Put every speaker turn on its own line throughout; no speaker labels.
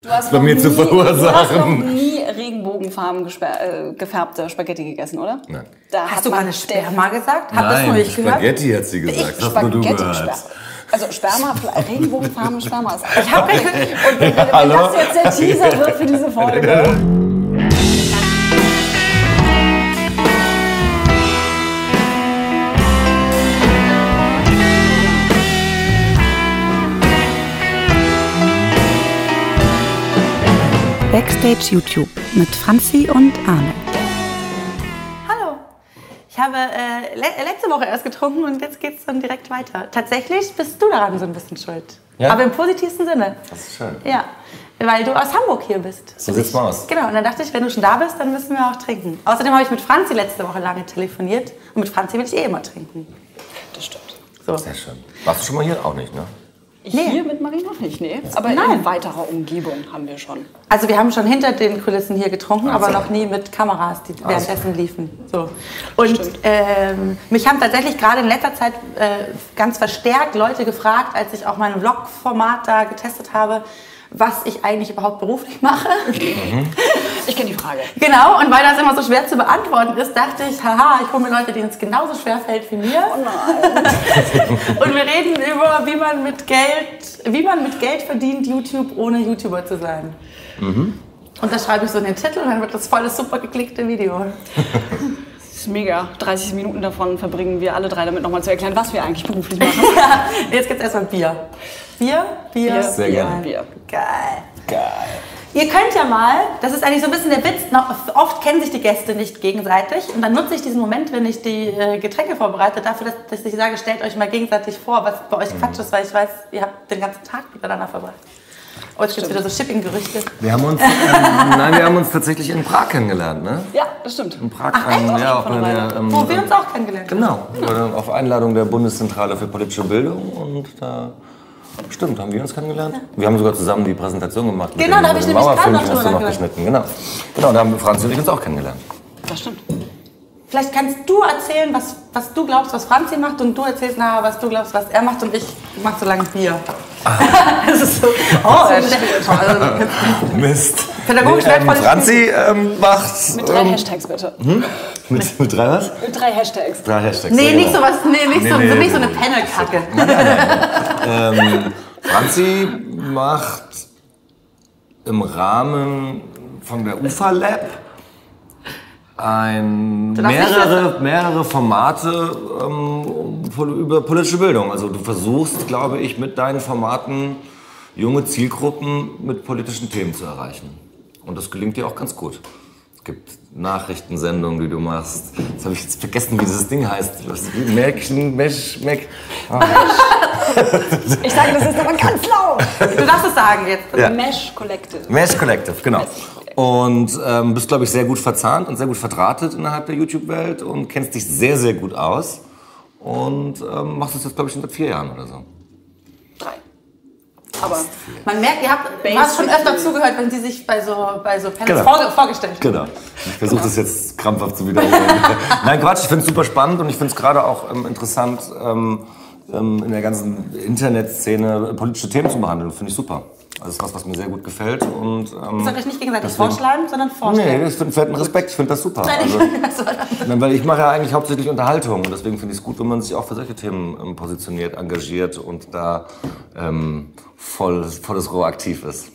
Du hast
bei
noch
mir zu
nie- Du hast noch
verursachen.
nie regenbogenfarben äh, gefärbte Spaghetti gegessen, oder?
Nein.
Da
Hast du gerade Sperma gesagt? Hab das nur
Nein,
gehört?
Spaghetti hat sie gesagt.
Ich,
Hast nur du
Spaghetti,
gehört.
Sperma. Also Sperma, Regenbogenfarben Sperma. Ich habe Und wenn, wenn
Hallo?
das jetzt der Teaser wird für diese Folge.
Backstage YouTube mit Franzi und Arne.
Hallo. Ich habe äh, le letzte Woche erst getrunken und jetzt geht es dann direkt weiter. Tatsächlich bist du daran so ein bisschen schuld.
Ja?
Aber im positivsten Sinne.
Das ist schön.
Ja. Weil du aus Hamburg hier bist.
So sieht's mal aus.
Genau, und dann dachte ich, wenn du schon da bist, dann müssen wir auch trinken. Außerdem habe ich mit Franzi letzte Woche lange telefoniert und mit Franzi will ich eh immer trinken.
Das stimmt.
So.
Sehr schön. Warst du schon mal hier? Auch nicht, ne?
Hier mit Marie noch nicht, nee. Aber
Nein.
in weiterer Umgebung haben wir schon.
Also wir haben schon hinter den Kulissen hier getrunken, aber
so.
noch nie mit Kameras, die
so.
währenddessen liefen. So. Und ähm, mich haben tatsächlich gerade in letzter Zeit äh, ganz verstärkt Leute gefragt, als ich auch mein Vlog-Format da getestet habe, was ich eigentlich überhaupt beruflich mache.
Ich kenne die Frage.
genau, und weil das immer so schwer zu beantworten ist, dachte ich, haha, ich hole mir Leute, denen es genauso schwer fällt wie mir.
Oh nein.
Und wir reden über, wie man mit Geld, wie man mit Geld verdient, YouTube ohne YouTuber zu sein. Und da schreibe ich so in den Titel und dann wird das voll das super geklickte Video.
Das ist mega. 30 Minuten davon verbringen wir alle drei damit nochmal zu erklären, was wir eigentlich beruflich machen.
Jetzt gibt's erstmal Bier. Bier, Bier,
Bier,
Sehr gerne.
Bier.
Geil.
Geil.
Ihr könnt ja mal, das ist eigentlich so ein bisschen der Witz, noch, oft kennen sich die Gäste nicht gegenseitig und dann nutze ich diesen Moment, wenn ich die äh, Getränke vorbereite, dafür, dass, dass ich sage, stellt euch mal gegenseitig vor, was bei euch Quatsch ist, weil ich weiß, ihr habt den ganzen Tag miteinander verbracht. Oh, jetzt gibt's wieder so Shipping-Gerüchte.
Wir haben uns, ähm, nein, wir haben uns tatsächlich in Prag kennengelernt, ne?
Ja, das stimmt.
In Prag,
Ach,
ähm,
Auch
ja,
einer
einer,
Weile.
ähm,
Wo wir uns auch kennengelernt haben.
Genau, äh, auf Einladung der Bundeszentrale für politische Bildung und da, stimmt, haben wir uns kennengelernt. Wir haben sogar zusammen die Präsentation gemacht.
Genau, da hab
mit
ich nämlich gerade noch
hast du
drüber
noch geschnitten, genau. Genau, da haben Franz und ich uns auch kennengelernt.
Das stimmt.
Vielleicht kannst du erzählen, was, was du glaubst, was Franzi macht und du erzählst nachher, was du glaubst, was er macht und ich mach so lange Bier. das ist so, oh, das ist also,
Mist.
Pädagogisch
Nee, ähm, Franzi ähm, macht...
Mit drei
ähm,
Hashtags bitte.
mit, mit drei was?
Mit drei Hashtags.
Drei Hashtags.
Nee, nicht so was, nee, nicht,
Nee,
so,
nee,
so,
nee,
nicht so eine. Panelkacke.
Ähm, Franzi macht im Rahmen von der UFA Lab ein, mehrere, mehrere Formate ähm, über politische Bildung. Also du versuchst, glaube ich, mit deinen Formaten junge Zielgruppen mit politischen Themen zu erreichen. Und das gelingt dir auch ganz gut. Es gibt Nachrichtensendungen, die du machst. Jetzt habe ich jetzt vergessen, wie dieses Ding heißt. Was, Märchen, Mesh, Meck.
Ich sage das jetzt aber ganz laut.
Du darfst es sagen jetzt.
Ja.
Mesh Collective.
Mesh Collective, genau. Und ähm, bist, glaube ich, sehr gut verzahnt und sehr gut verdrahtet innerhalb der YouTube-Welt und kennst dich sehr, sehr gut aus. Und ähm, machst es jetzt, glaube ich, schon seit vier Jahren oder so.
Aber
Man merkt, ihr habt du hast schon öfter zugehört, wenn sie sich bei so, bei so Panels
Genau.
vorge vorgestellt haben.
Genau. Ich versuche das jetzt krampfhaft zu wiederholen. Nein, Quatsch, ich finde es super spannend und ich finde es gerade auch ähm, interessant, ähm, ähm, in der ganzen Internetszene politische Themen zu behandeln. Finde ich super. Das ist was, was mir sehr gut gefällt. Und, ähm,
Ihr sollt euch nicht gegenseitig
deswegen-
vorschlagen, sondern
Nee,
vorstellen.
das finde ich Respekt. Ich finde das super. Also,
ich-
weil ich mache ja eigentlich hauptsächlich Unterhaltung und deswegen finde ich es gut, wenn man sich auch für solche Themen ähm, positioniert, engagiert und da ähm, voll, volles Rohr aktiv ist.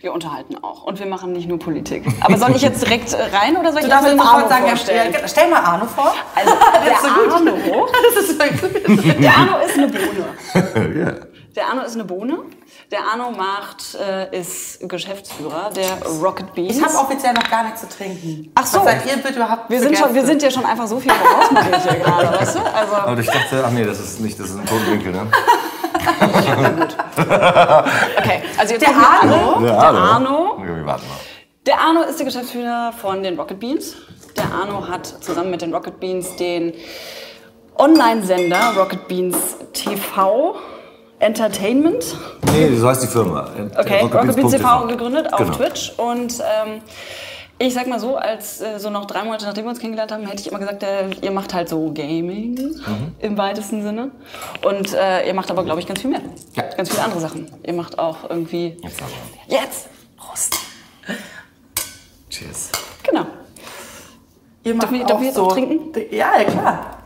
wir unterhalten auch. Und wir machen nicht nur Politik. Aber soll ich jetzt direkt äh, rein oder soll ich erst
sofort
Arno
sagen, ja,
vorstellen?
ja, stell mal Arno vor.
Also, der
ist so gut.
Arno,
Das ist voll gut.
der Arno ist eine Bohne.
ja.
Der Arno ist eine Bohne. Der Arno macht, äh, ist Geschäftsführer der Rocket Beans.
Ich habe offiziell noch gar nichts zu trinken.
Ach so.
Was seid ihr bitte überhaupt
wir sind, schon, wir sind ja schon einfach so viel vorausmarig hier gerade, weißt du? Also,
Aber ich dachte, ach nee, das ist nicht, das ist ein Totenwinkel, ne?
okay. Also jetzt
Der Arno?
Der
Der
Arno.
Arno.
Okay, wir warten mal.
Der Arno ist der Geschäftsführer von den Rocket Beans. Der Arno hat zusammen mit den Rocket Beans den Online-Sender Rocket Beans TV Entertainment?
Nee, so heißt die Firma.
Okay, Rockabit TV gegründet auf
genau.
Twitch und ähm, ich sag mal so, als äh, so noch drei Monate nachdem wir uns kennengelernt haben, hätte ich immer gesagt, äh, ihr macht halt so Gaming
mhm.
im weitesten Sinne. Und äh, ihr macht aber, glaube ich, ganz viel mehr.
Ja.
Ganz viele andere Sachen. Ihr macht auch irgendwie.
Jetzt Prost!
Cheers. Genau.
Ihr macht
darf, auch darf ich jetzt so auch trinken?
Ja, ja, klar.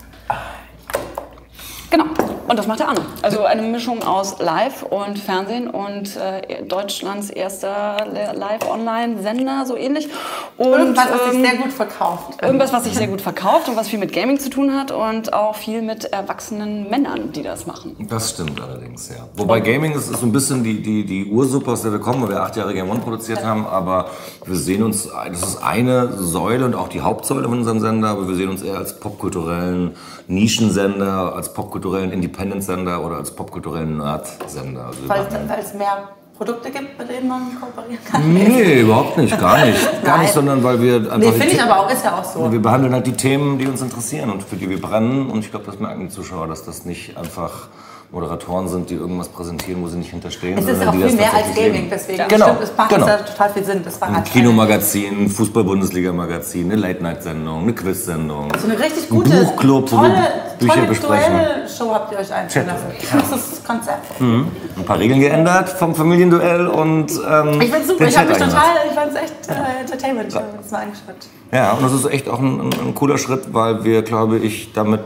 Genau. Und das macht der Arno. Also eine Mischung aus Live und Fernsehen und äh, Deutschlands erster Live-Online-Sender, so ähnlich. Und,
Irgendwas, was sich
ähm,
sehr gut verkauft.
Irgendwas, was sich sehr gut verkauft und was viel mit Gaming zu tun hat und auch viel mit erwachsenen Männern, die das machen.
Das stimmt allerdings, ja. Wobei Gaming ist, ist so ein bisschen die, die, die Ursuppe, aus der wir kommen, weil wir acht Jahre Game One produziert haben, aber wir sehen uns, das ist eine Säule und auch die Hauptsäule von unserem Sender, aber wir sehen uns eher als popkulturellen Nischensender, als popkulturellen Independent-Sender oder als popkulturellen Nerd-Sender. Also
weil es mehr Produkte gibt, mit denen man kooperieren kann.
Nee, überhaupt nicht, gar nicht. Gar nicht, sondern weil wir einfach.
Nee, finde ich aber auch, ist ja auch so.
Wir behandeln halt die Themen, die uns interessieren und für die wir brennen. Und ich glaube, das merken die Zuschauer, dass das nicht einfach Moderatoren sind, die irgendwas präsentieren, wo sie nicht hinterstehen.
Es ist auch viel mehr als Gaming,
leben.
deswegen
Genau,
stimmt, es macht
genau.
total viel Sinn. Das war
Ein
halt
Kinomagazin, Fußball-Bundesliga-Magazin, eine Late-Night-Sendung, eine Quiz-Sendung.
so eine richtig gute,
Buchclub,
tolle, tolle. Duell-Show habt ihr euch einfallen lassen. Das ist das Konzept.
Ein paar Regeln geändert vom Familienduell und ähm,
Ich find's super, ich habe mich total, ich fand's echt äh, Entertainment, ich habe das mal angeschaut.
Ja, und das ist echt auch ein, ein, cooler Schritt, weil wir, glaube ich, damit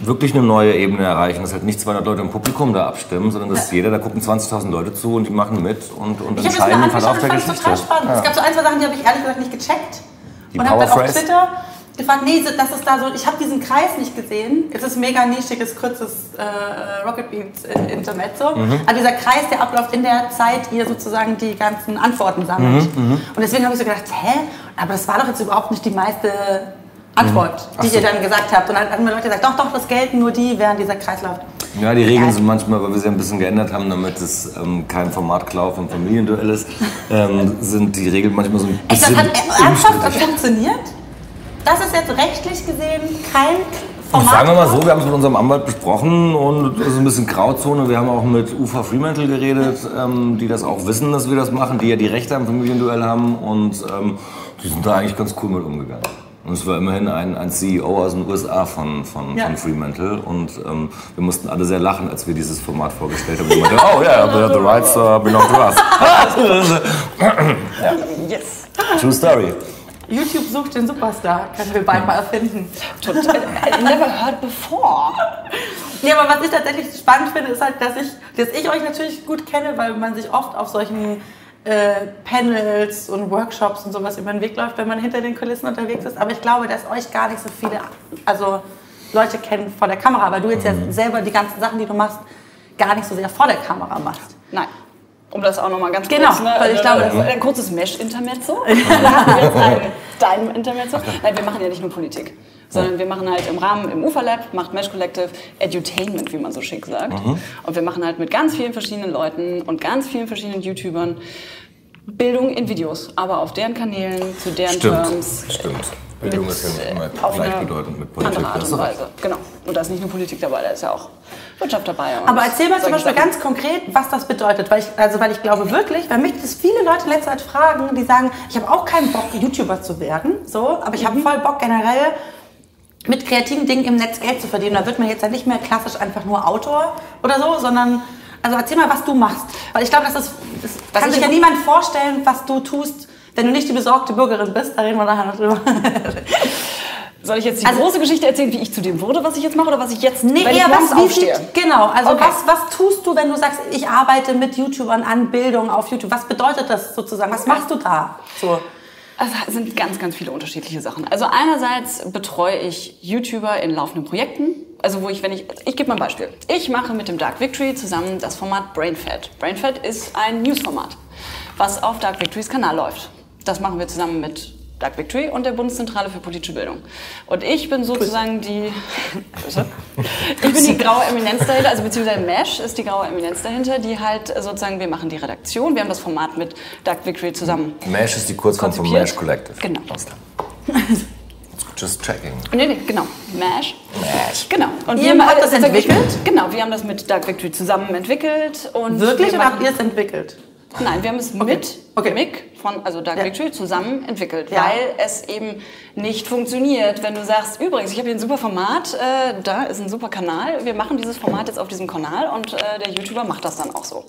wirklich eine neue Ebene erreichen. Dass halt nicht 200 Leute im Publikum da abstimmen, sondern dass jeder, da gucken 20.000 Leute zu und die machen mit und, und
Ich
entscheiden den Verlauf der Geschichte.
total spannend. Es gab so ein, zwei Sachen, die habe ich ehrlich gesagt nicht gecheckt.
Die
und habe dann auf? Twitter gefragt, nee, das ist da so, ich habe diesen Kreis nicht gesehen. Es ist mega nischiges, kurzes äh, Rocket Beans äh, Intermezzo.
Mhm.
Aber dieser Kreis, der abläuft in der Zeit, ihr sozusagen die ganzen Antworten sammelt.
Mhm,
Und deswegen habe ich so gedacht, hä? Aber das war doch jetzt überhaupt nicht die meiste Antwort, die
Mhm. Ach so.
ihr dann gesagt habt. Und dann haben mir Leute gesagt, doch, doch, das gelten nur die, während dieser Kreis läuft.
Ja, die Regeln
Geil.
sind manchmal, weil wir sie ein bisschen geändert haben, damit es ähm, kein Formatklau vom Familienduell ist, ähm, sind die Regeln manchmal so ein
Echt, das
bisschen
hat ernsthaft das
unstrittig.
funktioniert? Das ist jetzt rechtlich gesehen kein Format.
Sagen wir mal so, wir haben es mit unserem Anwalt besprochen und es ist ein bisschen Grauzone. Wir haben auch mit Ufa Fremantle geredet, ähm, die das auch wissen, dass wir das machen, die ja die Rechte am Familienduell haben und ähm, die sind da eigentlich ganz cool mit umgegangen. Und es war immerhin ein, ein CEO aus den USA von, von,
Ja.
von Fremantle und ähm, wir mussten alle sehr lachen, als wir dieses Format vorgestellt haben. Und ich meinte, oh yeah, the, the rights uh, belong to us.
Yes.
True story.
YouTube sucht den Superstar, können wir bald mal erfinden.
Total. I never heard before.
Nee, aber was ich tatsächlich spannend finde, ist halt, dass ich, dass ich euch natürlich gut kenne, weil man sich oft auf solchen äh, Panels und Workshops und sowas über den Weg läuft, wenn man hinter den Kulissen unterwegs ist. Aber ich glaube, dass euch gar nicht so viele also Leute kennen vor der Kamera, weil du jetzt ja selber die ganzen Sachen, die du machst, gar nicht so sehr vor der Kamera machst.
Nein. Um das auch nochmal ganz
Genau,
kurz, ne,
weil ich
äh,
glaube,
ein kurzes Mesh-Intermezzo. Wir haben jetzt ein dein Intermezzo. Nein, wir machen ja nicht nur Politik, sondern wir machen halt im Rahmen, im UFA Lab, macht Mesh Collective Edutainment, wie man so schick sagt. Und wir machen halt mit ganz vielen verschiedenen Leuten und ganz vielen verschiedenen YouTubern Bildung in Videos, aber auf deren Kanälen, zu deren
Stimmt,
Terms.
stimmt. Bildung
mit,
ist ja immer gleichbedeutend mit Politik.
Andere Art und Weise. Genau. Und da ist nicht nur Politik dabei, da ist ja auch Wirtschaft dabei. und
Aber erzähl mal zum Beispiel
Sachen.
ganz konkret, was das bedeutet. Weil ich, also weil ich glaube wirklich, weil mich das viele Leute letzte Zeit fragen, die sagen, ich habe auch keinen Bock, YouTuber zu werden, so, aber ich habe
Mhm.
voll Bock generell mit kreativen Dingen im Netz Geld zu verdienen. Da wird man jetzt ja nicht mehr klassisch einfach nur Autor oder so, sondern also erzähl mal, was du machst. Weil ich glaube, das, ist, das kann
ich
sich ja niemand vorstellen, was du tust, wenn du nicht die besorgte Bürgerin bist. Da reden wir nachher noch drüber.
Soll ich jetzt die
Also-
große Geschichte erzählen, wie ich zu dem wurde, was ich jetzt mache, oder was ich jetzt,
Nee,
wenn ich
eher
morgens
was,
aufstehe?
sieht, genau, also
Okay.
was, was tust du, wenn du sagst, ich arbeite mit YouTubern an Bildung auf YouTube? Was bedeutet das sozusagen? Was machst du da? So.
Also es sind ganz, ganz viele unterschiedliche Sachen. Also einerseits betreue ich YouTuber in laufenden Projekten. Also wo ich, wenn ich, ich gebe mal ein Beispiel. Ich mache mit dem Dark Victory zusammen das Format BrainFed. BrainFed ist ein Newsformat, was auf Dark Victorys Kanal läuft. Das machen wir zusammen mit Dark Victory und der Bundeszentrale für politische Bildung. Und ich bin sozusagen die, ich bin die graue Eminenz dahinter, also beziehungsweise Mesh ist die graue Eminenz dahinter, die halt sozusagen, wir machen die Redaktion, wir haben das Format mit Dark Victory zusammen
Mesh ist die Kurzform von. Mesh Collective.
Genau.
Alles klar. Just checking.
Nee, nee, genau. MASH.
Mesh.
Genau. Und
Ihr
wir
habt das
sozusagen-
entwickelt?
Genau, wir haben das mit Dark Victory zusammen entwickelt. Und
Wirklich
wir
oder habt ihr es entwickelt?
Nein, wir haben es mit
Okay.
Mick von also Dark
Ja.
Victory zusammen entwickelt,
Ja.
weil es eben nicht funktioniert, wenn du sagst, übrigens, ich habe hier ein super Format, äh, da ist ein super Kanal, wir machen dieses Format jetzt auf diesem Kanal und äh, der YouTuber macht das dann auch so.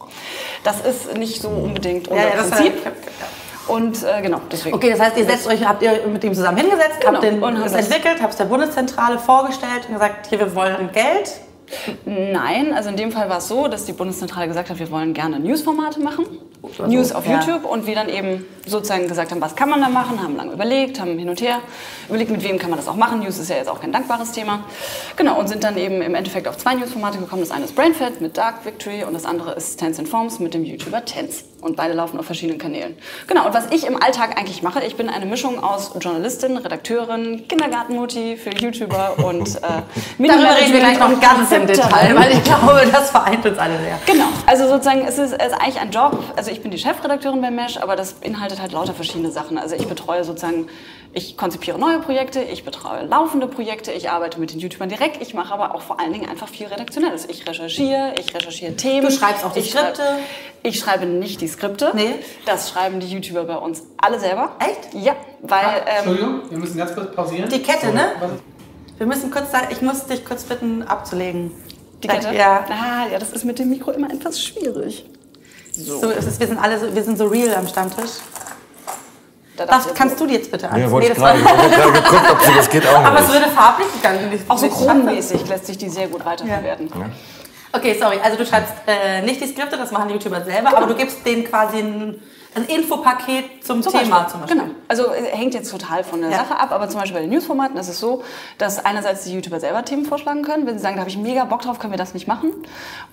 Das ist nicht so unbedingt unser
das
Prinzip.
ja.
Und äh, genau, deswegen.
Okay, das heißt, ihr setzt euch, habt ihr mit ihm zusammen hingesetzt,
Genau.
habt den,
Und
das
das-
entwickelt, habt es der Bundeszentrale vorgestellt und gesagt, hier, wir wollen Geld.
Nein, also in dem Fall war es so, dass die Bundeszentrale gesagt hat, wir wollen gerne Newsformate machen.
Also,
News auf
ja.
YouTube und wir dann eben sozusagen gesagt haben, was kann man da machen, haben lange überlegt, haben hin und her überlegt, mit wem kann man das auch machen. News ist ja jetzt auch kein dankbares Thema. Genau, und sind dann eben im Endeffekt auf zwei Newsformate gekommen. Das eine ist Brainfed mit Dark Victory und das andere ist Tense Informs mit dem YouTuber Tense. Und beide laufen auf verschiedenen Kanälen. Genau, und was ich im Alltag eigentlich mache, ich bin eine Mischung aus Journalistin, Redakteurin, Kindergartenmutti für YouTuber und äh,
Darüber reden wir gleich noch ganz im. Detail, weil ich glaube, das vereint uns alle sehr.
Genau, also sozusagen es ist, es ist eigentlich ein Job, also ich bin die Chefredakteurin bei Mesh, aber das beinhaltet halt lauter verschiedene Sachen. Also ich betreue sozusagen, ich konzipiere neue Projekte, ich betreue laufende Projekte, ich arbeite mit den YouTubern direkt, ich mache aber auch vor allen Dingen einfach viel Redaktionelles. Ich recherchiere, ich recherchiere Themen.
Du schreibst auch die
ich schreibe-
Skripte?
Ich schreibe nicht die Skripte.
Nee.
Das schreiben die YouTuber bei uns alle selber.
Echt?
Ja, weil... Ähm,
Entschuldigung, wir müssen ganz kurz pausieren.
Die Kette, ne?
Was-
Wir müssen kurz sagen, ich muss dich kurz bitten, abzulegen.
die Kette?
Ja.
Ah, ja, das ist mit dem Mikro immer etwas schwierig.
So ist es, wir sind alle so, wir sind so real am Stammtisch.
Da
Das kannst du die jetzt bitte anziehen?
Ja, wollte ich gerade. Ich habe gerade geguckt, ob sie das geht auch
aber es würde farblich gegangen.
Auch so kronenmäßig lässt sich die sehr gut weiterverwerten.
Okay, sorry. Also du schreibst äh, nicht die Skripte, das machen die YouTuber selber, aber du gibst denen quasi ein, ein Infopaket zum, Thema zum Beispiel.
Genau. Also äh, hängt jetzt total von der
Ja.
Sache ab, aber zum Beispiel bei den Newsformaten ist es so, dass einerseits die YouTuber selber Themen vorschlagen können, wenn sie sagen, da habe ich mega Bock drauf, können wir das nicht machen.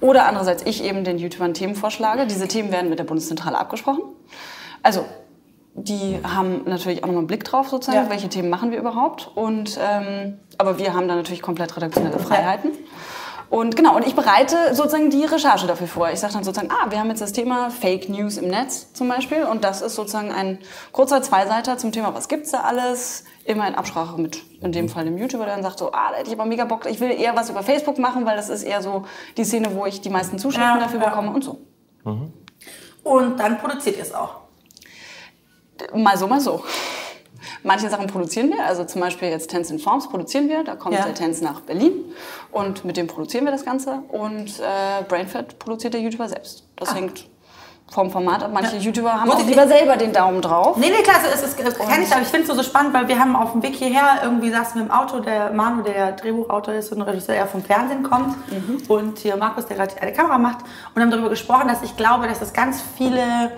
Oder andererseits ich eben den YouTubern Themen vorschlage. Diese Themen werden mit der Bundeszentrale abgesprochen. Also die haben natürlich auch nochmal einen Blick drauf, sozusagen,
Ja.
welche Themen machen wir überhaupt. Und, ähm, aber wir haben da natürlich komplett redaktionelle Freiheiten. Und genau, und ich bereite sozusagen die Recherche dafür vor. Ich sage dann sozusagen, ah, wir haben jetzt das Thema Fake News im Netz zum Beispiel. Und das ist sozusagen ein kurzer Zweiseiter zum Thema, was gibt's da alles? Immer in Absprache mit, in dem Fall dem YouTuber, der dann sagt so, ah, da hätte ich aber mega Bock, ich will eher was über Facebook machen, weil das ist eher so die Szene, wo ich die meisten Zuschriften
Ja,
dafür
ja.
bekomme und so.
Und dann produziert ihr es auch.
Mal so, mal so. Manche Sachen produzieren wir, also zum Beispiel jetzt Tänze in Forms produzieren wir, da kommt
Ja.
der Tanz nach Berlin und mit dem produzieren wir das Ganze und äh, Brainfed produziert der YouTuber selbst. Das hängt vom Format ab. Manche YouTuber haben
Muss
auch lieber selber den Daumen drauf.
Nee, nee, klar, es ist, das kenn ich, aber ich finde es so, so spannend, weil wir haben auf dem Weg hierher irgendwie saßen wir im Auto, der Manu, der Drehbuchautor ist und Regisseur, der vom Fernsehen kommt und hier Markus, der gerade eine Kamera macht und haben darüber gesprochen, dass ich glaube, dass es ganz viele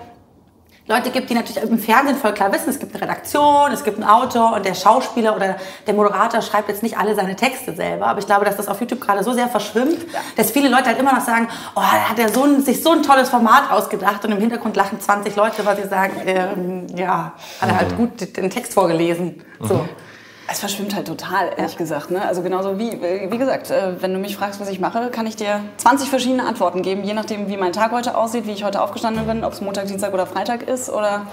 Leute gibt, die natürlich im Fernsehen voll klar wissen, es gibt eine Redaktion, es gibt einen Autor und der Schauspieler oder der Moderator schreibt jetzt nicht alle seine Texte selber. Aber ich glaube, dass das auf YouTube gerade so sehr verschwimmt, dass viele Leute halt immer noch sagen, oh, da hat er so ein, sich so ein tolles Format ausgedacht und im Hintergrund lachen 20 Leute, weil sie sagen, ähm, ja, hat er halt gut den Text vorgelesen. So.
Es verschwimmt halt total, ehrlich gesagt. Ne? Also genauso wie, wie gesagt, äh, wenn du mich fragst, was ich mache, kann ich dir 20 verschiedene Antworten geben, je nachdem, wie mein Tag heute aussieht, wie ich heute aufgestanden bin, ob es Montag, Dienstag oder Freitag ist oder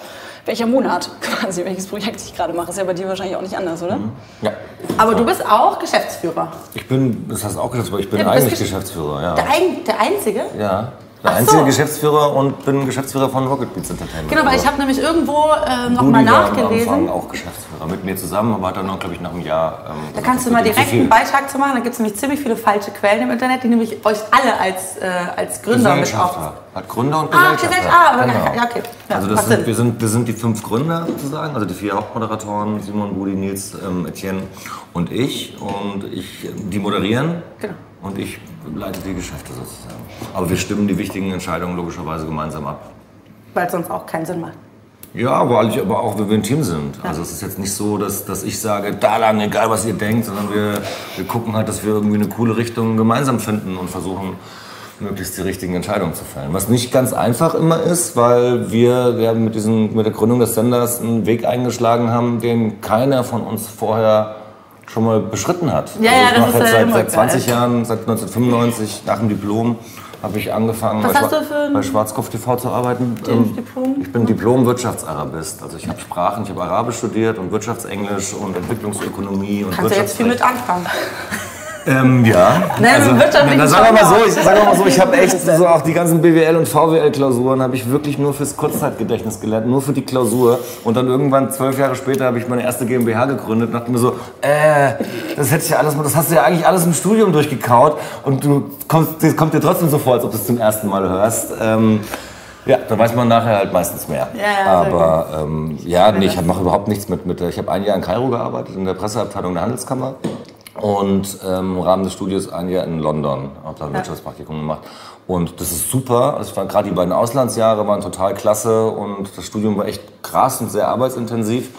welcher Monat quasi, welches Projekt ich gerade mache. Ist ja bei dir wahrscheinlich auch nicht anders, oder?
Ja.
Aber du bist auch Geschäftsführer.
Ich bin, das hast du auch gesagt, aber ich bin
Ja,
eigentlich
Gesch-
Geschäftsführer, ja.
Der, ein, der Einzige?
Ja. Der einzige
so.
Geschäftsführer und bin Geschäftsführer von Rocket Beats Entertainment.
Genau, weil ich
Aber
habe nämlich irgendwo ähm, noch
Rudi
mal
war am Anfang
nachgelesen.
auch Geschäftsführer mit mir zusammen, aber hat dann noch, glaube ich, nach einem Jahr. Ähm,
Da kannst du mal direkt einen Beitrag zu machen. Da gibt es nämlich ziemlich viele falsche Quellen im Internet, die nämlich euch alle als, äh, als Gründer mit auf.
Hat Gründer und
Ah,
Gesellschafter.
Gesellschaft. Ah, aber
genau.
ja, okay. Ja,
also das sind,
Sinn.
wir, sind, wir sind die fünf Gründer sozusagen, also die vier Hauptmoderatoren, Simon, Rudi, Nils, ähm, Etienne und ich. Und ich, die moderieren
Genau.
Und ich leite die Geschäfte sozusagen. Aber wir stimmen die wichtigen Entscheidungen logischerweise gemeinsam ab.
Weil es sonst auch keinen Sinn macht.
Ja, weil ich aber auch, wenn wir ein Team sind. Also es ist jetzt nicht so, dass, dass ich sage, da lang, egal was ihr denkt, sondern wir, wir gucken halt, dass wir irgendwie eine coole Richtung gemeinsam finden und versuchen, möglichst die richtigen Entscheidungen zu fällen. Was nicht ganz einfach immer ist, weil wir, wir haben mit, diesen, mit der Gründung des Senders einen Weg eingeschlagen haben, den keiner von uns vorher schon mal beschritten hat.
Ja, ja,
also ich
das
mache jetzt
ja
seit, seit 20
geil.
Jahren, seit 1995, nach dem Diplom, habe ich angefangen,
Was
bei,
hast du für
bei Schwarzkopf TV zu arbeiten.
Den Diplom?
Ich bin Diplom-Wirtschaftsarabist. Also ich habe Sprachen, ich habe Arabisch studiert und Wirtschaftsenglisch und Entwicklungsökonomie und
Kannst du jetzt viel mit anfangen.
Ähm, ja.
Nein, mit wirtschaftlichen
na, sagen wir mal so, ich sage mal so, ich habe echt so auch die ganzen BWL und VWL Klausuren habe ich wirklich nur fürs Kurzzeitgedächtnis gelernt, nur für die Klausur und dann irgendwann zwölf Jahre später habe ich meine erste GmbH gegründet und dachte mir so, äh, das hätte ich ja alles, das hast du ja eigentlich alles im Studium durchgekaut und du kommst, das kommt dir trotzdem so vor, als ob du es zum ersten Mal hörst. Ähm, Ja, dann weiß man nachher halt meistens mehr.
Ja,
Aber ähm, ja, nee, ich mache überhaupt nichts mit. mit ich habe ein Jahr in Kairo gearbeitet, in der Presseabteilung der Handelskammer. Und ähm, im Rahmen des Studios ein Jahr in London, habe da ein Wirtschaftspraktikum gemacht. Und das ist super. Also ich fand gerade die beiden Auslandsjahre waren total klasse und das Studium war echt krass und sehr arbeitsintensiv.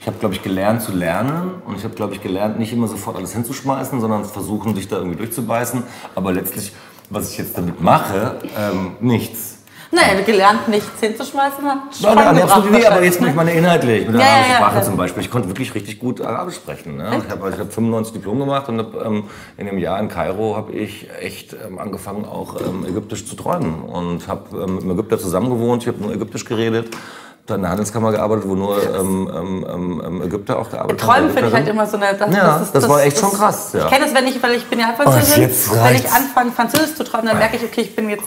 Ich habe, glaube ich, gelernt zu lernen und ich habe, glaube ich, gelernt, nicht immer sofort alles hinzuschmeißen, sondern versuchen, sich da irgendwie durchzubeißen. Aber letztlich, was ich jetzt damit mache, ähm, nichts.
Nee, gelernt nichts hinzuschmeißen hat. Spaß
nein,
gebracht
absolut nicht, aber jetzt
ne?
nicht meine inhaltlich, mit der
Ja,
arabischen
ja,
Sprache
ja.
zum Beispiel. Ich konnte wirklich richtig gut Arabisch sprechen. Ne? Ich habe hab 95 Diplom gemacht und hab, ähm, in dem Jahr in Kairo habe ich echt ähm, angefangen, auch ähm, Ägyptisch zu träumen. Und habe ähm, mit einem Ägypter zusammengewohnt, ich habe nur Ägyptisch geredet. Dann in der Handelskammer gearbeitet, wo nur ähm, ähm, ähm, ähm, Ägypter auch gearbeitet haben.
Träumen finde ich halt immer so eine. Das,
Ja, das war echt schon krass, ja.
Ich kenne es, wenn ich, weil ich bin ja
Oh,
Französin.
jetzt
wenn ich anfange, Französisch zu träumen, dann merke ich, okay, ich bin jetzt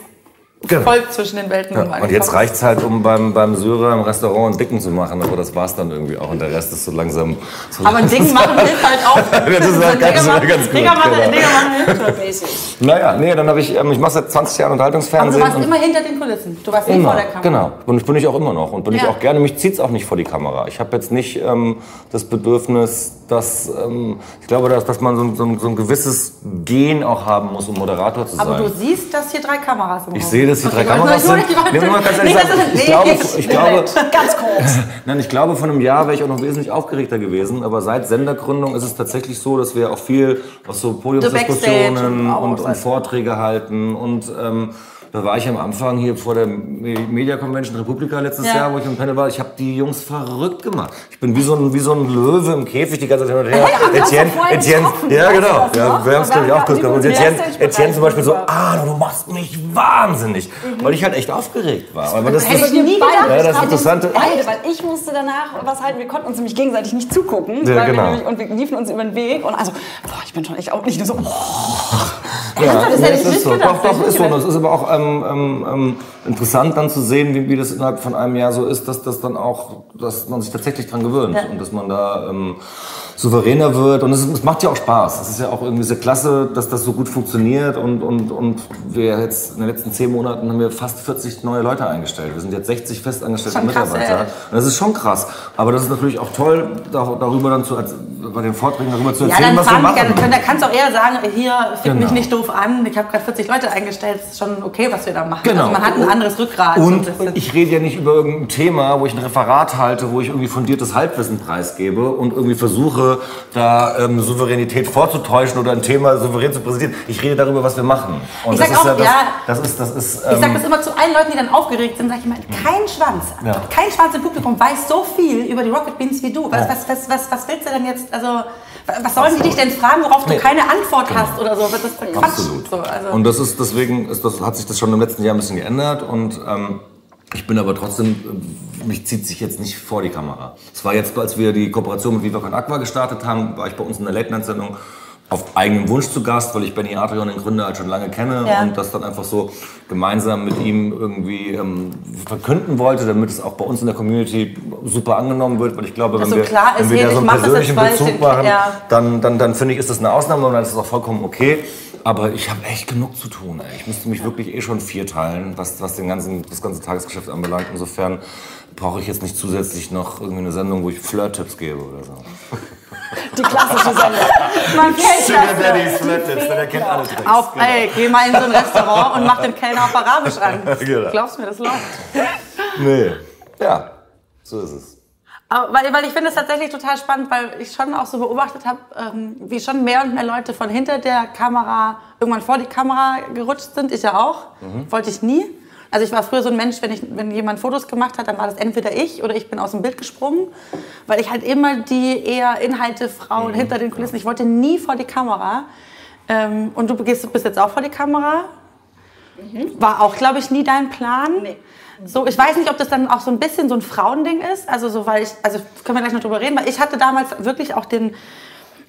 Genau.
voll zwischen den Welten.
Ja,
angekommen.
und jetzt reicht's halt, um beim, beim Syrer im Restaurant einen Dicken zu machen, aber das war's dann irgendwie auch und der Rest ist so langsam. So
Aber ein Ding machen hilft halt auch.
Das ist halt ganz-
machen,
ganz gut,
Dinger machen,
genau.
Dinger machen hilft schon.
Basic.
Naja, nee, dann habe ich, ähm, ich mache seit 20 Jahren
Aber du
Unterhaltungsfernsehen.
warst
und
immer hinter den Kulissen. Du warst nie
immer,
vor der Kamera.
genau. Und ich bin ich auch immer noch und bin ich
Ja.
auch gerne. Mich zieht's auch nicht vor die Kamera. Ich habe jetzt nicht ähm, das Bedürfnis, dass ähm, ich glaube, dass, dass man so, ein- so, so ein gewisses Gen auch haben muss, um Moderator zu sein.
Aber du siehst, dass hier drei Kameras im
ich
Raum
sehe, dass die drei
Okay,
Kameras
ich wollte-
sind. Nee, muss man ganz ehrlich ich glaube, ich glaube,
Ganz kurz.
Nein, ich glaube, vor einem Jahr wäre ich auch noch wesentlich aufgeregter gewesen. Aber seit Sendergründung ist es tatsächlich so, dass wir auch viel aus so Podiumsdiskussionen
und
und. Vorträge halten. Und ähm, da war ich am Anfang hier vor der Me- Media Convention Republika letztes
Ja.
Jahr, wo ich im Panel war. Ich habe die Jungs verrückt gemacht. Ich bin wie so ein, wie so ein Löwe im Käfig die ganze Zeit hin und her.
Ja,
Etienne, Etienne, ja genau.
das
Ja, wir haben es glaube ich auch kurz gemacht. Und Etienne, Etienne zum Beispiel so, ah, du machst mich wahnsinnig. Weil ich halt echt aufgeregt war. Aber das,
Hätte
das,
ich nie gedacht.
ja, das Interessante.
Beide, weil ich musste danach was halten. Wir konnten uns nämlich gegenseitig nicht zugucken.
Ja,
weil
genau.
wir nämlich, und wir liefen uns über den Weg. Und also, boah, ich bin schon echt auch nicht nur so. Oh.
Ja,
das
es
nicht
ist so. Doch, doch, ist so. es ist aber auch ähm, ähm, ähm, interessant dann zu sehen, wie, wie das innerhalb von einem Jahr so ist, dass das dann auch, dass man sich tatsächlich dran gewöhnt
Ja.
und dass man da ähm, souveräner wird. Und es, es macht ja auch Spaß. Es ist ja auch irgendwie sehr klasse, dass das so gut funktioniert und, und, und wir jetzt in den letzten zehn Monaten haben wir fast 40 neue Leute eingestellt. Wir sind jetzt 60 festangestellte
Schon krass,
Mitarbeiter.
ey.
Und das ist schon krass. Aber das ist natürlich auch toll, da- darüber dann zu, bei den Vorträgen darüber zu
Ja,
erzählen,
dann
was wir machen.
gerne, können- da kannst du auch eher sagen, hier, fick mich
Genau.
nicht doof an, ich habe gerade 40 Leute eingestellt, ist schon okay, was wir da machen.
Genau.
Also man hat ein anderes Rückgrat.
Und
So bisschen.
ich rede ja nicht über irgendein Thema, wo ich ein Referat halte, wo ich irgendwie fundiertes Halbwissen preisgebe und irgendwie versuche, da ähm, Souveränität vorzutäuschen oder ein Thema souverän zu präsentieren. Ich rede darüber, was wir machen. Und
Ich
das
sag
ist
auch,
das,
ja.
das ist, das ist,
Ich sage
ähm,
das immer zu allen Leuten, die dann aufgeregt sind, sage ich immer, kein Schwanz,
Ja.
kein Schwanz im Publikum weiß so viel über die Rocket Beans wie du. Was,
Ja.
was, was, was, was willst du denn jetzt, also, was sollen die dich denn fragen, worauf du
Nee.
keine Antwort hast oder so? Das ist Quatsch.
Absolut.
So, also.
Und das ist deswegen ist das, hat sich das schon im letzten Jahr ein bisschen geändert und ähm, ich bin aber trotzdem, mich zieht sich jetzt nicht vor die Kamera. Es war jetzt, als wir die Kooperation mit Viva Con Aqua gestartet haben, war ich bei uns in der Late Night Sendung auf eigenem Wunsch zu Gast, weil ich Benny Adrian, den Gründer, halt schon lange kenne
Ja.
und das dann einfach so gemeinsam mit ihm irgendwie ähm, verkünden wollte, damit es auch bei uns in der Community super angenommen wird, weil ich glaube, wenn
Dass so
wir, wenn wir da so einen
das
persönlichen Bezug machen,
ja.
dann, dann, dann finde ich, ist das eine Ausnahme und dann ist es auch vollkommen okay. Aber ich habe echt genug zu tun. Ey. Ich müsste mich wirklich eh schon vierteilen, was, was den ganzen, das ganze Tagesgeschäft anbelangt. Insofern brauche ich jetzt nicht zusätzlich noch irgendwie eine Sendung, wo ich Flirt-Tipps gebe oder so.
Die klassische Sendung.
Man kennt
Sugar
das.
Daddy's Flirt-Tipps, der kennt alle Tricks.
Auf, ey, geh mal in so ein Restaurant und mach den Kellner auf Arabisch an.
Genau.
Glaubst mir, das läuft.
Nee. Ja, so ist es.
Weil, weil ich finde es tatsächlich total spannend, weil ich schon auch so beobachtet habe, ähm, wie schon mehr und mehr Leute von hinter der Kamera irgendwann vor die Kamera gerutscht sind. Ich ja auch. Wollte ich nie. Also ich war früher so ein Mensch, wenn, ich, wenn jemand Fotos gemacht hat, dann war das entweder ich oder ich bin aus dem Bild gesprungen, weil ich halt immer die eher Inhalte, Frauen hinter den Kulissen, ich wollte nie vor die Kamera. Ähm, und du gehst, bist jetzt auch vor die Kamera. War auch, glaube ich, nie dein Plan.
Nee.
So, ich weiß nicht, ob das dann auch so ein bisschen so ein Frauending ist. Also so, weil ich, also können wir gleich noch drüber reden, weil ich hatte damals wirklich auch den,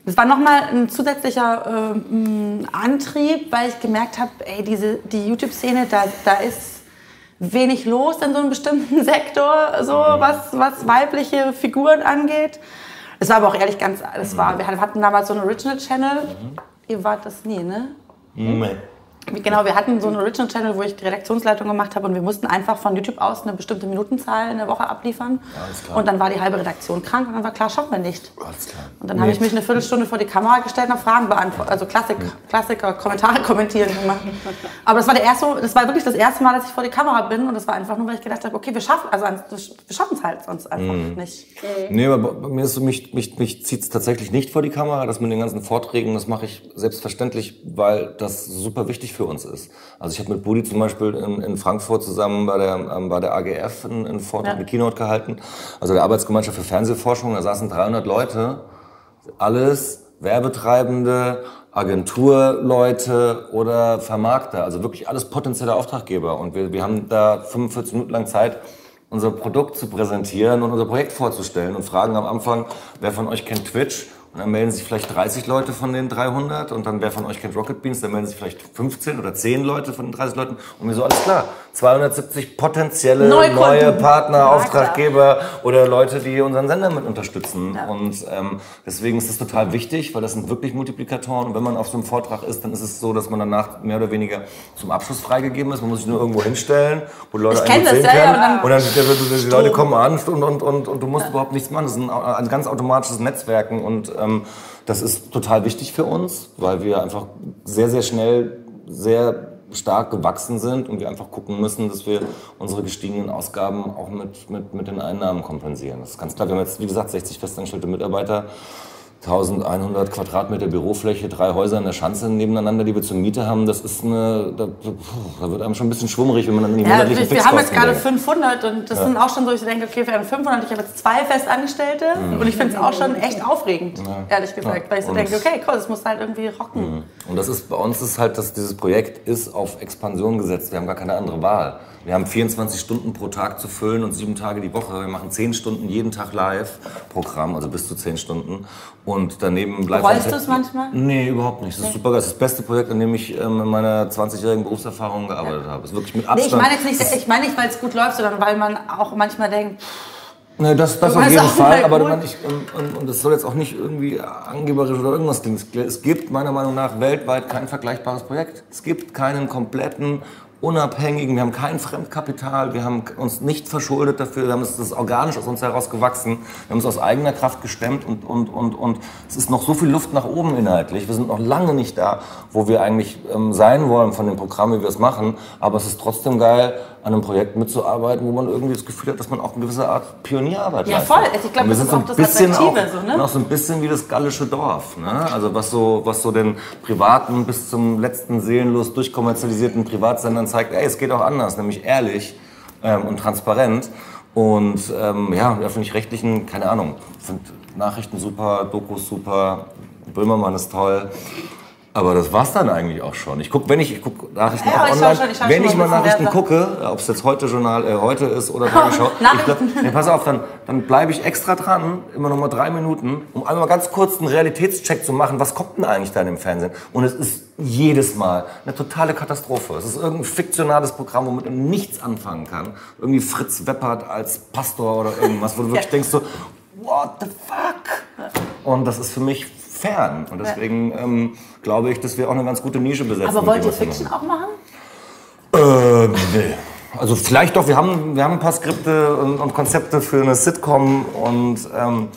das war nochmal ein zusätzlicher ähm, Antrieb, weil ich gemerkt habe, ey, diese, die YouTube-Szene, da, da ist wenig los in so einem bestimmten Sektor, so was, was weibliche Figuren angeht. Es war aber auch ehrlich ganz, es war, wir hatten damals so einen Original Channel. Ihr wart das nie, ne?
Nee.
Genau, wir hatten so einen Original Channel, wo ich die Redaktionsleitung gemacht habe und wir mussten einfach von YouTube aus eine bestimmte Minutenzahl in der Woche abliefern.
Alles klar.
Und dann war die halbe Redaktion krank und dann war klar, schaffen wir nicht.
Alles klar.
Und dann habe ich mich eine Viertelstunde vor die Kamera gestellt und habe Fragen beantwortet. Also Klassik, Klassiker, Kommentare kommentieren gemacht. Aber das war, der erste, das war wirklich das erste Mal, dass ich vor die Kamera bin. Und das war einfach nur, weil ich gedacht habe, okay, wir schaffen also wir schaffen es halt sonst einfach nicht.
Nee, aber bei mir ist so, mich, mich, mich zieht es tatsächlich nicht vor die Kamera. Das mit den ganzen Vorträgen, das mache ich selbstverständlich, weil das super wichtig für uns ist. Also ich habe mit Budi zum Beispiel in, in Frankfurt zusammen bei der, ähm, bei der AGF einen, einen Vortrag,
Ja.
eine Keynote gehalten, also der Arbeitsgemeinschaft für Fernsehforschung. Da saßen 300 Leute, alles Werbetreibende, Agenturleute oder Vermarkter, also wirklich alles potenzielle Auftraggeber. Und wir, wir haben da 45 Minuten lang Zeit, unser Produkt zu präsentieren und unser Projekt vorzustellen und fragen am Anfang, wer von euch kennt Twitch? Und dann melden sich vielleicht 30 Leute von den 300 und dann wer von euch kennt Rocket Beans, dann melden sich vielleicht 15 oder 10 Leute von den 30 Leuten. Und mir so, alles klar, 270 potenzielle
Neukunden.
neue Partner,
Ja,
Auftraggeber oder Leute, die unseren Sender mit unterstützen. Und ähm, deswegen ist das total wichtig, weil das sind wirklich Multiplikatoren. Und wenn man auf so einem Vortrag ist, dann ist es so, dass man danach mehr oder weniger zum Abschluss freigegeben ist. Man muss sich nur irgendwo hinstellen, wo Leute
Ich
einen
das,
sehen
ja, ja,
können.
und dann-
und dann, die, die Leute kommen an und, und, und, und du musst überhaupt nichts machen. Das ist ein, ein ganz automatisches Netzwerken und ähm, das ist total wichtig für uns, weil wir einfach sehr, sehr schnell sehr stark gewachsen sind und wir einfach gucken müssen, dass wir unsere gestiegenen Ausgaben auch mit, mit, mit den Einnahmen kompensieren. Das ist ganz klar. Wir haben jetzt, wie gesagt, 60 festangestellte Mitarbeiter, 1100 Quadratmeter Bürofläche, drei Häuser in der Schanze nebeneinander, die wir zur Miete haben. Das ist eine, da, da wird einem schon ein bisschen schwummrig, wenn man dann in die
Ja,
monatlichen
wir, haben jetzt gerade
denkt.
500 und das sind auch schon so, ich denke, okay, wir haben 500, ich habe jetzt zwei Festangestellte und ich finde es auch schon echt aufregend, ehrlich gesagt, weil ich so
Und-
denke, okay, cool, das muss halt irgendwie rocken.
Und das ist bei uns ist halt, dass dieses Projekt ist auf Expansion gesetzt. Wir haben gar keine andere Wahl. Wir haben 24 Stunden pro Tag zu füllen und sieben Tage die Woche. Wir machen 10 Stunden jeden Tag Live-Programm, also bis zu 10 Stunden. Und daneben bleibt
Bereust du es manchmal?
Nee, überhaupt nicht. Das ist super geil. Das ist das beste Projekt, an dem ich ähm, in meiner 20-jährigen Berufserfahrung gearbeitet habe. Das ist wirklich mit
Nee,
Abstand.
ich meine jetzt nicht, ich meine nicht, weil es gut läuft, sondern weil man auch manchmal denkt,
Nee, das, das auf jeden Fall, aber man, ich, und, und, und das soll jetzt auch nicht irgendwie angeberisch oder irgendwas klingen. Es gibt meiner Meinung nach weltweit kein vergleichbares Projekt. Es gibt keinen kompletten, unabhängigen, wir haben kein Fremdkapital, wir haben uns nicht verschuldet dafür, wir haben es, das ist organisch aus uns heraus gewachsen, wir haben es aus eigener Kraft gestemmt und, und, und, und es ist noch so viel Luft nach oben inhaltlich. Wir sind noch lange nicht da, wo wir eigentlich ähm, sein wollen von dem Programm, wie wir es machen, aber es ist trotzdem geil, an einem Projekt mitzuarbeiten, wo man irgendwie das Gefühl hat, dass man auch eine gewisse Art Pionierarbeit
Ja,
leistet.
voll. Also ich glaub,
Und wir
das ist
so
auch
ein
das
bisschen
Attraktive,
auch,
so, ne?
noch so ein bisschen wie das gallische Dorf. Ne? Also was so, was so den privaten bis zum letzten seelenlos durchkommerzialisierten Privatsendern zeigt, ey, es geht auch anders, nämlich ehrlich ähm, und transparent. Und ähm, ja, die öffentlich-rechtlichen, keine Ahnung, sind Nachrichten super, Dokus super, Böhmermann ist toll. Aber das war's dann eigentlich auch schon. Ich guck, wenn ich, ich guck Nachrichten
Ja,
auch online,
schon, ich
wenn ich
mal
Nachrichten gucke, ob es jetzt heute Journal äh, heute ist oder Tagesschau, ich nee, pass auf, dann, dann bleibe ich extra dran, immer noch mal drei Minuten, um einmal ganz kurz einen Realitätscheck zu machen, was kommt denn eigentlich da im Fernsehen? Und es ist jedes Mal eine totale Katastrophe. Es ist irgendein fiktionales Programm, womit man nichts anfangen kann. Irgendwie Fritz Weppert als Pastor oder irgendwas, wo du wirklich denkst so, what the fuck? Und das ist für mich fern. Und deswegen ähm, glaube ich, dass wir auch eine ganz gute Nische besetzen.
aber wollt ihr Fiction auch machen?
Äh, nee. Also vielleicht doch, wir haben, wir haben ein paar Skripte und, und Konzepte für eine Sitcom und ähm,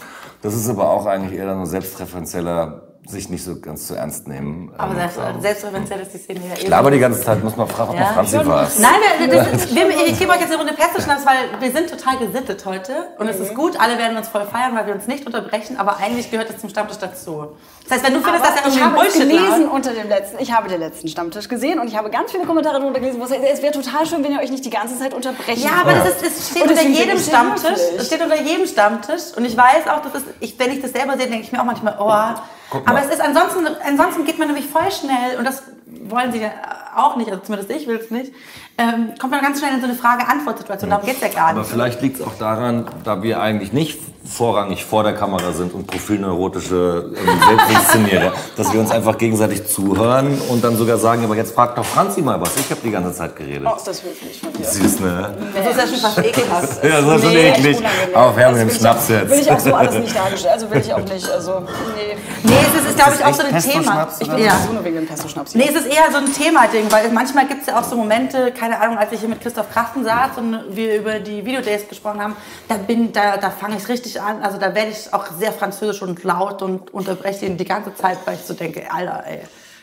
das ist aber auch eigentlich eher dann so selbstreferenzieller, sich nicht so ganz zu ernst nehmen.
Aber
Ähm,
selbst,
so.
selbstreferenziell ist die Szene ja eh
Ich laber die ganze Zeit, muss man fragen, ob
Ja,
man Franzi war.
Nein, wir, das ist, wir, ich gebe euch jetzt eine Runde Pesto-Schnaps, weil wir sind total gesittet heute. Und es ist gut, alle werden uns voll feiern, weil wir uns nicht unterbrechen, aber eigentlich gehört es zum Stammtisch dazu. Das heißt, wenn du findest, dass er
ich
irgendwie
habe es
Bullshit
gelesen
labert-
unter dem letzten, ich habe den letzten Stammtisch gesehen und ich habe ganz viele Kommentare darunter gelesen, wo es es wäre total schön, wenn ihr euch nicht die ganze Zeit unterbrechen
Ja, aber
würdet.
das ist, es steht
Und
unter jedem
ich
Stammtisch. Es steht unter jedem Stammtisch. Und ich weiß auch, dass es, ich, wenn ich das selber sehe, denke ich mir auch manchmal, oh. Aber es ist ansonsten, ansonsten geht man nämlich voll schnell, und das wollen sie ja auch nicht, also zumindest ich will es nicht, ähm, kommt man ganz schnell in so eine Frage-Antwort-Situation. Darum geht's ja gar
Aber
nicht.
vielleicht liegt es auch daran, da wir eigentlich nicht vorrangig vor der Kamera sind und profilneurotische ähm, Selbstinszenierer, dass wir uns einfach gegenseitig zuhören und dann sogar sagen, aber jetzt frag doch Franzi mal was, ich habe die ganze Zeit geredet.
Oh, ist das höflich von dir.
Süß, ne?
Das ist ja schon fast ekelhaft.
Ja, das ist schon
Nee,
eklig. Auf, den
will ich
Schnaps
auch-
jetzt.
Will ich auch so alles nicht dargestellt. Also will ich auch nicht. Also, nee.
Nee, es ist, ist glaube ich, auch so ein Thema. Ich bin
Ja. So nur wegen dem Pesto-Schnaps.
Nee, es es eher so ein Thema-Ding, weil manchmal gibt es ja auch so Momente, keine Ahnung, als ich hier mit Christoph Krachten saß und wir über die Videodays gesprochen haben, da bin, da, da fange ich richtig an, also da werde ich auch sehr französisch und laut und unterbreche ihn die ganze Zeit, weil ich so denke, Alter, ey,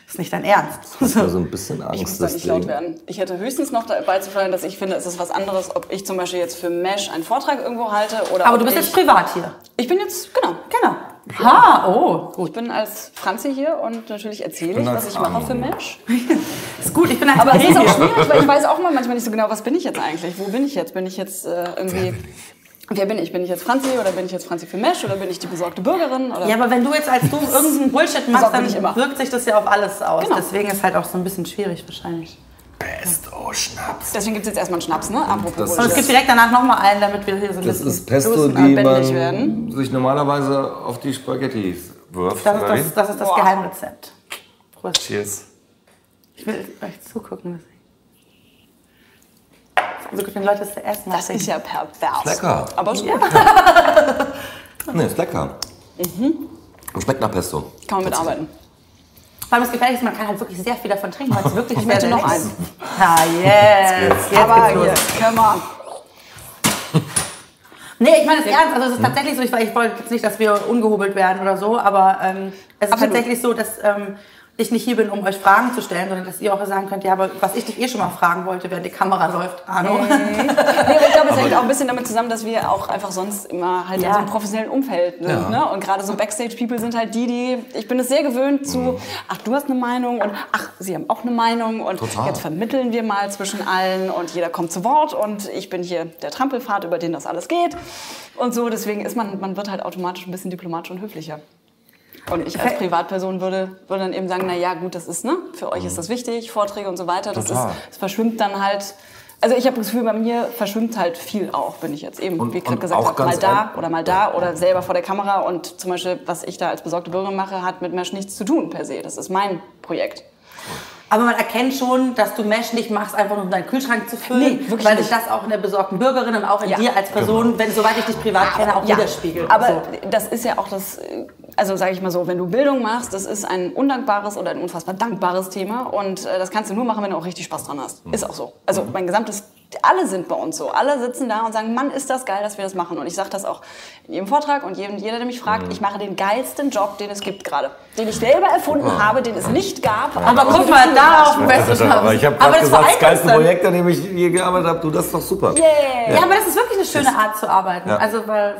ist nicht dein Ernst.
Also ein bisschen Angst.
Ich muss da nicht laut werden. Ich hätte höchstens noch dabei zu fallen, dass ich finde, es ist was anderes, ob ich zum Beispiel jetzt für Mesh einen Vortrag irgendwo halte oder
Aber du bist
ich,
jetzt privat hier.
Ich bin jetzt, genau.
Genau. Ha, oh,
Ich bin als Franzi hier und natürlich erzähle ich, was ich mache für. Mesh.
ist gut, ich bin als
Aber es ist auch schwierig, weil ich weiß auch mal manchmal nicht so genau, was bin ich jetzt eigentlich? Wo bin ich jetzt? Bin ich jetzt äh, irgendwie... Wer bin ich? Bin ich jetzt Franzi oder bin ich jetzt Franzi für Mesh oder bin ich die besorgte Bürgerin? Oder?
Ja, aber wenn du jetzt als du irgendeinen Bullshit machst, dann wirkt sich das ja auf alles aus.
Genau.
Deswegen ist halt auch so ein bisschen schwierig wahrscheinlich.
Pesto Schnaps.
Deswegen gibt es jetzt erstmal einen Schnaps, ne? Apropos
Das-
Und es gibt direkt danach nochmal einen, damit wir hier so ein
Das
bisschen
ist Pesto, die man
werden.
sich normalerweise auf die Spaghetti wirft.
Das ist das, das, ist das. Geheimrezept. Prost.
Cheers.
Ich will euch zugucken. So gut, wenn Leute es zuerst machen.
Das ist ja pervers.
Lecker.
Aber ist gut.
Nee, ist lecker. Und schmeckt nach Pesto.
Kann man mitarbeiten.
Vor allem das Gefährliche ist, man kann halt wirklich sehr viel davon trinken, weil es wirklich
Ich möchte noch einen.
Ah, yes. Jetzt
Aber
geht's
hier, come on.
Nee, ich meine es ernst. Also es ist tatsächlich so, ich, ich wollte jetzt nicht, dass wir ungehobelt werden oder so, aber ähm, es ist
Absolut.
tatsächlich so, dass ähm, ich nicht hier bin, um euch Fragen zu stellen, sondern dass ihr auch sagen könnt, ja, aber was ich dich eh schon mal fragen wollte, während die Kamera läuft, Arno.
Nee, aber ich glaube, es hängt auch ein bisschen damit zusammen, dass wir auch einfach sonst immer halt
Ja.
in so einem professionellen Umfeld sind.
Ja.
Ne? Und gerade so Backstage-People sind halt die, die, ich bin es sehr gewöhnt zu, ach, du hast eine Meinung und ach, sie haben auch eine Meinung und
Total.
jetzt vermitteln wir mal zwischen allen und jeder kommt zu Wort und ich bin hier der Trampelpfad, über den das alles geht. Und so, deswegen ist man, man wird halt automatisch ein bisschen diplomatisch und höflicher. Und ich als Privatperson würde, würde dann eben sagen, na ja, gut, das ist, ne, für euch ist das wichtig, Vorträge und so weiter. Das, ist, das verschwimmt dann halt. Also ich habe das Gefühl, bei mir verschwimmt halt viel auch, wenn ich jetzt eben,
Und-
wie gerade gesagt habe, mal da oder mal da oder selber vor der Kamera. Und zum Beispiel, was ich da als besorgte Bürgerin mache, hat mit Mesh nichts zu tun per se. Das ist mein Projekt.
Aber man erkennt schon, dass du Mesh nicht machst, einfach nur um deinen Kühlschrank zu füllen,
Nee, wirklich
weil sich das auch in der besorgten Bürgerin und auch in
Ja.
dir als Person, wenn soweit ich dich privat kenne, auch
Ja,
widerspiegelt.
Aber
So.
das ist ja auch das, also sage ich mal so, wenn du Bildung machst, das ist ein undankbares oder ein unfassbar dankbares Thema und äh, das kannst du nur machen, wenn du auch richtig Spaß dran hast. Ist auch so. Also mein gesamtes, alle sind bei uns so. Alle sitzen da und sagen, Mann, ist das geil, dass wir das machen. Und ich sage das auch in jedem Vortrag und jedem, jeder, der mich fragt, ich mache den geilsten Job, den es gibt gerade. Den ich selber erfunden habe, den es nicht gab.
Aber guck mal, da auf dem besten
Alter, aber ich habe
Aber
gerade
das
gesagt, das geilste. Projekt, an dem ich je gearbeitet habe, du, das ist doch super.
Yeah.
Ja, aber das ist wirklich eine schöne Art zu arbeiten.
Ja.
Also, weil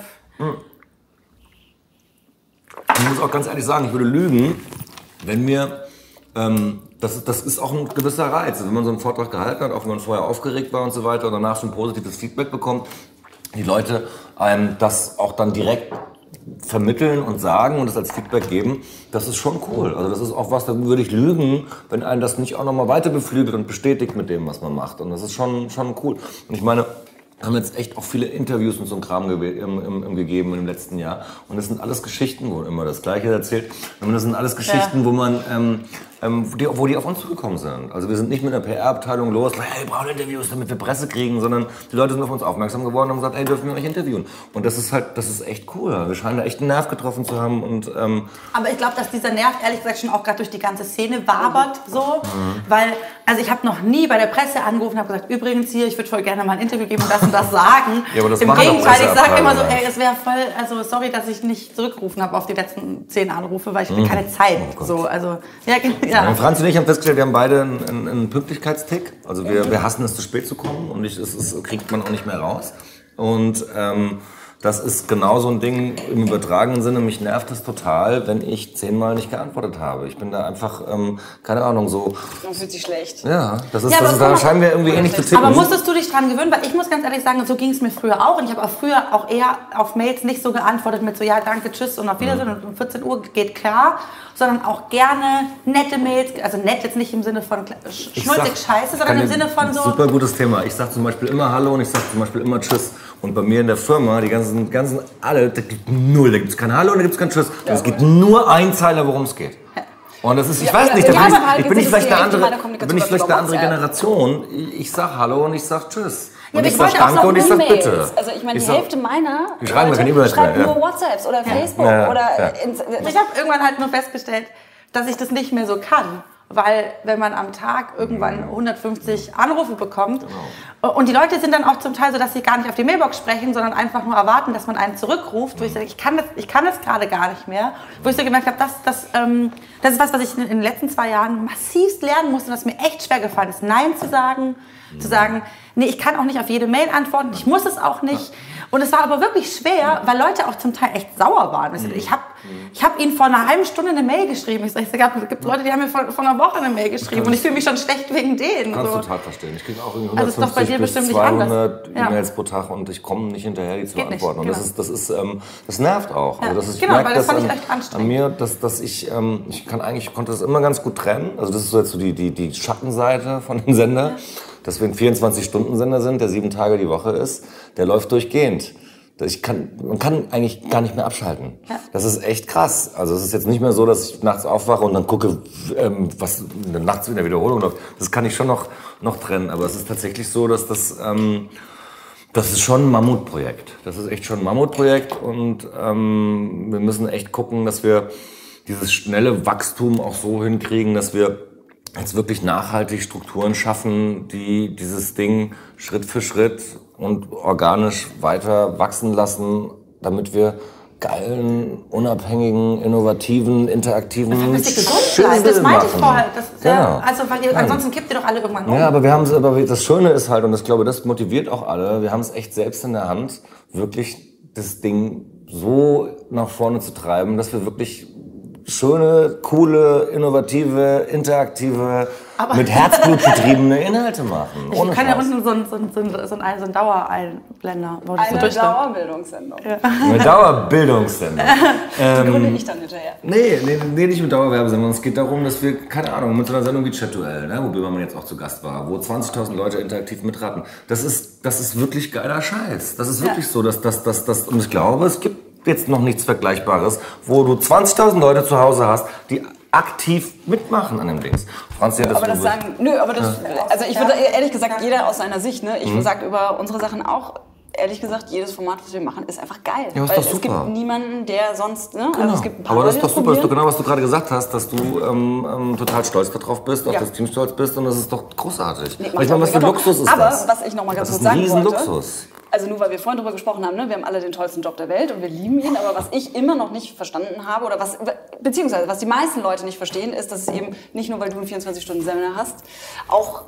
Ich muss auch ganz ehrlich sagen, ich würde lügen, wenn mir, ähm, das, das ist auch ein gewisser Reiz. Wenn man so einen Vortrag gehalten hat, auch wenn man vorher aufgeregt war und so weiter und danach schon positives Feedback bekommt, die Leute einem das auch dann direkt vermitteln und sagen und es als Feedback geben, das ist schon cool. Also das ist auch was, da würde ich lügen, wenn einen das nicht auch nochmal weiter beflügelt und bestätigt mit dem, was man macht. Und das ist schon, schon cool. Und ich meine, wir haben jetzt echt auch viele Interviews und so ein Kram ge im, im, im gegeben im letzten Jahr. Und das sind alles Geschichten, wo immer das Gleiche erzählt. Und das sind alles Geschichten, wo man, ähm, ähm, die, wo die auf uns zugekommen sind. Also wir sind nicht mit einer PR-Abteilung los, hey, wir brauchen Interviews, damit wir Presse kriegen, sondern die Leute sind auf uns aufmerksam geworden und haben gesagt, hey, dürfen wir euch interviewen? Und das ist halt, das ist echt cool. Wir scheinen da echt einen Nerv getroffen zu haben und ähm,
Aber ich glaube, dass dieser Nerv ehrlich gesagt schon auch gerade durch die ganze Szene wabert so, weil also ich habe noch nie bei der Presse angerufen und habe gesagt, übrigens hier, ich würde voll gerne mal ein Interview geben und das und das sagen.
Ja, aber das
Im Gegenteil, ich sage immer so, ey, es wäre voll, also sorry, dass ich nicht zurückgerufen habe auf die letzten zehn Anrufe, weil ich hatte keine Zeit. so, also ja, ge- ja.
Ja. Franz und ich haben festgestellt, wir haben beide einen, einen, einen Pünktlichkeitstick. Also wir, wir hassen es, zu spät zu kommen und ich, es, es kriegt man auch nicht mehr raus. Und ähm, das ist genau so ein Ding im übertragenen Sinne. Mich nervt es total, wenn ich zehnmal nicht geantwortet habe. Ich bin da einfach, ähm, keine Ahnung, so,
Man fühlt sich schlecht.
ja, das ist,
Ja,
das
guck
da scheinen wir irgendwie ähnlich zu ticken.
Aber musstest du dich dran gewöhnen? Weil ich muss ganz ehrlich sagen, so ging es mir früher auch. Und ich habe auch früher auch eher auf Mails nicht so geantwortet mit so, ja, danke, tschüss und auf Wiedersehen und um 14 Uhr geht klar. Sondern auch gerne nette Mails, also nett jetzt nicht im Sinne von schnulzig scheiße, sondern im Sinne von so,
Super gutes Thema. Ich sage zum Beispiel immer Hallo und ich sage zum Beispiel immer Tschüss. Und bei mir in der Firma, die ganzen, ganzen alle, da gibt null. Da gibt es kein Hallo und da gibt es kein Tschüss. Und es gibt nur ein Zeiler, worum es geht. Und das ist, ich weiß nicht, da
ja,
bin ich,
halt
ich bin vielleicht eine andere, bin ich vielleicht eine andere. Generation. Ich, ich sag Hallo und ich sag Tschüss.
Ja,
und ich
ich
sag Danke und ich sag. Bitte.
Also ich meine,
Ich
die
sag-
Hälfte meiner
Die schreiben gar keine
Leute schreibt
ja.
nur WhatsApps oder Facebook
Ja,
oder
ja.
Ich habe irgendwann halt nur festgestellt, dass ich das nicht mehr so kann. Weil wenn man am Tag irgendwann 150 Anrufe bekommt und die Leute sind dann auch zum Teil so, dass sie gar nicht auf die Mailbox sprechen, sondern einfach nur erwarten, dass man einen zurückruft, wo ich sage, ich kann das, ich kann das gerade gar nicht mehr, wo ich so gemerkt habe, das, das, ähm, das ist was, was ich in den letzten zwei Jahren massivst lernen musste, was mir echt schwer gefallen ist, Nein zu sagen, zu sagen, nee, ich kann auch nicht auf jede Mail antworten, ich muss es auch nicht. Und es war aber wirklich schwer, weil Leute auch zum Teil echt sauer waren. Ich habe ich hab ihnen vor einer halben Stunde eine Mail geschrieben. Ich sage, es gibt Leute, die haben mir vor, vor einer Woche eine Mail geschrieben und ich fühle mich schon schlecht wegen denen.
Kannst
so.
total verstehen. Ich kriege auch irgendwie
Also ist doch bei
150
dir
bis
bestimmt nicht
200
anders. Ja.
E-Mails pro Tag und ich komme nicht hinterher, die zu
Geht nicht,
beantworten. Und das
genau.
ist, das ist, ähm, das nervt auch.
Ja,
Also das ist,
genau,
merke
weil das fand ich echt anstrengend.
an mir, dass, dass ich, ähm, ich kann eigentlich, ich konnte das immer ganz gut trennen. Also das ist so jetzt so die, die, die Schattenseite von dem Sender. Dass wir ein 24-Stunden-Sender sind, der sieben Tage die Woche ist, der läuft durchgehend. Ich kann, man kann eigentlich gar nicht mehr abschalten.
Ja.
Das ist echt krass. Also es ist jetzt nicht mehr so, dass ich nachts aufwache und dann gucke, ähm, was nachts in der Wiederholung läuft. Das kann ich schon noch, noch trennen. Aber es ist tatsächlich so, dass das, ähm, das ist schon ein Mammutprojekt. Das ist echt schon ein Mammutprojekt und ähm, wir müssen echt gucken, dass wir dieses schnelle Wachstum auch so hinkriegen, dass wir jetzt wirklich nachhaltig Strukturen schaffen, die dieses Ding Schritt für Schritt und organisch weiter wachsen lassen, damit wir geilen, unabhängigen, innovativen, interaktiven
gesund bleibt, das meinte ich vorher. Das, ja,
Genau.
also, weil ihr, ansonsten kippt ihr doch alle irgendwann um.
Ja, aber wir haben es, aber das Schöne ist halt, und ich glaube, das motiviert auch alle, wir haben es echt selbst in der Hand, wirklich das Ding so nach vorne zu treiben, dass wir wirklich schöne, coole, innovative, interaktive,
Aber-
mit Herzblut betriebene Inhalte machen.
Ich
Ohne
kann ja
Spaß.
unten so ein, so ein, so ein, so ein, so ein Dauereinblender, so
Eine
durchläuft.
Dauerbildungssendung.
Eine Dauerbildungssendung.
Die gründe ich dann hinterher.
Nee, nee, nee, nicht mit Dauerwerbesendung. Es geht darum, dass wir, keine Ahnung, mit so einer Sendung wie Chat-Duell, ne, wo Böhmermann jetzt auch zu Gast war, wo 20.000 Leute interaktiv mitraten. Das ist, das ist wirklich geiler Scheiß. Das ist wirklich so, dass das, das, das, und ich glaube, es gibt jetzt noch nichts Vergleichbares, wo du 20.000 Leute zu Hause hast, die aktiv mitmachen an dem Dings. Franzi hat das
Aber das sagen, nö, aber das, also ich würde ehrlich gesagt, jeder aus seiner Sicht, ne, ich sag über unsere Sachen auch, ehrlich gesagt, jedes Format, was wir machen, ist einfach geil.
Ja, ist
Weil
doch
es gibt niemanden, der sonst, ne, also
Genau.
es gibt ein paar
Aber das ist
Leute,
doch
die
super, das ist doch genau, was du gerade gesagt hast, dass du ähm, ähm, total stolz darauf bist, auf
Ja.
das Team stolz bist und das ist doch großartig.
Nee,
ich meine, was für ein Luxus ist
Aber
das?
was ich noch mal ganz
das
kurz
ist ein
sagen wollte,
Riesenluxus.
Also nur weil wir vorhin drüber gesprochen haben, ne, wir haben alle den tollsten Job der Welt und wir lieben ihn, aber was ich immer noch nicht verstanden habe oder was, beziehungsweise was die meisten Leute nicht verstehen, ist, dass es eben nicht nur, weil du einen 24-Stunden-Seminar hast, auch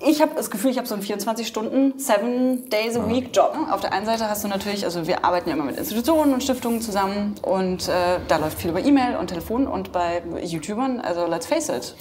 ich habe das Gefühl, ich habe so einen 24-Stunden, seven days a week Job. Auf der einen Seite hast du natürlich, also wir arbeiten ja immer mit Institutionen und Stiftungen zusammen und äh, da läuft viel über E-Mail und Telefon und bei YouTubern, also let's face it.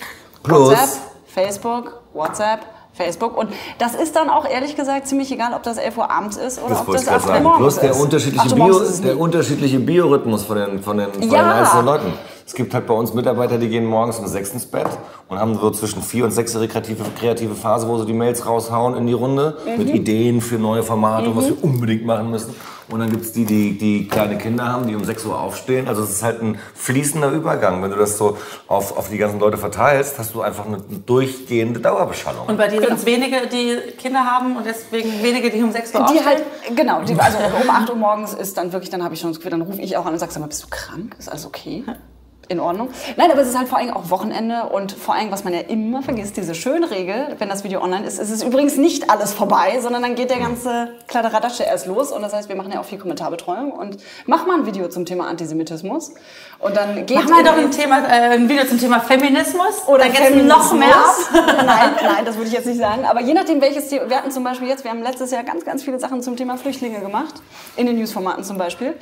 Plus-
WhatsApp, Facebook, WhatsApp, Facebook und das ist dann auch ehrlich gesagt ziemlich egal, ob das 11 Uhr abends ist oder
Das
ob das
ich gerade
8 Uhr morgens
Plus der
ist.
unterschiedliche,
8 Uhr
Bio, der unterschiedliche Biorhythmus von den, von den, von
Ja.
den einzelnen Leuten. Es gibt halt bei uns Mitarbeiter, die gehen morgens um sechs ins Bett und haben so zwischen vier und sechs ihre kreative, kreative Phase, wo sie die Mails raushauen in die Runde
Mhm.
mit Ideen für neue Formate und was wir unbedingt machen müssen. Und dann gibt's die, die, die kleine Kinder haben, die um 6 Uhr aufstehen. Also es ist halt ein fließender Übergang. Wenn du das so auf, auf die ganzen Leute verteilst, hast du einfach eine durchgehende Dauerbeschallung.
Und bei dir sind es wenige, die Kinder haben und deswegen wenige, die um 6 Uhr
Die
aufstehen?
halt, genau, die, also um 8 Uhr morgens ist dann wirklich, dann habe ich schon das Gefühl, dann rufe ich auch an und sage, sag mal, bist du krank? Ist alles okay? In Ordnung. Nein, aber es ist halt vor allem auch Wochenende und vor allem, was man ja immer vergisst, diese schöne Regel, wenn das Video online ist, ist es übrigens nicht alles vorbei, sondern dann geht der ganze Kladderadatsch erst los und das heißt, wir machen ja auch viel Kommentarbetreuung und mach mal ein Video zum Thema Antisemitismus und dann geht
Machen wir
in-
doch ein, Thema, äh, ein Video zum Thema Feminismus.
oder
geht's noch mehr ab.
Feminismus. nein, nein, das würde ich jetzt nicht sagen. Aber je nachdem, welches Thema. Wir hatten zum Beispiel jetzt, wir haben letztes Jahr ganz, ganz viele Sachen zum Thema Flüchtlinge gemacht. In den Newsformaten zum Beispiel.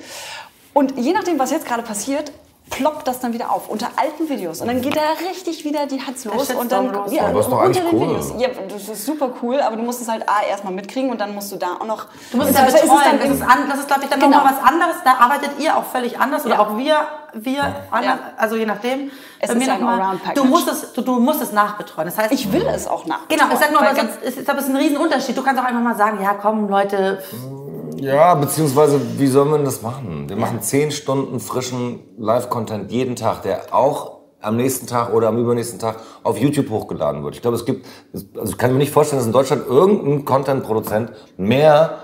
Und je nachdem, was jetzt gerade passiert, ploppt das dann wieder auf unter alten Videos und dann geht da richtig wieder die Hatz los und dann
los,
ja,
ja.
Aber ist doch
unter den
cool.
Videos. Ja, das ist super cool, aber du musst es halt A erstmal mitkriegen und dann musst du da auch noch
Du musst es ja betreuen.
dann
das, ist an, das ist, glaube ich, dann
Genau.
nochmal was anderes. Da arbeitet ihr auch völlig anders oder
Ja.
auch wir, wir anders, also je nachdem.
Es ist
mir
ja ein
mal- du musst es, du, du musst es nachbetreuen. Das heißt,
ich will es auch nach.
Genau, ich sag nur, aber sonst ist, glaube, es ist ein Riesenunterschied. Du kannst auch einfach mal sagen, ja komm, Leute,
Ja, beziehungsweise, wie sollen wir denn das machen? Wir machen zehn Stunden frischen Live-Content jeden Tag, der auch am nächsten Tag oder am übernächsten Tag auf YouTube hochgeladen wird. Ich glaube, es gibt, also ich kann mir nicht vorstellen, dass in Deutschland irgendein Content-Produzent mehr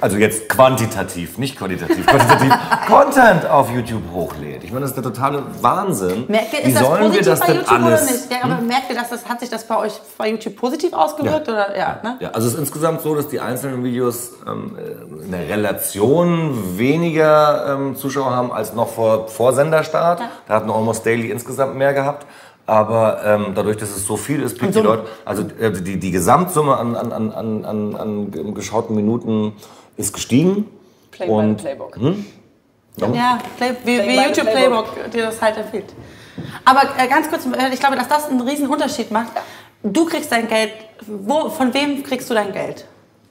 also jetzt quantitativ, nicht qualitativ, quantitativ Content auf YouTube hochlädt. Ich meine, das ist der totale Wahnsinn.
Merkt ihr,
Wie
ist das
sollen wir
positiv
das
bei
denn
YouTube
alles?
oder nicht? Ja, aber merkt ihr, dass das, hat sich das bei euch bei YouTube positiv ausgewirkt? Oder? Ja, ne?
Ja, also es ist insgesamt so, dass die einzelnen Videos ähm, äh, in der Relation weniger ähm, Zuschauer haben als noch vor, vor Senderstart. Da hatten Almost Daily insgesamt mehr gehabt. Aber ähm, dadurch, dass es so viel ist, blickt die Leute, also äh, die, die Gesamtsumme an, an, an, an, an, an geschauten Minuten ist gestiegen.
Play by
Und-
the Playbook.
Ja, Play, wie,
Play
wie
by
YouTube
Playbook.
Playbook dir das halt empfiehlt. Aber äh, ganz kurz, äh, ich glaube, dass das einen riesen Unterschied macht. Du kriegst dein Geld, wo, von wem kriegst du dein Geld?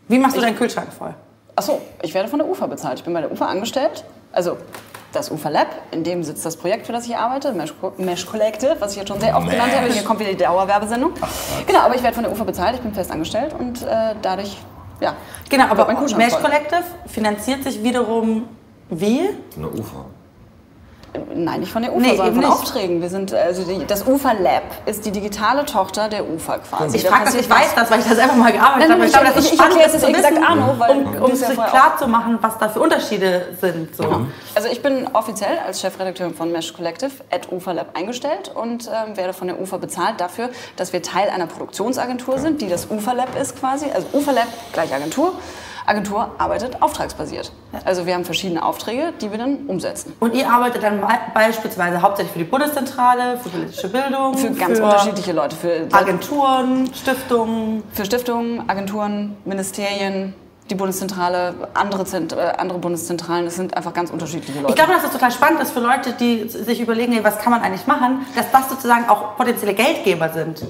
Wie machst du deinen Kühlschrank voll?
Achso, ich werde von der UFA bezahlt. Ich bin bei der UFA angestellt. Also das UFA Lab, in dem sitzt das Projekt, für das ich arbeite, Mesh, Mesh Collective, was ich jetzt schon sehr oft genannt habe. Hier kommt wieder die Dauerwerbesendung. Genau, aber ich werde von der UFA bezahlt, ich bin fest angestellt und äh, dadurch, ja.
Genau, aber Mesh. Collective finanziert sich wiederum wie?
Eine Ufer.
Nein, nicht von der UFA,
Nee,
sondern
eben
von
nicht.
Aufträgen. Wir sind, also die, das UFA Lab ist die digitale Tochter der UFA quasi.
Ich
Da
frage das, ich weiß das, weil ich das einfach mal gearbeitet habe. Ich glaube,
ich-
das ist
ich- ich
spannend,
erkläre
das
es
zu
jetzt exakt
wissen,
Arno, weil
um, um
bist ja
klar zu machen, was da für Unterschiede sind. So.
Also ich bin offiziell als Chefredakteurin von Mesh Collective at UFA Lab eingestellt und ähm, werde von der UFA bezahlt dafür, dass wir Teil einer Produktionsagentur sind, die das UFA Lab ist quasi. Also UFA Lab gleich Agentur. Agentur arbeitet auftragsbasiert. Also wir haben verschiedene Aufträge, die wir dann umsetzen.
Und ihr arbeitet dann beispielsweise hauptsächlich für die Bundeszentrale, für politische Bildung,
Für ganz unterschiedliche Leute. Für,
Agenturen, Stiftungen.
für Stiftungen, Agenturen, Ministerien, die Bundeszentrale, andere, Zent äh, andere Bundeszentralen. Es sind einfach ganz unterschiedliche Leute.
Ich glaube, dass das total spannend ist für Leute, die sich überlegen, was kann man eigentlich machen, dass das sozusagen auch potenzielle Geldgeber sind.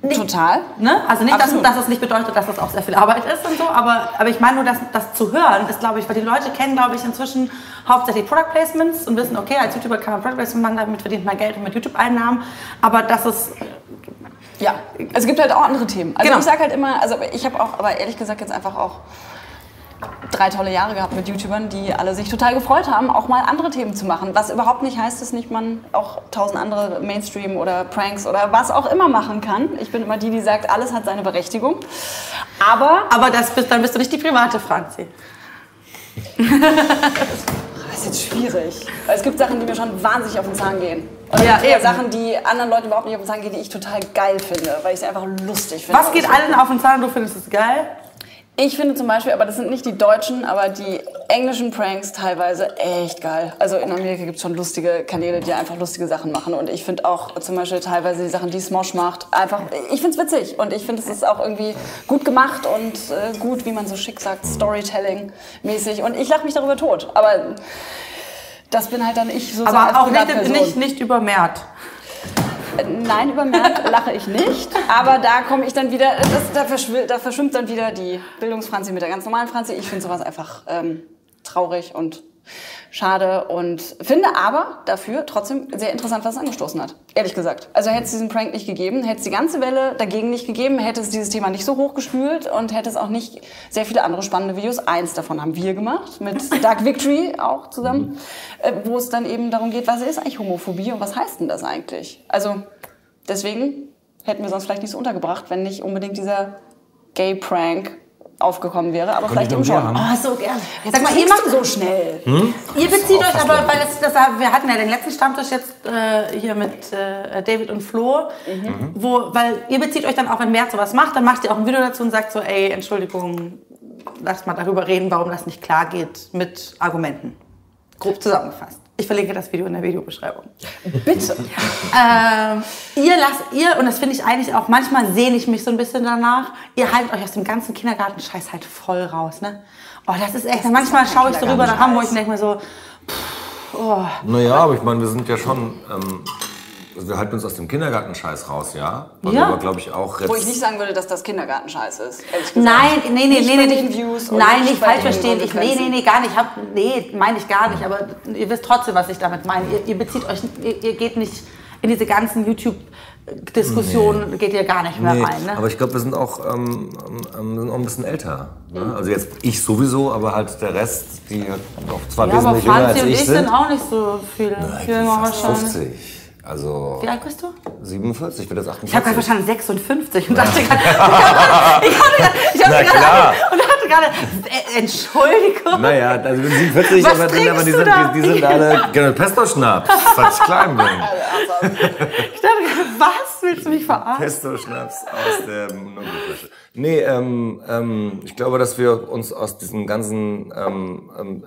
Total.
Ne? Also nicht, dass,
Absolut.
dass es nicht bedeutet, dass das auch sehr viel Arbeit ist und so, aber, aber ich meine nur, dass das zu hören ist, glaube ich, weil die Leute kennen, glaube ich, inzwischen hauptsächlich Product Placements und wissen, okay, als YouTuber kann man Product Placement machen, damit verdient man Geld und mit YouTube-Einnahmen, aber das ist,
Ja, es gibt halt auch andere Themen. Also
Genau.
ich sage halt immer, also ich habe auch, aber ehrlich gesagt jetzt einfach auch drei tolle Jahre gehabt mit YouTubern, die alle sich total gefreut haben, auch mal andere Themen zu machen. Was überhaupt nicht heißt, dass nicht man auch tausend andere Mainstream oder Pranks oder was auch immer machen kann. Ich bin immer die, die sagt, alles hat seine Berechtigung. Aber
aber das bist, dann bist du nicht die private Franzi.
das ist jetzt schwierig. Weil es gibt Sachen, die mir schon wahnsinnig auf den Zahn gehen. Und
Ja,
es
eben.
Sachen, die anderen Leuten überhaupt nicht auf den Zahn gehen, die ich total geil finde, weil ich sie einfach lustig finde.
Was geht allen auf den Zahn, du findest es geil?
Ich finde zum Beispiel, aber das sind nicht die deutschen, aber die englischen Pranks teilweise echt geil. Also in Amerika gibt es schon lustige Kanäle, die einfach lustige Sachen machen. Und ich finde auch zum Beispiel teilweise die Sachen, die Smosh macht, einfach, ich finde es witzig. Und ich finde, es ist auch irgendwie gut gemacht und äh, gut, wie man so schick sagt, Storytelling-mäßig. Und ich lache mich darüber tot. Aber das bin halt dann ich so als
Aber auch nicht, nicht, nicht übermehrt.
Nein, über Merck lache ich nicht. Aber da komme ich dann wieder, das, da, da verschwimmt dann wieder die Bildungsfranzi mit der ganz normalen Franzi. Ich finde sowas einfach ähm, traurig und schade und finde aber dafür trotzdem sehr interessant, was es angestoßen hat. Ehrlich gesagt. Also hätte es diesen Prank nicht gegeben, hätte es die ganze Welle dagegen nicht gegeben, hätte es dieses Thema nicht so hochgespült und hätte es auch nicht sehr viele andere spannende Videos. Eins davon haben wir gemacht, mit Dark Victory auch zusammen, äh, wo es dann eben darum geht, was ist eigentlich Homophobie und was heißt denn das eigentlich? Also deswegen hätten wir sonst vielleicht nicht so untergebracht, wenn nicht unbedingt dieser Gay-Prank aufgekommen wäre, aber vielleicht eben schon.
Oh, so gerne.
Jetzt
Sag mal, ihr macht
so schnell.
Ihr bezieht euch aber, weil das, das, wir hatten ja den letzten Stammtisch jetzt äh, hier mit äh, David und Flo, wo, weil ihr bezieht euch dann auch, wenn Mert sowas macht, dann macht ihr auch ein Video dazu und sagt so, ey, Entschuldigung, lasst mal darüber reden, warum das nicht klar geht mit Argumenten. Grob zusammengefasst. Ich verlinke das Video in der Videobeschreibung.
Bitte.
Ähm, ihr lasst, ihr, und das finde ich eigentlich auch, manchmal sehne ich mich so ein bisschen danach, ihr haltet euch aus dem ganzen Kindergartenscheiß halt voll raus, ne? Oh, das ist echt, manchmal
kein
schaue ich so rüber nach Hamburg und denke mir so, pff, oh,
Naja, aber ich meine, wir sind ja schon, ähm, wir halten uns aus dem Kindergartenscheiß raus, ja? Weil
Ja.
wir aber, glaube ich, auch jetzt...
Wo ich nicht sagen würde, dass das Kindergartenscheiß ist.
Nein, nee, nee,
Nicht
nee, nee, nicht,
Views
nein,
nicht
falsch verstehen. Ich, nee, nee, nee, gar nicht. Ich hab, nee, meine ich gar nicht. Aber ihr wisst trotzdem, was ich damit meine. Ihr, ihr bezieht euch, ihr, ihr geht nicht in diese ganzen YouTube-Diskussionen, geht ihr gar nicht mehr
Nee,
rein. Ne?
aber ich glaube, wir sind auch, ähm, ähm, wir sind auch ein bisschen älter. Ne? Also jetzt ich sowieso, aber halt der Rest, die auch zwar
ja, aber
wesentlich jünger als
Franzi und
ich
ich
sind.
sind auch nicht so viel
ich bin
jünger
fast
wahrscheinlich.
50. Also
Wie alt bist du?
47, ich bin jetzt 48.
Ich habe gerade verstanden 56 und dachte gerade, ich ich hatte, ich
Na
hatte
klar.
gerade und dachte gerade, äh, Entschuldigung.
Naja, also sind 40,
Was
aber, drin, aber die, sind, die, die sind alle genau, Pesto-Schnaps, was ich klein bin.
Ich dachte gerade, was? Willst du mich verarschen?
Pesto-Schnaps aus der Nudelflasche. Nee, ähm, ähm, ich glaube, dass wir uns aus diesem ganzen ähm, ähm,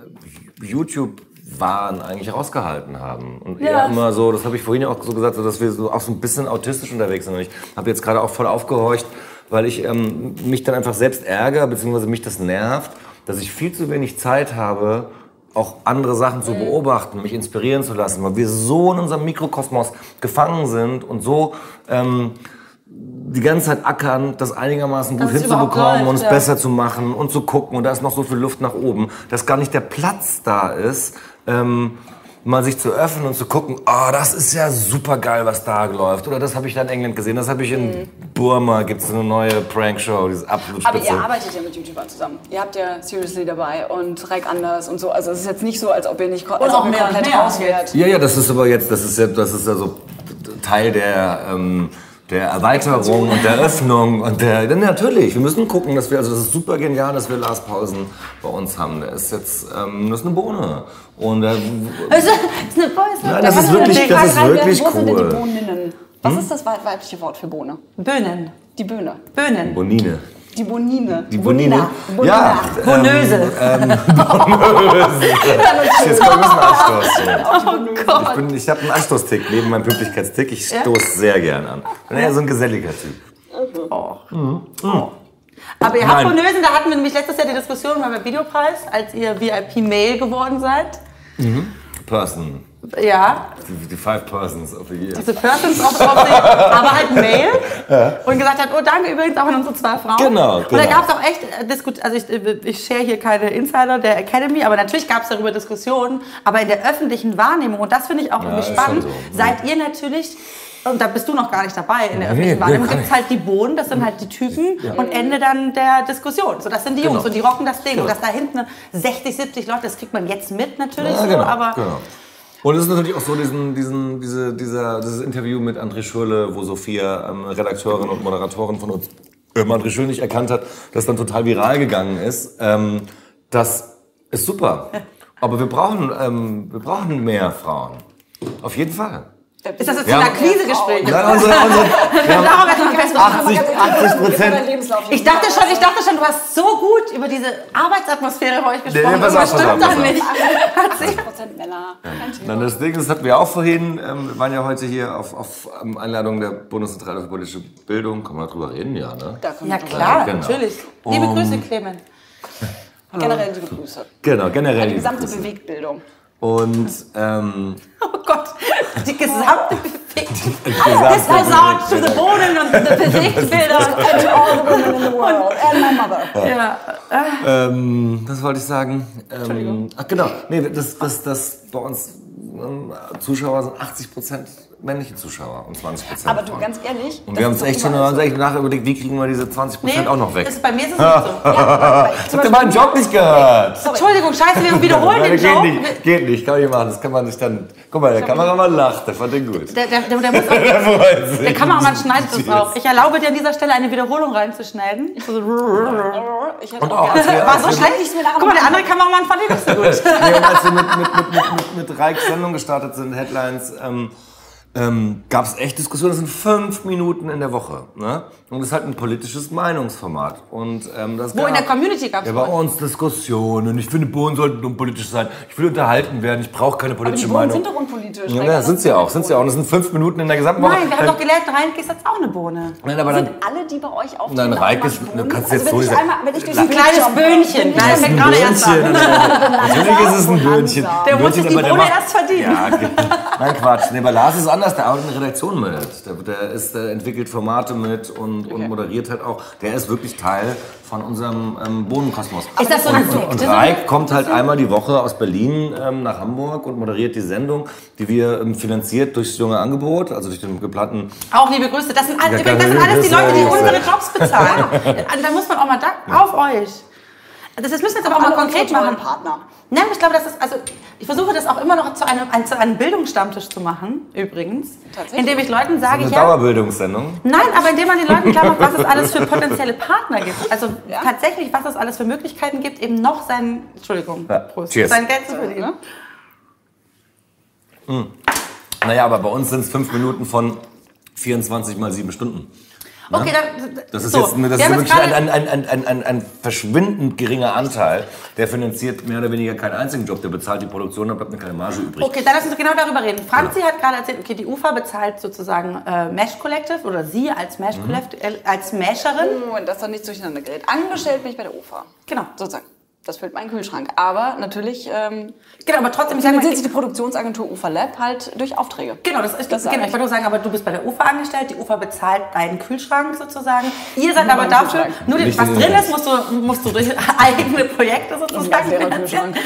YouTube-Wahn eigentlich rausgehalten haben. Und eher
Ja.
immer so, das habe ich vorhin ja auch so gesagt, so, dass wir so auch so ein bisschen autistisch unterwegs sind. Und ich habe jetzt gerade auch voll aufgehorcht, weil ich ähm, mich dann einfach selbst ärgere, beziehungsweise mich das nervt, dass ich viel zu wenig Zeit habe, auch andere Sachen zu beobachten, mich inspirieren zu lassen, weil wir so in unserem Mikrokosmos gefangen sind und so ähm, die ganze Zeit ackern, das einigermaßen gut
Dass es
hinzubekommen,
läuft,
uns
ja.
besser zu machen und zu gucken. Und da ist noch so viel Luft nach oben, dass gar nicht der Platz da ist, ähm, mal sich zu öffnen und zu gucken, ah, das ist ja super geil, was da läuft. Oder das habe ich da in England gesehen, das habe ich in Burma, gibt es eine neue Prankshow, die ist absolut
Mhm. Aber
spitze.
ihr arbeitet ja mit YouTubern zusammen. Ihr habt ja Seriously dabei und Reik Anders und so. Also es ist jetzt nicht so, als ob ihr nicht ko- als
auch
ob ihr komplett
mehr
raus wärt.
Ja, ja, das ist aber jetzt, das ist ja, das ist ja so Teil der, ähm, der Erweiterung und der Öffnung und der, denn natürlich, wir müssen gucken, dass wir, also das ist super genial, dass wir Lars Pausen bei uns haben. Der ist jetzt, ähm, das ist eine Bohne. Und äh,
Das ist eine Boys.
Nein, das ist wirklich, das ist wirklich
Wo sind denn die
cool.
Bohninnen? Was ist das weibliche Wort für Bohne?
Böhnen.
Die Böhne.
Böhnen.
Bonine.
Die Bonine.
Die Bonine.
Bonina.
Ja.
Bonöse.
Jetzt kommt ein bisschen Anstoß.
Oh Gott.
Ich, bin- ich habe einen Anstoßtick neben meinem Pünktlichkeitstick. Ich stoße sehr gern an. Bin eher so ein geselliger Typ.
Aber ihr habt. Bonösen, da hatten wir nämlich letztes Jahr die Diskussion beim Videopreis, als ihr VIP-Mail geworden seid.
Person.
Ja,
Die, Five Persons of the Year.
diese Persons of, the, aber halt Mail. Und gesagt hat, oh danke übrigens auch an unsere zwei Frauen.
Genau,
Und da
genau.
gab es auch echt äh, Diskut also ich, äh, ich share hier keine Insider der Academy, aber natürlich gab es darüber Diskussionen. Aber in der öffentlichen Wahrnehmung, und das finde ich auch
ist
spannend,
so.
seid ihr natürlich und da bist du noch gar nicht dabei in der
Ja,
öffentlichen
nee,
Wahrnehmung,
nee,
gibt es halt die Bohnen, das sind halt die Typen und Ende dann der Diskussion. So, das sind die Jungs
Genau.
und die rocken das Ding.
Genau.
Und dass da hinten 60, 70 Leute, das kriegt man jetzt mit natürlich
Ja,
so,
genau,
aber
genau. Und es ist natürlich auch so, diesen, diesen, diese, dieser, dieses Interview mit André Schürle, wo Sophia, ähm, Redakteurin und Moderatorin von uns, ähm, André Schürle nicht erkannt hat, das dann total viral gegangen ist. Ähm, das ist super. Aber wir brauchen, ähm, wir brauchen mehr Frauen. Auf jeden Fall.
Ist das jetzt
Ja.
ein Akquisegespräch?
Nein, unsere, unsere,
man fest
80, 80 Prozent.
Ich dachte schon, ich dachte schon, du hast so gut über diese Arbeitsatmosphäre bei euch gesprochen.
nee, pass auf, pass
stimmt
auf,
doch
pass auf.
nicht. Hat sich-
80% Männer. Kein Thema.
Dann das Ding, das hatten wir auch vorhin. Ähm, wir waren ja heute hier auf, auf ähm, Einladung der Bundeszentrale für politische Bildung. Kann man drüber reden, ja, ne?
Ja klar,
Genau.
natürlich. Liebe Grüße, Clement.
reden. Generell liebe Grüße.
Genau, generell.
Die gesamte. Bewegtbildung.
Und ähm,
Oh Gott, die gesamte Bewegung. This goes out to the Bohnen und the Bewegtbilder.
And to all the women in the world. And my mother.
ja.
ähm, was wollte ich sagen? Ähm, ach genau, nee, das, das, das bei uns ähm, Zuschauer sind 80 Prozent männliche Zuschauer und 20 Prozent
Aber du, ganz ehrlich.
Und
das
wir haben uns echt schon, echt nachher überlegt, wie kriegen wir diese 20 Prozent auch noch weg.
Ist, bei mir ist es nicht so.
Habt ihr meinen Job nicht gehört?
Entschuldigung, scheiße, wir wiederholen
Nein,
den
geht
Joke.
nicht, geht nicht, kann ich machen. Das kann man nicht dann. Guck mal, der Kameramann lacht, der fand den gut.
Der, der, der, der, muss auch, der Kameramann schneidet das auch. Ich erlaube dir an dieser Stelle eine Wiederholung reinzuschneiden. So,
Ich hätte
Und
auch
als wir,
War so schlecht? Guck mal, der andere Kameramann fand den nicht so gut.
nee, und als wir mit, mit, mit, mit, mit, mit Reiks Sendung gestartet sind, Headlines, ähm, ähm, gab es echt Diskussionen. Das sind fünf Minuten in der Woche. Ne? Und das ist halt ein politisches Meinungsformat. Und, ähm, das
Wo in der Community gab's
Ja, bei uns Diskussionen. Ich finde, Bohnen sollten unpolitisch sein. Ich will unterhalten werden. Ich brauche keine
Aber
politische
die Bohnen
Meinung.
sind doch unpolitisch.
Ja,
Reika,
ja, sind sie auch, sind sie auch. Das sind fünf Minuten in der gesamten Woche.
Nein, wir haben doch gelernt, Reinke ist jetzt auch eine Bohne.
Nein, aber dann,
Sind alle, die bei euch auftreten,
Nein, Reik
auch
ist- du kannst
also
jetzt so nicht
einmal, wenn ich durch
Ein kleines Böhnchen. Nein, fällt gerade erst an.
Natürlich ist es ein Böhnchen.
Der muss sich die Bohne erst verdienen.
Nein, Quatsch. Nee, bei Lars ist es anders. Der arbeitet in der Redaktion mit. Der, der, ist, der entwickelt Formate mit und, und moderiert halt auch. Der ist wirklich Teil von unserem ähm, Bohnenkosmos.
Ist das so eine
und, und, und? Reik kommt halt einmal die Woche aus Berlin ähm, nach Hamburg und moderiert die Sendung, die wir ähm, finanziert durchs junge Angebot, also durch den geplanten
Auch liebe Grüße. Das sind, all,
Ja,
das sind alles die Leute, die unsere Jobs bezahlen. da muss man auch mal da, auf euch. Das, das müssen wir jetzt aber auch mal konkret machen.
Partner.
Nein, ich glaube, das ist, also, ich versuche das auch immer noch zu einem, ein, zu einem Bildungsstammtisch zu machen, übrigens.
Tatsächlich?
Indem ich Leuten sage,
Eine
ja,
Dauerbildungssendung.
Nein, aber indem man den Leuten klar macht, was es alles für potenzielle Partner gibt. Also tatsächlich, was es alles für Möglichkeiten gibt, eben noch sein, Entschuldigung,
Ja,
Prost,
cheers.
sein Geld zu verdienen.
Naja, aber bei uns sind es fünf Minuten von 24 mal sieben Stunden.
Okay, dann,
Das ist
so,
jetzt das
wir
ist wirklich ein, ein, ein, ein, ein, ein verschwindend geringer Anteil. Der finanziert mehr oder weniger keinen einzigen Job. Der bezahlt die Produktion, da bleibt mir keine Marge übrig.
Okay, dann lass uns genau darüber reden. Franzi hat gerade erzählt, okay, die UFA bezahlt sozusagen äh, Mesh Collective oder sie als Mesh
Mhm.
Collective, äh, als Mesherin.
Moment, das doch nicht durcheinander gerät. Angestellt bin ich bei der UFA.
Genau.
Sozusagen. Das füllt meinen Kühlschrank. Aber natürlich ähm,
Genau, aber trotzdem, ich sag mal,
finanziert sich die Produktionsagentur UFA Lab halt durch Aufträge.
Genau, das ist
Das sag
genau. Ich wollte nur sagen, aber du bist bei der UFA angestellt, die UFA bezahlt deinen Kühlschrank sozusagen. Ihr seid aber
meinen
dafür,
Kühlschrank.
nur die,
Nicht
was
den
drin ist, musst du, musst du durch eigene Projekte sozusagen finanzieren.
Kühlschrank.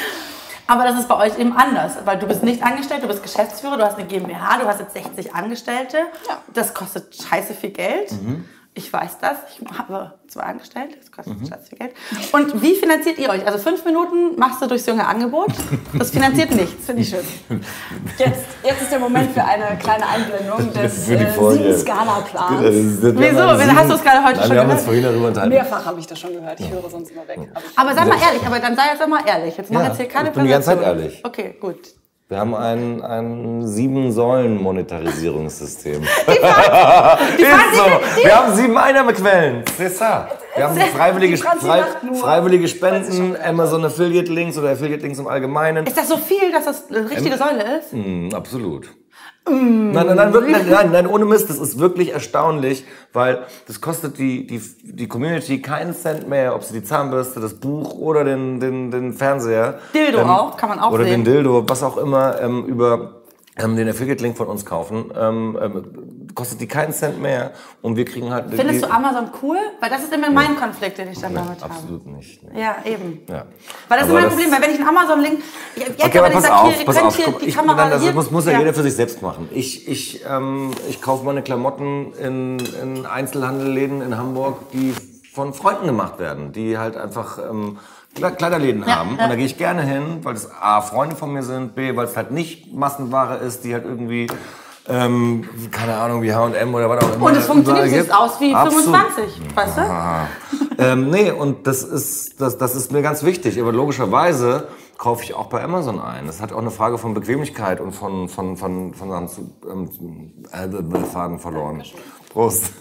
Aber das ist bei euch eben anders, weil du bist nicht angestellt, du bist Geschäftsführer, du hast eine GmbH, du hast jetzt 60 Angestellte.
Ja.
Das kostet scheiße viel Geld.
Mhm.
Ich weiß das. Ich habe zwei Angestellte, das kostet scheiße viel Geld. Und wie finanziert ihr euch? Also fünf Minuten machst du durchs junge Angebot. Das finanziert nichts.
Finde ich schön. Jetzt, jetzt ist der Moment für eine kleine Einblendung des äh. Sieben-Skala-Plans.
Wieso? Hast du es gerade heute
Nein,
schon
wir haben uns
gehört?
vorhin darüber unterhalten.
Mehrfach habe ich das schon gehört. Ich höre sonst immer weg. Aber
Aber sei mal ehrlich, aber dann sei jetzt mal ehrlich. Jetzt mach
Ja,
jetzt hier keine
ich bin die ganze Zeit ehrlich.
Okay, gut.
Wir haben ein, ein Sieben-Säulen-Monetarisierungssystem.
Die
Ist
Franzi-
so. Wir haben sieben Einnahmequellen. C'est ça. Wir haben freiwillige,
Die
frei, freiwillige Spenden, Amazon Affiliate Links oder Affiliate Links im Allgemeinen.
Ist das so viel, dass das eine richtige Säule ist?
Mm, absolut. Nein, nein, nein, wirklich, nein, nein, nein, ohne Mist, das ist wirklich erstaunlich, weil das kostet die, die, die Community keinen Cent mehr, ob sie die Zahnbürste, das Buch oder den, den, den Fernseher.
Dildo auch, kann man auch
Oder
sehen.
den Dildo, was auch immer, ähm, über ähm, den Affiliate-Link von uns kaufen, ähm, ähm, kostet die keinen Cent mehr und wir kriegen halt...
Findest du Amazon cool? Weil das ist immer mein Konflikt, den ich dann damit habe.
Absolut nicht. nee.
Ja, eben.
Ja.
Weil das ist
Aber
immer ein Problem, weil wenn ich einen Amazon-Link... Ja,
Okay, aber pass
sag,
auf,
hier, ihr
pass
könnt
auf.
hier
Guck,
die
ich,
Kamera
nein, das
hier...
muss, muss ja,
ja.
jeder für sich selbst machen. Ich, ich, ähm, ich kaufe meine Klamotten in, in Einzelhandelläden in Hamburg, die von Freunden gemacht werden, die halt einfach ähm, Kle- Kleiderläden haben. Und da gehe ich gerne hin, weil es A, Freunde von mir sind, B, weil es halt nicht Massenware ist, die halt irgendwie... Ähm, keine Ahnung, wie H&M oder was auch immer.
Und es funktioniert, sieht aus wie
Absolut.
25, weißt du?
ähm, nee, und das ist, das, das ist mir ganz wichtig. Aber logischerweise kaufe ich auch bei Amazon ein. Das hat auch eine Frage von Bequemlichkeit und von, von, von, von, von ähm, äh, Faden verloren. Prost.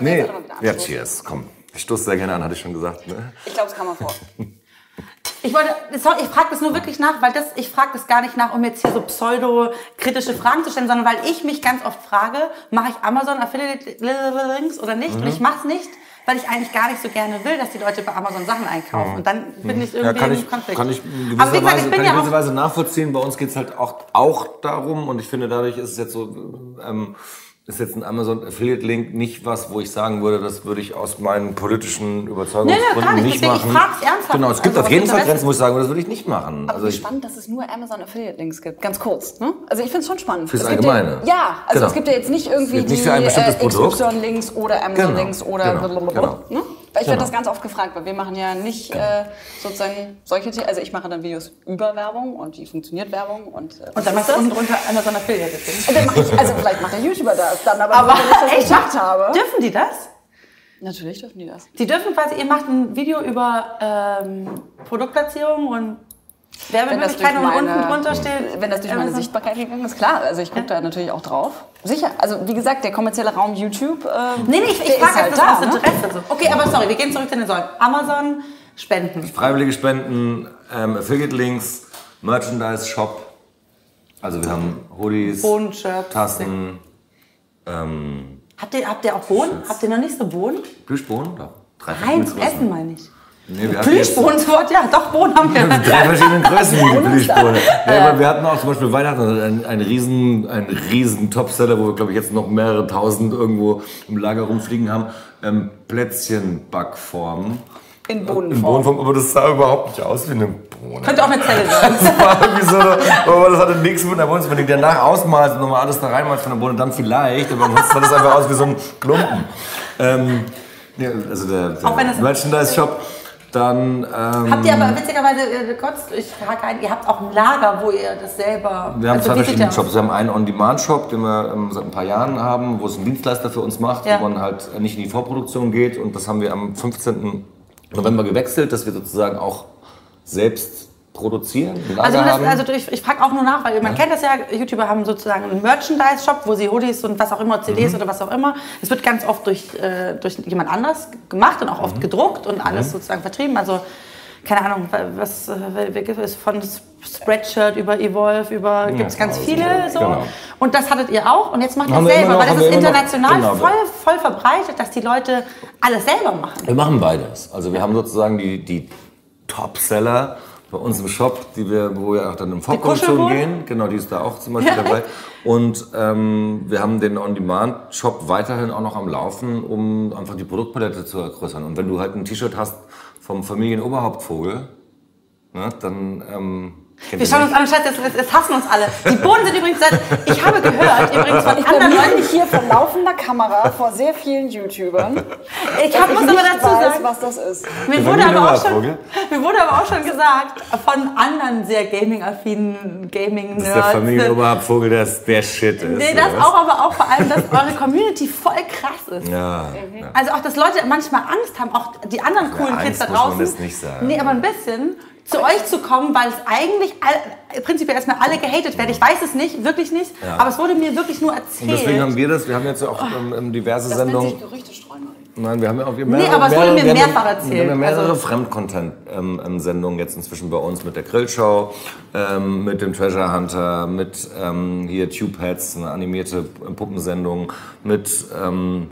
nee.
aber wieder
Ja, cheers. Komm. Ich stoße sehr gerne an, hatte ich schon gesagt. Ne?
Ich glaube, es kam mal vor.
Ich wollte, sorry, ich frage das nur wirklich nach, weil das, ich frage das gar nicht nach, um jetzt hier so pseudo-kritische Fragen zu stellen, sondern weil ich mich ganz oft frage, mache ich Amazon Affiliate Links oder nicht? Und
Mhm.
ich mache es nicht, weil ich eigentlich gar nicht so gerne will, dass die Leute bei Amazon Sachen einkaufen. Und dann bin ich
Mhm. Ja,
irgendwie
kann
im
ich,
Konflikt.
kann ich in gewisser
gesagt,
Weise,
ich
kann ich
ja
gewisser Weise nachvollziehen. Bei uns geht's halt auch, auch darum, und ich finde, dadurch ist es jetzt so, ähm, ist jetzt ein Amazon Affiliate Link nicht was, wo ich sagen würde, das würde ich aus meinen politischen Überzeugungsgründen
Nee, nee, nicht.
nicht
Deswegen, ich
machen.
frag's ernsthaft.
Genau, es gibt
Also
auf jeden Fall. Grenzen, wo ich sagen würde, das würde ich nicht machen.
Aber
Also ich,
spannend, dass es nur Amazon Affiliate Links gibt. Ganz kurz. Ne? Also ich finde es schon spannend.
Fürs
es
Allgemeine.
Ja, ja, also
Genau.
es gibt ja jetzt nicht irgendwie
Es gibt nicht
die
für ein bestimmtes
äh,
Produkt.
XY-Links oder Amazon-Links
Genau,
oder
genau,
blablabla.
genau.
Ne? Weil ich werde
Genau.
das ganz oft gefragt, weil wir machen ja nicht äh, sozusagen solche The Also ich mache dann Videos über Werbung und wie funktioniert Werbung und äh,
Und dann machst du unten drunter Amazon Affiliate.
Und dann mache ich, also vielleicht macht der YouTuber das dann, aber,
Aber
wenn ich das gemacht habe.
Dürfen die das?
Natürlich dürfen die das.
Die dürfen quasi, ihr macht ein Video über ähm, Produktplatzierung und Werbemöglichkeiten und unten drunter steht.
wenn das durch meine. Sichtbarkeit gegangen ist, klar. Also ich gucke da natürlich auch drauf. Sicher. Also wie gesagt, der kommerzielle Raum YouTube. Ähm,
Nee, nee, ich, ich frage
halt
das
da,
aus
ne?
Interesse. So. Okay, aber sorry, wir gehen zurück zu den Säulen. Amazon, Spenden.
freiwillige Spenden, ähm, Affiliate Links, Merchandise Shop. Also wir haben Hoodies,
Bohnenshirts.
Tassen, ähm,
Habt ihr, habt ihr auch Bohnen? Habt ihr noch nicht so Bohnen?
Plüschbohnen.
Nein. Essen meine ich.
Nee,
Plüschbohnenwort, ja, doch, Bohnen haben wir.
Drei verschiedene Größen, die Plüschbohne. Ja, aber wir hatten auch zum Beispiel Weihnachten einen, einen riesen, einen riesen Topseller, wo wir, glaube ich, jetzt noch mehrere tausend irgendwo im Lager rumfliegen haben. Ähm, Plätzchenbackform.
In
In
Bohnenform.
Bohnenform, aber das sah überhaupt nicht aus wie eine Bohne.
Könnte auch eine Zelle sein.
Das war irgendwie so, aber das hatte nichts mit einer Bohne. Wenn dir danach ausmalst und nochmal alles da reinmalst von der Bohne, dann vielleicht, aber ansonsten sah das einfach aus wie so ein Klumpen. Ähm, ja, also der, der
es-
Merchandise-Shop. Dann, ähm,
Habt ihr aber witzigerweise, äh, kurz, ich frage ein, ihr habt auch ein Lager, wo ihr das selber...
Wir haben
also
zwei verschiedene Shops. Wir haben einen On-Demand-Shop, den wir ähm, seit ein paar Jahren haben, wo es ein Dienstleister für uns macht,
Ja.
wo man halt nicht in die Vorproduktion geht. Und das haben wir am 15. November gewechselt, dass wir sozusagen auch selbst produzieren,
Also, das, also ich, ich frage auch nur nach, weil man kennt das ja, YouTuber haben sozusagen einen Merchandise-Shop, wo sie Hoodies und was auch immer,
Mhm.
CDs oder was auch immer. Es wird ganz oft durch, äh, durch jemand anders gemacht und auch
Mhm.
oft gedruckt und alles sozusagen vertrieben. Also keine Ahnung, was äh, es von Spreadshirt über Evolve, über gibt es ganz viele so.
genau.
Und das hattet ihr auch und jetzt macht ihr es selber,
noch,
weil das ist
immer noch,
international
genau.
voll, voll verbreitet, dass die Leute alles selber machen.
Wir machen beides. Also wir haben sozusagen die, die Top-Seller bei uns im Shop, die wir, wo wir auch dann Vorproduktion
Kuschelwohl?
gehen. Genau, die ist da auch zum Beispiel
Ja.
dabei. Und ähm, wir haben den On-Demand-Shop weiterhin auch noch am Laufen, um einfach die Produktpalette zu vergrößern. Und wenn du halt ein T-Shirt hast vom Familienoberhauptvogel, ne, dann ähm,
Wir schauen uns an, Schatz, jetzt, jetzt hassen uns alle. Die Bohnen sind übrigens seit, ich habe gehört, übrigens von anderen
Blamier
Leuten,
hier vor laufender Kamera vor sehr vielen YouTubern.
ich hab, muss aber dazu
weiß,
sagen,
was das ist.
mir wurde, aber auch schon, mir wurde aber auch schon gesagt, von anderen sehr gaming-affinen
Das ist der
Gaming-Nerds.
Familienoberhauptvogel, der, der Shit ist.
Nee, das auch, aber auch vor allem, dass eure Community voll krass ist.
Ja.
Also auch, dass Leute manchmal Angst haben, auch die anderen coolen Kids da
muss man
draußen.
das nicht sagen.
Nee, aber ein bisschen zu euch zu kommen, weil es eigentlich all, prinzipiell erstmal alle gehatet werden. Ich weiß es nicht, wirklich nicht, aber es wurde mir wirklich nur erzählt.
Und deswegen haben wir das, wir haben jetzt auch ähm, ähm, diverse Sendungen.
Gerüchte streuen.
Nein, wir haben ja auch wir
Nee, aber es wurde mir
ja-
mehrfach erzählt.
Wir haben ja mehrere
Also-
Fremdcontent-Sendungen jetzt inzwischen bei uns mit der Grillshow, ähm, mit dem Treasure Hunter, mit ähm, hier Tube Heads, eine animierte Puppensendung, mit ähm,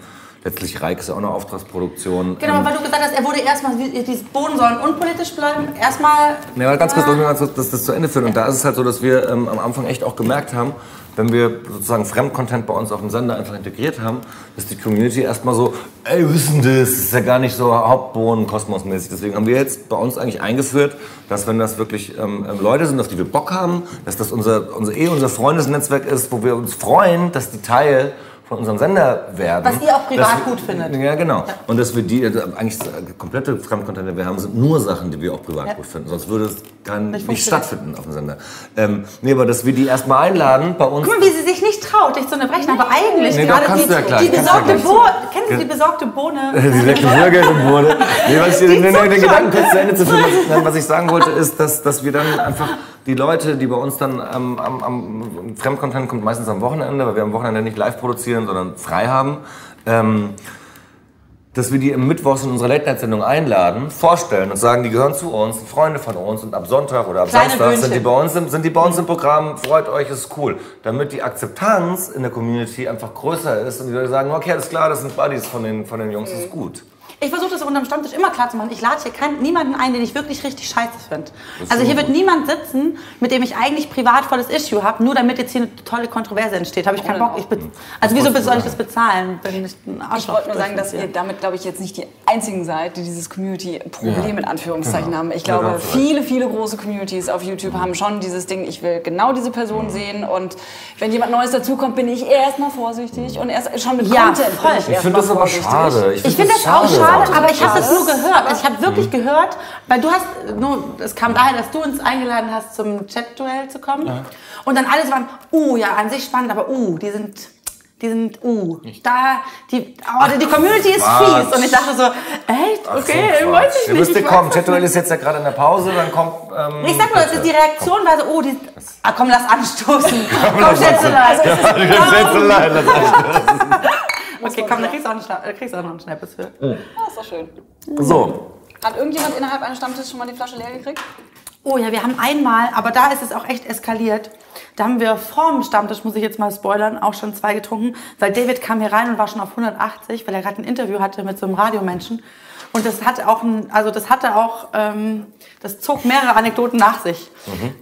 letztlich Reik ist ja auch eine Auftragsproduktion.
Genau,
Ähm,
weil du gesagt hast, er wurde erstmal, diese Boden sollen unpolitisch bleiben. Erstmal.
Ja, ganz kurz, mal kurz das, zu Ende führen. Und da ist es halt so, dass wir ähm, am Anfang echt auch gemerkt haben, wenn wir sozusagen Fremdcontent bei uns auf dem Sender einfach integriert haben, dass die Community erstmal so, ey, denn das? Das ist ja gar nicht so Hauptbohnen, kosmosmäßig. Deswegen haben wir jetzt bei uns eigentlich eingeführt, dass wenn das wirklich ähm, ähm, Leute sind, auf die wir Bock haben, dass das unser, unser eh unser Freundesnetzwerk ist, wo wir uns freuen, dass die Teil von unserem Sender werden.
Was ihr auch privat
wir-
gut findet.
Ja, genau. Und dass wir die, also eigentlich äh, komplette Fremdcontent, die wir haben, sind nur Sachen, die wir auch privat
Ja.
gut finden. Sonst würde es gar nicht,
funktionieren.
stattfinden auf dem Sender. Ähm, nee, aber dass wir die erstmal einladen bei uns.
Guck mal, wie sie sich nicht traut, dich zu unterbrechen, aber eigentlich
Nee,
gerade die,
ja
die
ja
besorgte. Bohne. Kennst du die besorgte Bohne?
Die Bürgerin wurde. Nee, was ich, den, den, den Gedanken kurz zu Ende zu führen, was ich sagen wollte, ist, dass, dass wir dann einfach die Leute, die bei uns dann am, am, am Fremdcontent kommt meistens am Wochenende, weil wir am Wochenende nicht live produzieren, sondern frei haben, ähm, dass wir die im Mittwochs in unsere Late-Night-Sendung einladen, vorstellen und sagen, die gehören zu uns, sind Freunde von uns und ab Sonntag oder ab
Kleine
Samstag sind die, bei uns im, sind die bei uns im Programm, freut euch, ist cool. Damit die Akzeptanz in der Community einfach größer ist und die Leute sagen, okay, alles klar, das sind Buddies von den, von den Jungs, ist gut.
Ich versuche das unterm Stammtisch immer klar zu machen. Ich lade hier keinen, niemanden ein, den ich wirklich richtig scheiße finde. Also hier wird niemand sitzen, mit dem ich eigentlich privat volles Issue habe, nur damit jetzt hier eine tolle Kontroverse entsteht. Habe ich keinen Bock. Ich be also wieso soll ich das bezahlen, wenn ich
Ich wollte nur sagen, dass ihr damit, glaube ich, jetzt nicht die einzigen seid, die dieses Community-Problem in Anführungszeichen haben. Ich
Ja,
glaube,
du
viele, viele große Communities auf YouTube haben schon dieses Ding, ich will genau diese Person sehen und wenn jemand Neues dazukommt, bin ich erstmal vorsichtig und erst schon mit
Ja,
Content
voll.
bin ich,
Ich finde das aber
vorsichtig.
schade.
Ich finde das auch schade, aber ich habe das nur gehört. Also ich habe
Mhm.
wirklich gehört, weil du hast, nur, es kam daher, dass du uns eingeladen hast, zum Chat-Duell zu kommen. Und dann alles waren, uh, ja, an sich spannend, aber uh, die sind, die sind, uh, da, die, oh, die Community ist
Quatsch.
fies. Und ich dachte so, echt,
Ach so,
okay,
Quatsch.
weiß ich
Ihr
nicht.
müsst ihr
ich
kommen. Chatduell ist jetzt ja gerade in der Pause, dann kommt. Ähm.
Ich sag nur, ist die Reaktion war so, oh, die, ah, komm, lass anstoßen. komm,
lass
Schätzelein.
Schätzelein, das heißt-
Okay, komm, da kriegst du auch auch noch einen Schnappes für.
Ah, ist doch schön.
So,
Hat irgendjemand innerhalb eines Stammtisches schon mal die Flasche leer gekriegt?
Oh ja, wir haben einmal, aber da ist es auch echt eskaliert. Da haben wir vorm Stammtisch, muss ich jetzt mal spoilern, auch schon zwei getrunken, weil David kam hier rein und war schon auf 180, weil er gerade ein Interview hatte mit so einem Radiomenschen. Und das hatte auch, ein, also das hatte auch, ähm, das zog mehrere Anekdoten nach sich.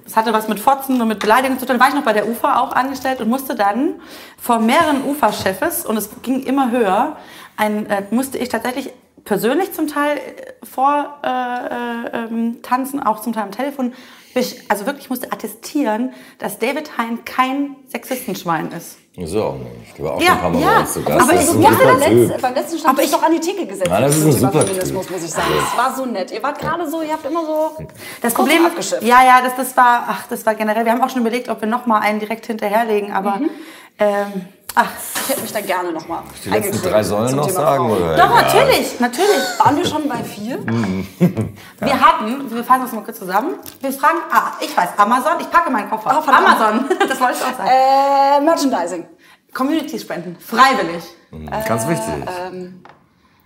Das hatte was mit Fotzen und mit Beleidigungen zu tun. Da war ich noch bei der UFA auch angestellt und musste dann vor mehreren UFA-Chefs, und es ging immer höher, ein, äh, musste ich tatsächlich persönlich zum Teil äh, vor äh, äh, ähm, tanzen, auch zum Teil am Telefon. Ich, also wirklich musste attestieren, dass David Hein kein Sexistenschwein ist.
So auch nicht. Der war auch
Ja,
schon ein paar Mal
ja,
bei uns zu Gast.
aber
Das
ich
ist super
beim
das
letzten, Stand habe ich
ich-
doch an die Theke gesetzt.
Ja, das ist ein
Thema
super
Feminismus, muss ich sagen. Es war so nett. Ihr wart gerade so, ihr habt immer so
Das Problem,
abgeschifft.
ja, ja, das, das war, ach, das war generell. Wir haben auch schon überlegt, ob wir noch mal einen direkt hinterherlegen, aber ähm, ach,
Ich hätte mich da gerne nochmal
Die letzten drei Säulen noch sagen? Oder?
doch natürlich, natürlich.
Waren wir schon bei vier?
Wir hatten, wir fassen das mal kurz zusammen. Wir fragen, ah, ich weiß, Amazon. Ich packe meinen Koffer.
Verdammt.
Amazon, das wollte ich auch sagen.
Äh, Merchandising.
Community spenden, freiwillig.
Ganz wichtig.
Ähm,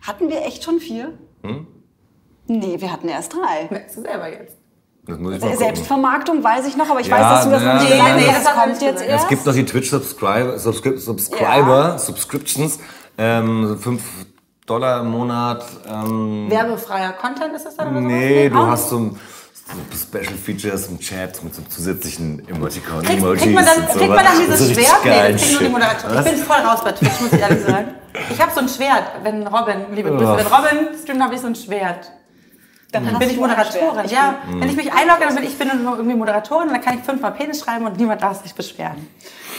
hatten wir echt schon vier?
Hm?
Nee, wir hatten erst drei.
Merkst du selber jetzt.
Das muss ich mal gucken.
Selbstvermarktung weiß ich noch, aber ich
Ja,
weiß, dass du das
ja,
nicht
ja, ja,
hast.
das
kommt jetzt erst.
Es gibt noch die Twitch Subscriber, Subscri Subscriber Subscriptions, ähm, 5 Dollar im Monat. Ähm,
Werbefreier Content ist das dann oder sowas?
nee, du hast so, ein- so Special Features im Chat mit so zusätzlichen Emoticon,
Kriegt,
Emojis
kriegt man dann, kriegt man dann dieses Schwert? Nee, das kriegen nur die. Moderatoren. Ich bin voll raus bei Twitch, muss ich ehrlich sagen. Ich habe so ein Schwert, wenn Robin, liebe Grüße, wenn Robin streamt, habe ich so ein Schwert.
Dann hast
bin ich Moderatorin.
Ich
Ja,
Mhm.
wenn ich mich einlogge, dann bin ich bin nur irgendwie Moderatorin und dann kann ich fünfmal Penis schreiben und niemand darf sich beschweren.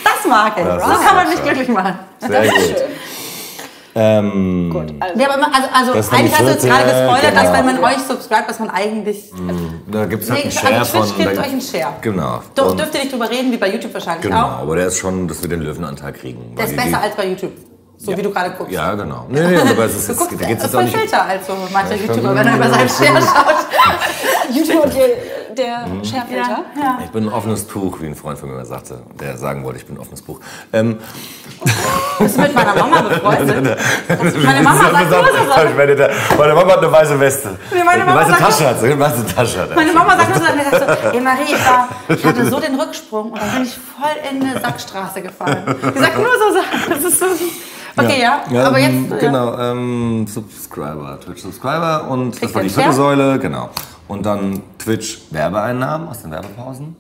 Das mag ich.
Das
so
ist
kann man mich
schön.
glücklich machen.
Sehr
bin
gut.
schön.
Ähm,
Gut, also.
Ja, aber immer- also, also
Das
eigentlich hast du jetzt gerade gespoilert, dass
genau.
wenn man euch subscribt, dass man eigentlich.
Da gibt es halt
Nee,
einen Share
also Twitch
von.
gibt
da-
euch einen Share.
Genau.
Dür
Und-
dürft ihr nicht drüber reden, wie bei YouTube wahrscheinlich
Genau,
auch.
aber der ist schon, dass wir den Löwenanteil kriegen.
Der ist besser
die-
als bei YouTube. So wie du gerade guckst.
Ja, genau. Nee, nee, aber es ist
Du
jetzt,
guckst
da geht's jetzt auch nicht.
Filter als so mancher
Ja,
YouTuber, wenn er über seinen Share schaut.
YouTube und der, der Sharefilter.
Ja, ja.
Ich bin ein offenes Tuch, wie ein Freund von mir mal sagte, der sagen wollte, ich bin ein offenes Buch. Ähm,
Bist du mit meiner Mama befreundet? Meine Mama sagt nur so.
Meine Mama hat eine weiße Weste.
Nee, meine
eine
Mama
weiße
sagt-
Tasche hat sie. Eine weiße Tasche hat
Meine Mama sagt nur so, sagt so, ey Marie, ich, war, ich hatte so den Rücksprung und dann bin ich voll in eine Sackstraße gefallen. Die sagt nur so Sachen. Das ist so. Okay, ja. aber
ähm,
jetzt.
Genau, ähm, Subscriber, Twitch Subscriber und das
Kriegt
war die vierte? Säule, genau. Und dann Twitch Werbeeinnahmen aus den Werbepausen.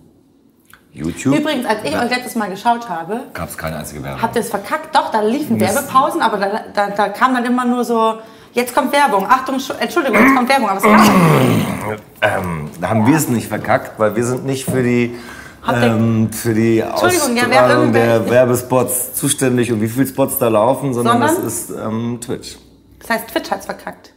YouTube.
Übrigens, als ich euch letztes Mal geschaut habe,
Gab es keine einzige Werbung.
habt ihr es verkackt. Doch, da liefen Werbepausen, aber da, da, da kam dann immer nur so, jetzt kommt Werbung. Achtung, Schu- Entschuldigung, jetzt kommt Werbung. Aber es kam.
Ähm, da haben wir es nicht verkackt, weil wir sind nicht für die, ähm, für die
Entschuldigung, ja,
Ausstrahlung der Werbespots zuständig und wie viele Spots da laufen, sondern,
Sondern?
das ist ähm, Twitch.
Das heißt, Twitch hat's verkackt.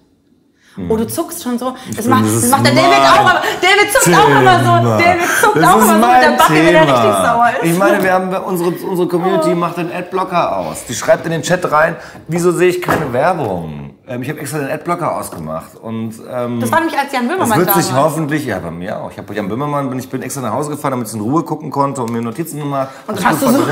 Oh, du zuckst schon so. Das macht,
das
macht der David auch, aber David zuckt auch immer so.
Thema.
David zuckt
Das
auch immer so mit der Backe, wenn er
Thema.
richtig sauer ist.
Ich meine, wir haben unsere, unsere Community macht den Adblocker aus. Die schreibt in den Chat rein, wieso sehe ich keine Werbung? Ähm, ich habe extra den Adblocker ausgemacht und ähm,
das war nämlich, als Jan
das
Böhmermann
wird
da
sich hoffentlich, ja bei mir auch. Ich habe Jan Böhmermann, bin ich bin extra nach Hause gefahren, damit ich in Ruhe gucken konnte und mir Notizen gemacht.
Und
Ich
hast du so-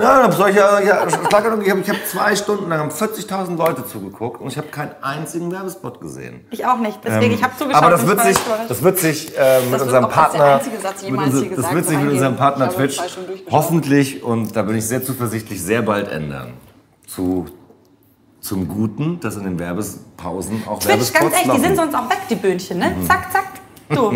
Ja, hab solche, ja, ich habe ich hab zwei Stunden lang haben 40.000 Leute zugeguckt und ich habe keinen einzigen Werbespot gesehen.
Ich auch nicht. Deswegen, ich habe zugeschaut.
Ähm, Aber das wird
ich
sich, das wird sich äh, mit
wird
unserem
auch als der
Partner,
einzige Satz
mit unser- das wird sich mit unserem Partner
Ich
Twitch hoffentlich und da bin ich sehr zuversichtlich sehr bald ändern zu zum Guten, dass in den Werbespausen auch
Twitch,
Werbespots
ganz echt, die sind sonst auch weg, die Böhnchen, ne? Zack, zack. Du.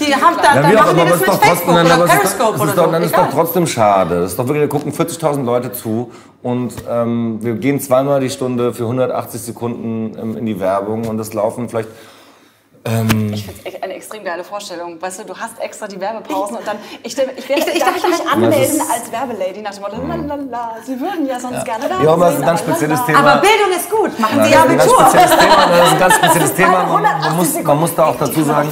Die haben da,
Ja,
da
wie auch
machen
immer,
die
aber
das
es ist
mit
doch
Facebook
trotzdem, nein,
oder
es
Periscope
es
oder
ist doch,
so.
dann ist doch trotzdem schade. Das ist doch wirklich, da gucken 40.000 Leute zu und ähm, wir gehen zweimal die Stunde für 180 Sekunden ähm, in die Werbung und das laufen vielleicht
Ich finde es eine extrem geile Vorstellung. Weißt du, du hast extra die Werbepausen und dann, ich, ich,
Ich- ich
darf mich
halt-
anmelden als Werbelady nach dem Motto, lalala, Sie würden ja sonst gerne da
Ja, aber das ist
sein,
ein ganz spezielles. Thema.
Aber Bildung ist gut, machen
Ja,
sie
das ist ein ganz
Abitur.
spezielles Thema. Das ist ein ganz spezielles Thema. Man,
180
man, muss, man muss da auch dazu sagen,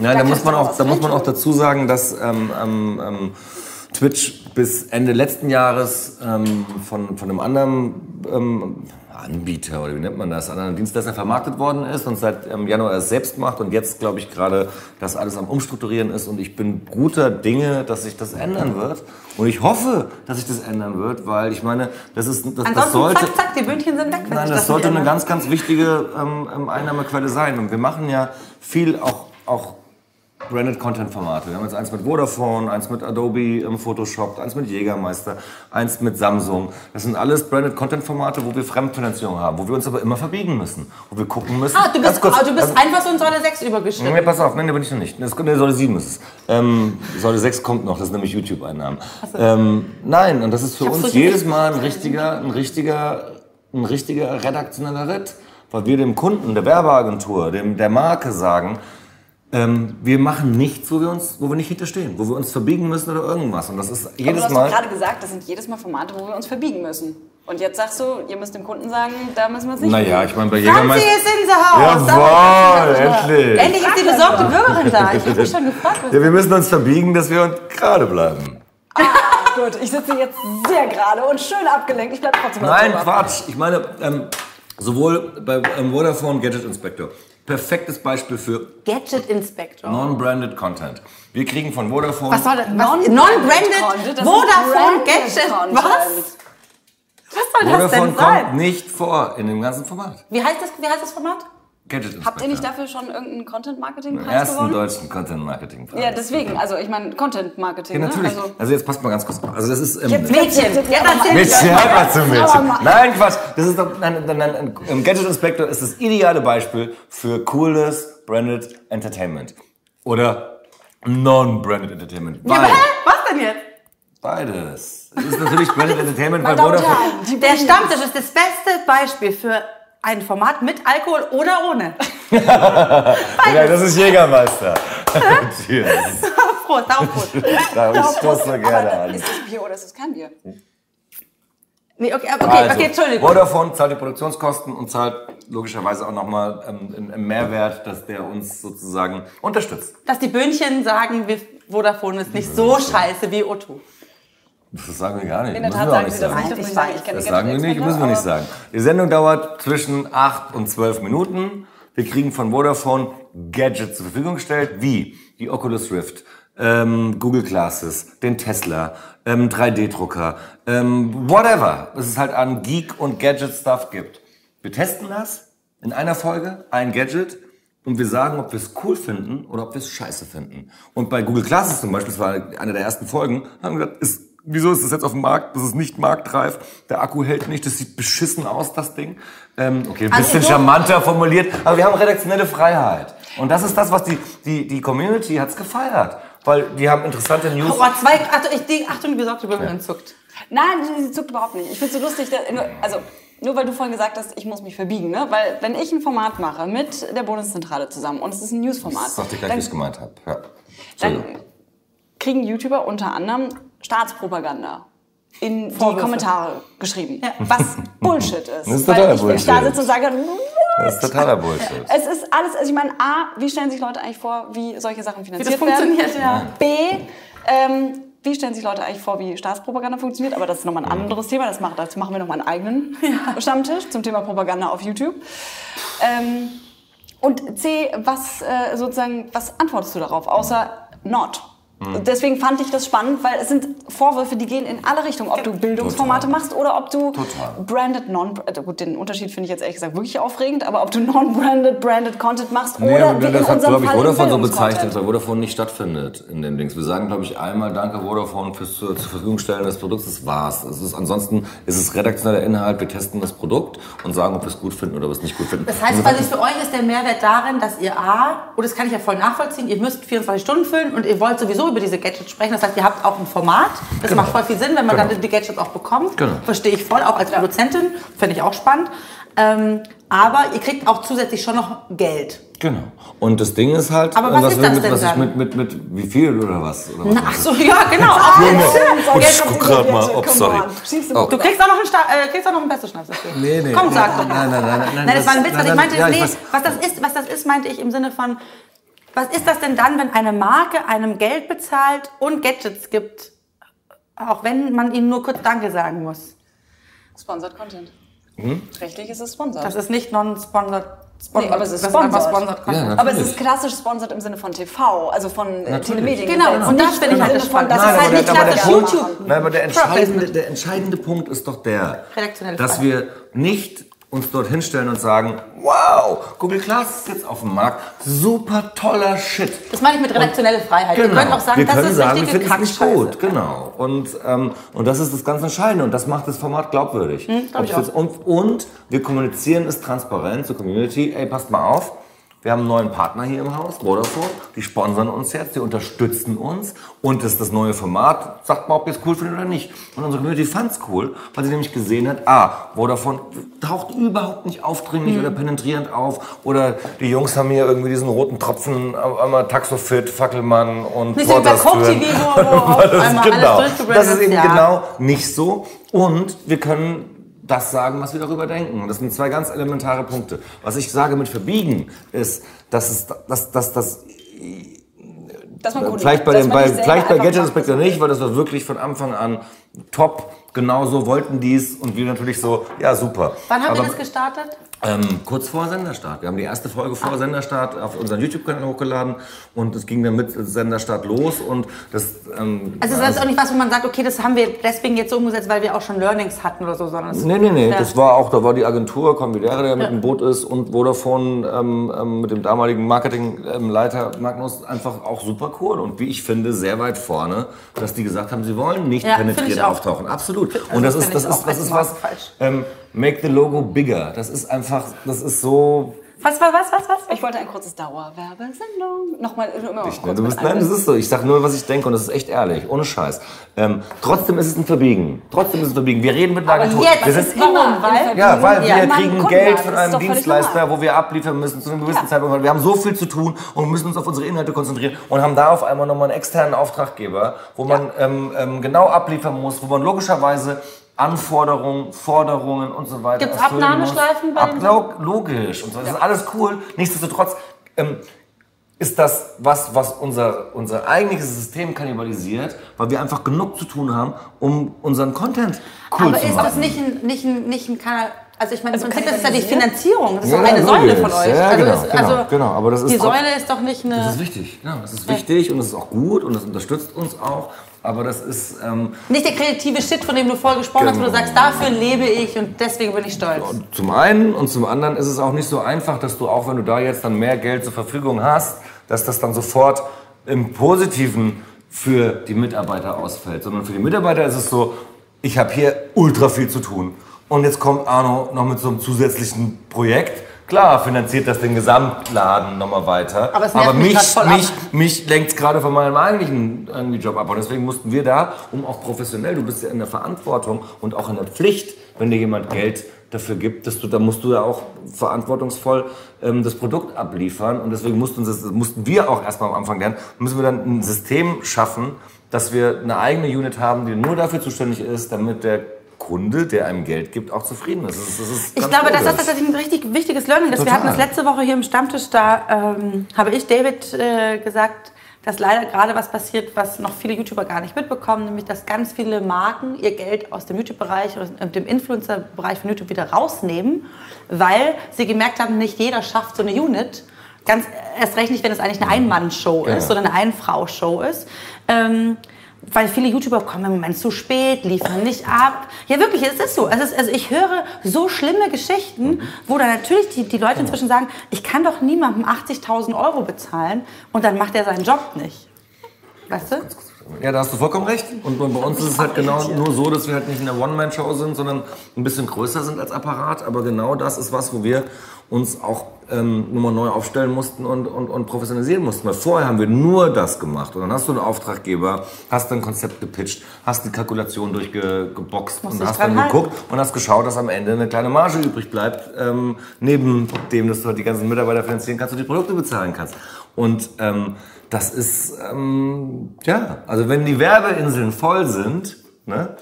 ja,
Da
da, muss man auch, da muss man auch dazu sagen, dass ähm, ähm, ähm, Twitch bis Ende letzten Jahres ähm, von, von einem anderen ähm, Anbieter oder wie nennt man das, anderen Dienstleister vermarktet worden ist und seit ähm, Januar es selbst macht und jetzt glaube ich gerade das alles am Umstrukturieren ist und ich bin guter Dinge, dass sich das ändern wird und ich hoffe, dass sich das ändern wird, weil ich meine, das ist das, das sollte
zack, zack, die Böhnchen sind weg. wenn
Nein,
sich
das sollte eine ganz, ganz wichtige ähm, ähm, Einnahmequelle sein. Und wir machen ja viel auch, auch Branded Content Formate. Wir haben jetzt eins mit Vodafone, eins mit Adobe im Photoshop, eins mit Jägermeister, eins mit Samsung. Das sind alles Branded Content Formate, wo wir Fremdfinanzierung haben, wo wir uns aber immer verbiegen müssen. Wo wir gucken müssen.
Ah, du bist,
kurz,
ah, du bist
ähm,
einfach so in Säule 6 übergeschritten.
Nee, pass auf, nein, da bin ich noch nicht. Das, nee, Säule 7 ist es. Ähm, Säule 6 kommt noch, das sind nämlich YouTube-Einnahmen. Ähm, nein, und das ist für uns jedes Mal ein richtiger, ein richtiger, ein richtiger redaktioneller Ritt. weil wir dem Kunden, der Werbeagentur, dem, der Marke sagen, ähm, wir machen nichts, wo wir uns, wo wir nicht hinterstehen, wo wir uns verbiegen müssen oder irgendwas. Und das ist
Aber du
jedes
hast
Mal.
gerade gesagt, das sind jedes Mal Formate, wo wir uns verbiegen müssen. Und jetzt sagst du, ihr müsst dem Kunden sagen, da müssen wir uns nicht
Naja, ich meine, bei
Franzi
Jägermeister.
ist in the house.
Jawohl, endlich.
Endlich ist die besorgte Bürgerin da. Ich habe mich schon gefragt.
Ja, wir müssen uns verbiegen, dass wir uns gerade bleiben.
Gut, ich sitze jetzt sehr gerade und schön abgelenkt. Ich bleibe trotzdem
Nein. Quatsch. Ich meine, ähm, sowohl bei ähm, Vodafone Gadget Inspector, perfektes Beispiel für
Gadget Inspector.
non-branded Content. Wir kriegen von Vodafone.
Was soll das?
Non-branded das ist
Vodafone Gadget?
Content.
Was? Was soll das
Vodafone
denn
kommt
sein?
nicht vor in dem ganzen Format.
Wie heißt das, wie heißt das Format?
Gadget.
Habt ihr nicht dafür schon irgendeinen Content-Marketing-Preis
ersten
gewonnen?
deutschen Content Marketing Preis.
Ja, deswegen. Also ich meine Content-Marketing.
Ja, natürlich.
Ne? Also,
Also, jetzt passt mal ganz kurz. Also das ist ähm,
Jetzt-
Mädchen.
jetzt-
Ja, erzähl
Mädchen, hört mal zu Mädchen. Nein, Quatsch. Das ist doch, nein, nein, nein, ein Gadget Inspector ist das ideale Beispiel für cooles Branded Entertainment. Oder Non-Branded Entertainment.
Ja,
Weil,
hä? Was denn jetzt?
beides. Es ist natürlich Branded Entertainment bei Vodafone.
Der. Stammtisch ist das beste Beispiel für ein Format mit Alkohol oder ohne.
Ja, das ist Jägermeister. Cheers.
Prost, auf Prost.
Da ich stoß so gerne
Aber
an.
ist das Bier oder ist das kein Bier?
Nee, okay, okay,
Also,
okay, Entschuldigung.
Vodafone zahlt die Produktionskosten und zahlt logischerweise auch nochmal ähm, einen- Mehrwert, dass der uns sozusagen unterstützt.
Dass die Böhnchen sagen, wir Vodafone ist nicht so scheiße wie O2.
Das sagen wir gar nicht.
In der
müssen
Tat
wir auch
sagen
nicht
sie das
sagen.
nicht. Das, sagen. Ich
Das sagen wir nicht, müssen wir nicht sagen. Die Sendung dauert zwischen 8 und 12 Minuten. Wir kriegen von Vodafone Gadgets zur Verfügung gestellt, wie die Oculus Rift, ähm, Google Glasses, den Tesla, ähm, 3D-Drucker, ähm, whatever. Es ist halt an Geek- und Gadget-Stuff gibt. Wir testen das in einer Folge, ein Gadget, und wir sagen, ob wir es cool finden oder ob wir es scheiße finden. Und bei Google Glasses zum Beispiel, das war eine der ersten Folgen, haben wir gesagt, ist, wieso ist das jetzt auf dem Markt? Das ist nicht marktreif. Der Akku hält nicht, das sieht beschissen aus, das Ding. Ähm, okay, ein
Also
bisschen
so-
charmanter formuliert, aber wir haben redaktionelle Freiheit. Und das ist das, was die, die, die Community hat's gefeiert. Weil die haben interessante News.
Oh, zwei, Achtung, ich, die, Achtung, die besorgte Bürgerin zuckt.
Nein, sie, zuckt überhaupt nicht. Ich finde es so lustig, dass, nur- also nur weil du vorhin gesagt hast, ich muss mich verbiegen, ne? Weil wenn ich ein Format mache mit der Bundeszentrale zusammen und es ist ein Newsformat,
Das dachte ich gleich, wie ich gemeint habe. Ja.
dann kriegen YouTuber unter anderem Staatspropaganda in die
Vorwürfe.
Kommentare geschrieben, was Bullshit ist.
Das ist
weil
totaler
ich
Bullshit.
da sitze und sage,
Das ist totaler Bullshit.
es ist alles, also ich meine, A, wie stellen sich Leute eigentlich vor, wie solche Sachen finanziert
das
werden?
funktioniert, ja.
B, ähm, wie stellen sich Leute eigentlich vor, wie Staatspropaganda funktioniert? Aber das ist nochmal ein anderes Thema. Das macht, dazu machen wir nochmal einen eigenen Stammtisch zum Thema Propaganda auf YouTube. Ähm, und C, was äh, sozusagen, was antwortest du darauf, außer not?
Hm.
Deswegen fand ich das spannend, weil es sind Vorwürfe, die gehen in alle Richtungen. Ob du Bildungsformate
Total.
machst oder ob du
Total.
branded, non äh, gut, den Unterschied finde ich jetzt ehrlich gesagt wirklich aufregend, aber ob du non-branded, branded Content machst
Nee,
oder wie in
das hat,
unserem
glaube ich,
Fall
Vodafone so bezeichnet, weil Vodafone nicht stattfindet in den Dings. Wir sagen, glaube ich, einmal Danke Vodafone fürs zur, zur Verfügung stellen des Produkts. Das war's. Es ist, ansonsten ist es redaktioneller Inhalt. Wir testen das Produkt und sagen, ob wir es gut finden oder ob wir es nicht gut finden.
Das heißt
Und
quasi für euch ist der Mehrwert darin, dass ihr A, und das kann ich ja voll nachvollziehen, ihr müsst 24 Stunden füllen und ihr wollt sowieso über diese Gadgets sprechen. Das heißt, ihr habt auch ein Format. Das
Genau.
macht voll viel Sinn, wenn man
Genau.
dann die Gadgets auch bekommt.
Genau.
Verstehe ich voll, auch als Produzentin. Finde ich auch spannend. Ähm, aber ihr kriegt auch zusätzlich schon noch Geld.
Genau. Und das Ding ist halt,
Aber
äh,
was ist das
mit,
denn
was
dann?
mit, mit, mit, wie viel oder was? Oder was
Na, ach so, ja, genau.
Und
Geld
ich guck grad mal, ob, sorry. Oh.
Du kriegst auch noch einen, Sta äh, kriegst auch noch einen Pesto-Schnaps dafür.
Nee, nee.
Komm, sag doch.
Nein, nein, nein, nein.
Nein, das war ein Witz, was ich
nein,
meinte,
ich
nee, was das ist, was das ist, meinte ich im Sinne von, was ist das denn dann, wenn eine Marke einem Geld bezahlt und Gadgets gibt, auch wenn man ihnen nur kurz Danke sagen muss?
Sponsored Content.
Hm?
Rechtlich ist es sponsored.
Das ist nicht non-sponsored.
Nee, aber es ist sponsored.
sponsored Content.
Ja,
aber es ist klassisch sponsored im Sinne von TV, also von äh,
Natürlich.
Telemedien.
Genau, und das finde ich halt
im
das Nein,
ist halt nicht klassisch
Punkt-
machen.
Nein, aber der entscheidende, der entscheidende Punkt ist doch der, dass wir nicht uns dort hinstellen und sagen, wow, Google Glass ist jetzt auf dem Markt, super toller Shit.
Das meine ich mit redaktionelle Freiheit. Ihr könnt auch sagen,
wir
das
können
ist
sagen, wir
richtige
es nicht gut, genau. Und, ähm, und das ist das ganz Entscheidende und das macht das Format glaubwürdig.
Hm, glaub ich
jetzt- und, und wir kommunizieren es transparent zur Community, ey, passt mal auf, Wir haben einen neuen Partner hier im Haus, Vodafone. Die sponsern uns jetzt, die unterstützen uns. Und das ist das neue Format. Sagt mal, ob ihr es cool findet oder nicht. Und unsere Community fand es cool, weil sie nämlich gesehen hat, ah, Vodafone taucht überhaupt nicht aufdringlich oder penetrierend auf. Oder die Jungs haben hier irgendwie diesen roten Tropfen, einmal Taxofit, Fackelmann und Porterstüren.
Auf
Das genau. Das ist eben
ja.
genau nicht so. Und wir können das sagen, was wir darüber denken. Und das sind zwei ganz elementare Punkte. Was ich sage mit verbiegen, ist, dass es, dass, dass, dass
Dass man Kunden
vielleicht bei, dem, bei, vielleicht bei Gadget Inspector nicht, weil das war wirklich von Anfang an top. Genauso wollten dies und wir natürlich so, ja super.
Wann habt ihr das gestartet?
ähm, kurz vor Senderstart. Wir haben die erste Folge vor Senderstart auf unseren YouTube-Kanal hochgeladen und es ging dann mit Senderstart los und das. Ähm,
Also das ist auch nicht was, wo man sagt, okay, das haben wir deswegen jetzt so umgesetzt, weil wir auch schon Learnings hatten oder so, sondern es
Nee, nee, nee. Das war auch, da war die Agentur Convidere, der mit dem Boot ist und Vodafone ähm, ähm, mit dem damaligen Marketingleiter Magnus einfach auch super cool und wie ich finde sehr weit vorne, dass die gesagt haben, sie wollen nicht
Ja,
penetriert
auch.
auftauchen. Absolut.
Also
und das
finde
ist, das ist, das ist was. Ähm, make the logo bigger. Das ist einfach, das ist so.
Was, was, was, was, was?
Ich wollte ein kurzes Dauerwerbesendung. Nochmal, nur mal
Ne,
kurz
Du bist, nein, das ist so. Ich sag nur, was ich denke und das ist echt ehrlich, ohne Scheiß. Ähm, trotzdem ist es ein Verbiegen. Trotzdem ist es ein Verbiegen. Wir reden mit einer
Aber
Agentur.
jetzt
wir
ist
sind
immer
Weil-.
Ja, weil
Ja,
wir kriegen
Kunden
Geld von einem Dienstleister, wo wir abliefern müssen zu einem gewissen Zeitpunkt. Wir haben so viel zu tun und müssen uns auf unsere Inhalte konzentrieren und haben da auf einmal nochmal einen externen Auftraggeber, wo man ähm, ähm, genau abliefern muss, wo man logischerweise Anforderungen, Forderungen und so weiter.
Gibt's
erfüllen
Abnahmeschleifen bei den
Ablau- Logisch. Und so. Das ist alles cool. Nichtsdestotrotz ähm, ist das was, was unser, unser eigentliches System kannibalisiert, weil wir einfach genug zu tun haben, um unseren Content cool
Aber
zu
ist
machen.
das nicht ein, nicht ein, nicht ein Kanal? Also ich meine, im
Also
Prinzip ist ja die? Finanzierung. Das ist
Ja,
doch eine
ja,
Säule von euch.
Ja,
also
genau,
ist,
genau,
also
genau. Aber das ist
die Säule ist doch nicht eine...
Das ist wichtig, ja, das ist wichtig und das ist auch gut und das unterstützt uns auch. Aber das ist, ähm,
Nicht der kreative Shit, von dem du vorher gesprochen hast, wo du
Genau.
sagst, dafür lebe ich und deswegen bin ich stolz.
zum einen und zum anderen ist es auch nicht so einfach, dass du auch, wenn du da jetzt dann mehr Geld zur Verfügung hast, dass das dann sofort im Positiven für die Mitarbeiter ausfällt. Sondern für die Mitarbeiter ist es so, ich habe hier ultra viel zu tun. Und jetzt kommt Arno noch mit so einem zusätzlichen Projekt. Klar, finanziert das den Gesamtladen nochmal weiter.
Aber nervt mich
mich, mich, lenkt es gerade von meinem eigentlichen irgendwie Job ab. Und deswegen mussten wir da, um auch professionell, du bist ja in der Verantwortung und auch in der Pflicht, wenn dir jemand Geld dafür gibt, dass du, da musst du ja auch verantwortungsvoll ähm, das Produkt abliefern. Und deswegen mussten, das mussten wir auch erstmal am Anfang lernen, müssen wir dann ein System schaffen, dass wir eine eigene Unit haben, die nur dafür zuständig ist, damit der Kunde, der einem Geld gibt, auch zufrieden ist. Das ist, das ist
Ich glaube, dass das
logisch.
tatsächlich ein richtig wichtiges Learning ist. Wir hatten das letzte Woche hier im Stammtisch, da ähm, habe ich David äh, gesagt, dass leider gerade was passiert, was noch viele YouTuber gar nicht mitbekommen, nämlich dass ganz viele Marken ihr Geld aus dem YouTube-Bereich und dem Influencer-Bereich von YouTube wieder rausnehmen, weil sie gemerkt haben, nicht jeder schafft so eine Unit. Ganz erst recht nicht, wenn es eigentlich eine Ein-Mann-Show ist oder eine Ein-Frau-Show ist. Ähm, weil viele YouTuber kommen im Moment zu spät, liefern nicht ab. Ja, wirklich, es ist so. Es ist, also ich höre so schlimme Geschichten, wo dann natürlich die, die Leute inzwischen sagen, ich kann doch niemandem 80.000 Euro bezahlen und dann macht er seinen Job nicht. Weißt du?
Ja, da hast du vollkommen recht. Und bei uns ist es halt genau nur so, dass wir halt nicht in der One-Man-Show sind, sondern ein bisschen größer sind als Apparat. Aber genau das ist was, wo wir uns auch ähm, nochmal neu aufstellen mussten und, und, und professionalisieren mussten. Weil vorher haben wir nur das gemacht. Und dann hast du einen Auftraggeber, hast ein Konzept gepitcht, hast die Kalkulation durchgeboxt und hast dann
halten.
geguckt und hast geschaut, dass am Ende eine kleine Marge übrig bleibt. Ähm, neben dem, dass du halt die ganzen Mitarbeiter finanzieren kannst und die Produkte bezahlen kannst. Und ähm, das ist, ähm, ja, also wenn die Werbeinseln voll sind, ne,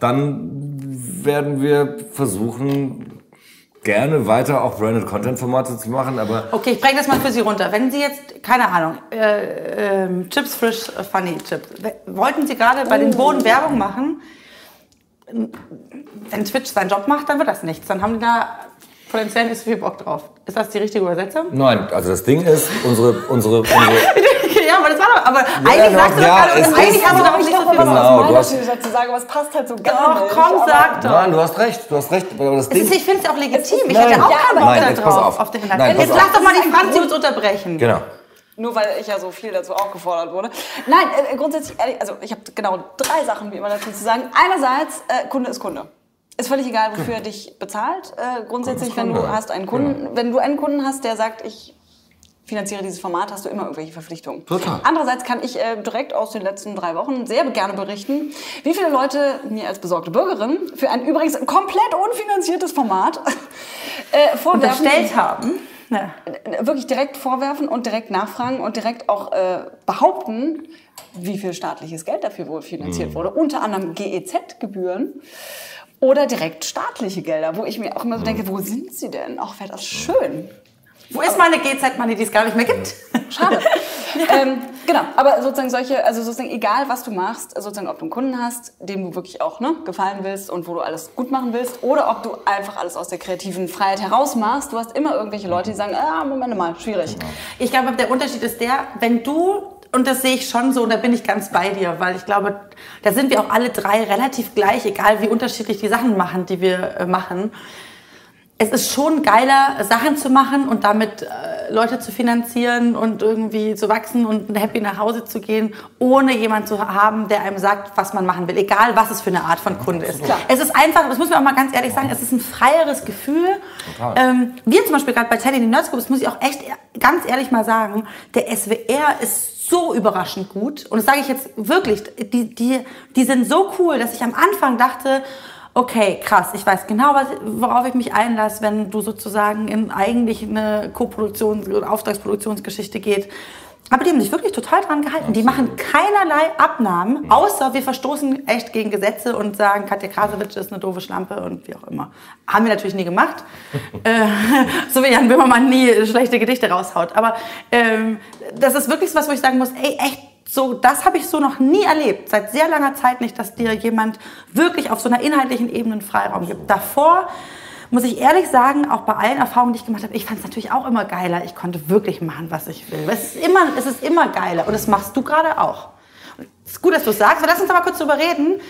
dann werden wir versuchen, gerne weiter auch Branded Content Formate zu machen, aber
Okay, ich bringe das mal für Sie runter. Wenn Sie jetzt, keine Ahnung, äh, ähm, Chips Frisch äh, Funny Chips, wollten Sie gerade bei den Bohnen Werbung machen? Wenn Twitch seinen Job macht, dann wird das nichts. Dann haben die da potenziell nicht so viel Bock drauf. Ist das die richtige Übersetzung?
nein, also das Ding ist, unsere, unsere, unsere
ja, aber das war doch, aber eigentlich
doch,
sagst du
ja,
doch
es
gerade, eigentlich hast du doch nicht so viel
Genau, du hast-
dazu sagen, aber es passt halt so gar
Doch,
nicht.
komm,
aber-
sag doch.
nein, du hast recht, du hast recht, aber das Ding,
ist, ich finde es auch legitim. Ich
Nein.
hätte auch
Ja,
keinen Bock
Nein,
da
jetzt pass
drauf,
auf.
auf den.
Nein, pass
Jetzt lass doch mal die Franzi uns unterbrechen.
genau.
Nur weil ich ja so viel dazu auch gefordert wurde. Nein, äh, grundsätzlich, ehrlich, also ich habe genau drei Sachen wie immer dazu zu sagen. Einerseits, äh, Kunde ist Kunde. Ist völlig egal, wofür er dich bezahlt. Äh, grundsätzlich, wenn du hast einen Kunden, wenn du einen Kunden hast, der sagt, ich finanziere dieses Format, hast du immer irgendwelche Verpflichtungen.
Total.
Andererseits kann ich äh, direkt aus den letzten drei Wochen sehr gerne berichten, wie viele Leute mir als besorgte Bürgerin für ein übrigens komplett unfinanziertes Format äh, vorwerfen.
Unterstellt haben. Ja.
Wirklich direkt vorwerfen und direkt nachfragen und direkt auch äh, behaupten, wie viel staatliches Geld dafür wohl finanziert wurde. Unter anderem GEZ-Gebühren oder direkt staatliche Gelder, wo ich mir auch immer so denke, wo sind sie denn? Ach, wäre das schön.
Wo ist meine GZ-Money, die es gar nicht mehr gibt?
Schade. ähm, genau, aber sozusagen solche, also sozusagen egal, was du machst, sozusagen ob du einen Kunden hast, dem du wirklich auch ne, gefallen willst und wo du alles gut machen willst, oder ob du einfach alles aus der kreativen Freiheit heraus machst, du hast immer irgendwelche Leute, die sagen, ah, Moment mal, schwierig.
Ich glaube, der Unterschied ist der, wenn du, und das sehe ich schon so, und da bin ich ganz bei dir, weil ich glaube, da sind wir auch alle drei relativ gleich, egal wie unterschiedlich die Sachen machen, die wir äh, machen. Es ist schon geiler, Sachen zu machen und damit äh, Leute zu finanzieren und irgendwie zu wachsen und happy nach Hause zu gehen, ohne jemanden zu haben, der einem sagt, was man machen will. Egal, was es für eine Art von Kunde ist.
Klar.
Es ist einfach, das muss man auch mal ganz ehrlich sagen, es ist ein freieres Gefühl. Ähm, wir zum Beispiel gerade bei Teddy in Group, das muss ich auch echt e- ganz ehrlich mal sagen, der SWR ist so überraschend gut. Und das sage ich jetzt wirklich, die, die, die sind so cool, dass ich am Anfang dachte, okay, krass, ich weiß genau, was, worauf ich mich einlasse, wenn du sozusagen in eigentlich eine Co-Produktions- oder Auftragsproduktionsgeschichte geht. Aber die haben sich wirklich total dran gehalten. Die machen keinerlei Abnahmen, außer wir verstoßen echt gegen Gesetze und sagen, Katja Krasowitsch ist eine doofe Schlampe und wie auch immer. Haben wir natürlich nie gemacht. äh, so wie Jan Böhmermann nie schlechte Gedichte raushaut. Aber ähm, das ist wirklich so was, wo ich sagen muss, ey, echt, so, das habe ich so noch nie erlebt, seit sehr langer Zeit nicht, dass dir jemand wirklich auf so einer inhaltlichen Ebene einen Freiraum gibt. Davor muss ich ehrlich sagen, auch bei allen Erfahrungen, die ich gemacht habe, ich fand es natürlich auch immer geiler. Ich konnte wirklich machen, was ich will. Es ist immer, es ist immer geiler und das machst du gerade auch. Und Es ist gut, dass du es sagst, aber lass uns aber kurz drüber reden.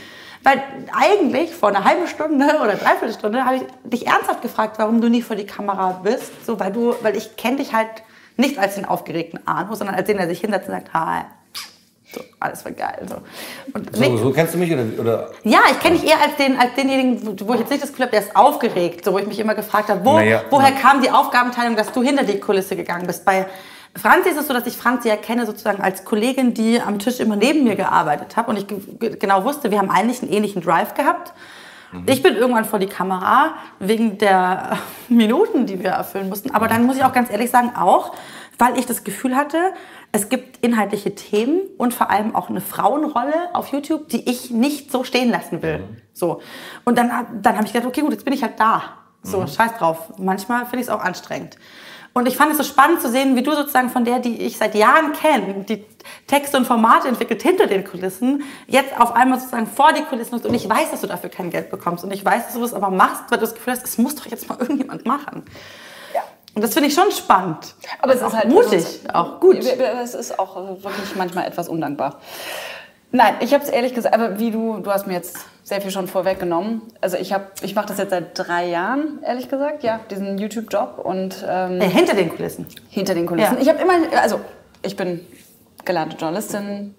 Weil eigentlich vor einer halben Stunde oder dreiviertel Stunde habe ich dich ernsthaft gefragt, warum du nie vor die Kamera bist. So, weil du, weil ich kenne dich halt nicht als den aufgeregten Arno, sondern als den, der sich hinsetzt und sagt, hi. So, alles war geil. So. Und
So, so kennst du mich oder? oder?
ja, ich kenne dich eher als, den, als denjenigen, wo- ich jetzt nicht das Gefühl habe, der ist aufgeregt. So, wo ich mich immer gefragt habe, wo,
Naja,
woher
na-
kam die Aufgabenteilung, dass du hinter die Kulisse gegangen bist. Bei Franzi ist es so, dass ich Franzi erkenne sozusagen als Kollegin, die am Tisch immer neben mir gearbeitet hat. Und ich ge- ge- genau wusste, wir haben eigentlich einen ähnlichen Drive gehabt. Ich bin irgendwann vor die Kamera wegen der Minuten, die wir erfüllen mussten. Aber dann muss ich auch ganz ehrlich sagen, auch, weil ich das Gefühl hatte, es gibt inhaltliche Themen und vor allem auch eine Frauenrolle auf YouTube, die ich nicht so stehen lassen will. So. Und dann, dann habe ich gedacht, okay, gut, jetzt bin ich halt da. So, scheiß drauf. Manchmal finde ich es auch anstrengend. Und ich fand es so spannend zu sehen, wie du sozusagen von der, die ich seit Jahren kenne, die Texte und Formate entwickelt hinter den Kulissen, jetzt auf einmal sozusagen vor die Kulissen. Und ich weiß, dass du dafür kein Geld bekommst. Und ich weiß, dass du das aber machst, weil du das Gefühl hast, es muss doch jetzt mal irgendjemand machen. Und das finde ich schon spannend.
Aber es ist halt
mutig, auch gut.
Es ist auch wirklich manchmal etwas undankbar. Nein, ich habe es ehrlich gesagt, aber wie du, du hast mir jetzt sehr viel schon vorweggenommen. Also ich habe, ich mache das jetzt seit drei Jahren, ehrlich gesagt, ja, diesen YouTube-Job und ähm,
Äh, hinter den Kulissen.
hinter den Kulissen.
Ja.
Ich habe immer, also ich bin gelernte Journalistin.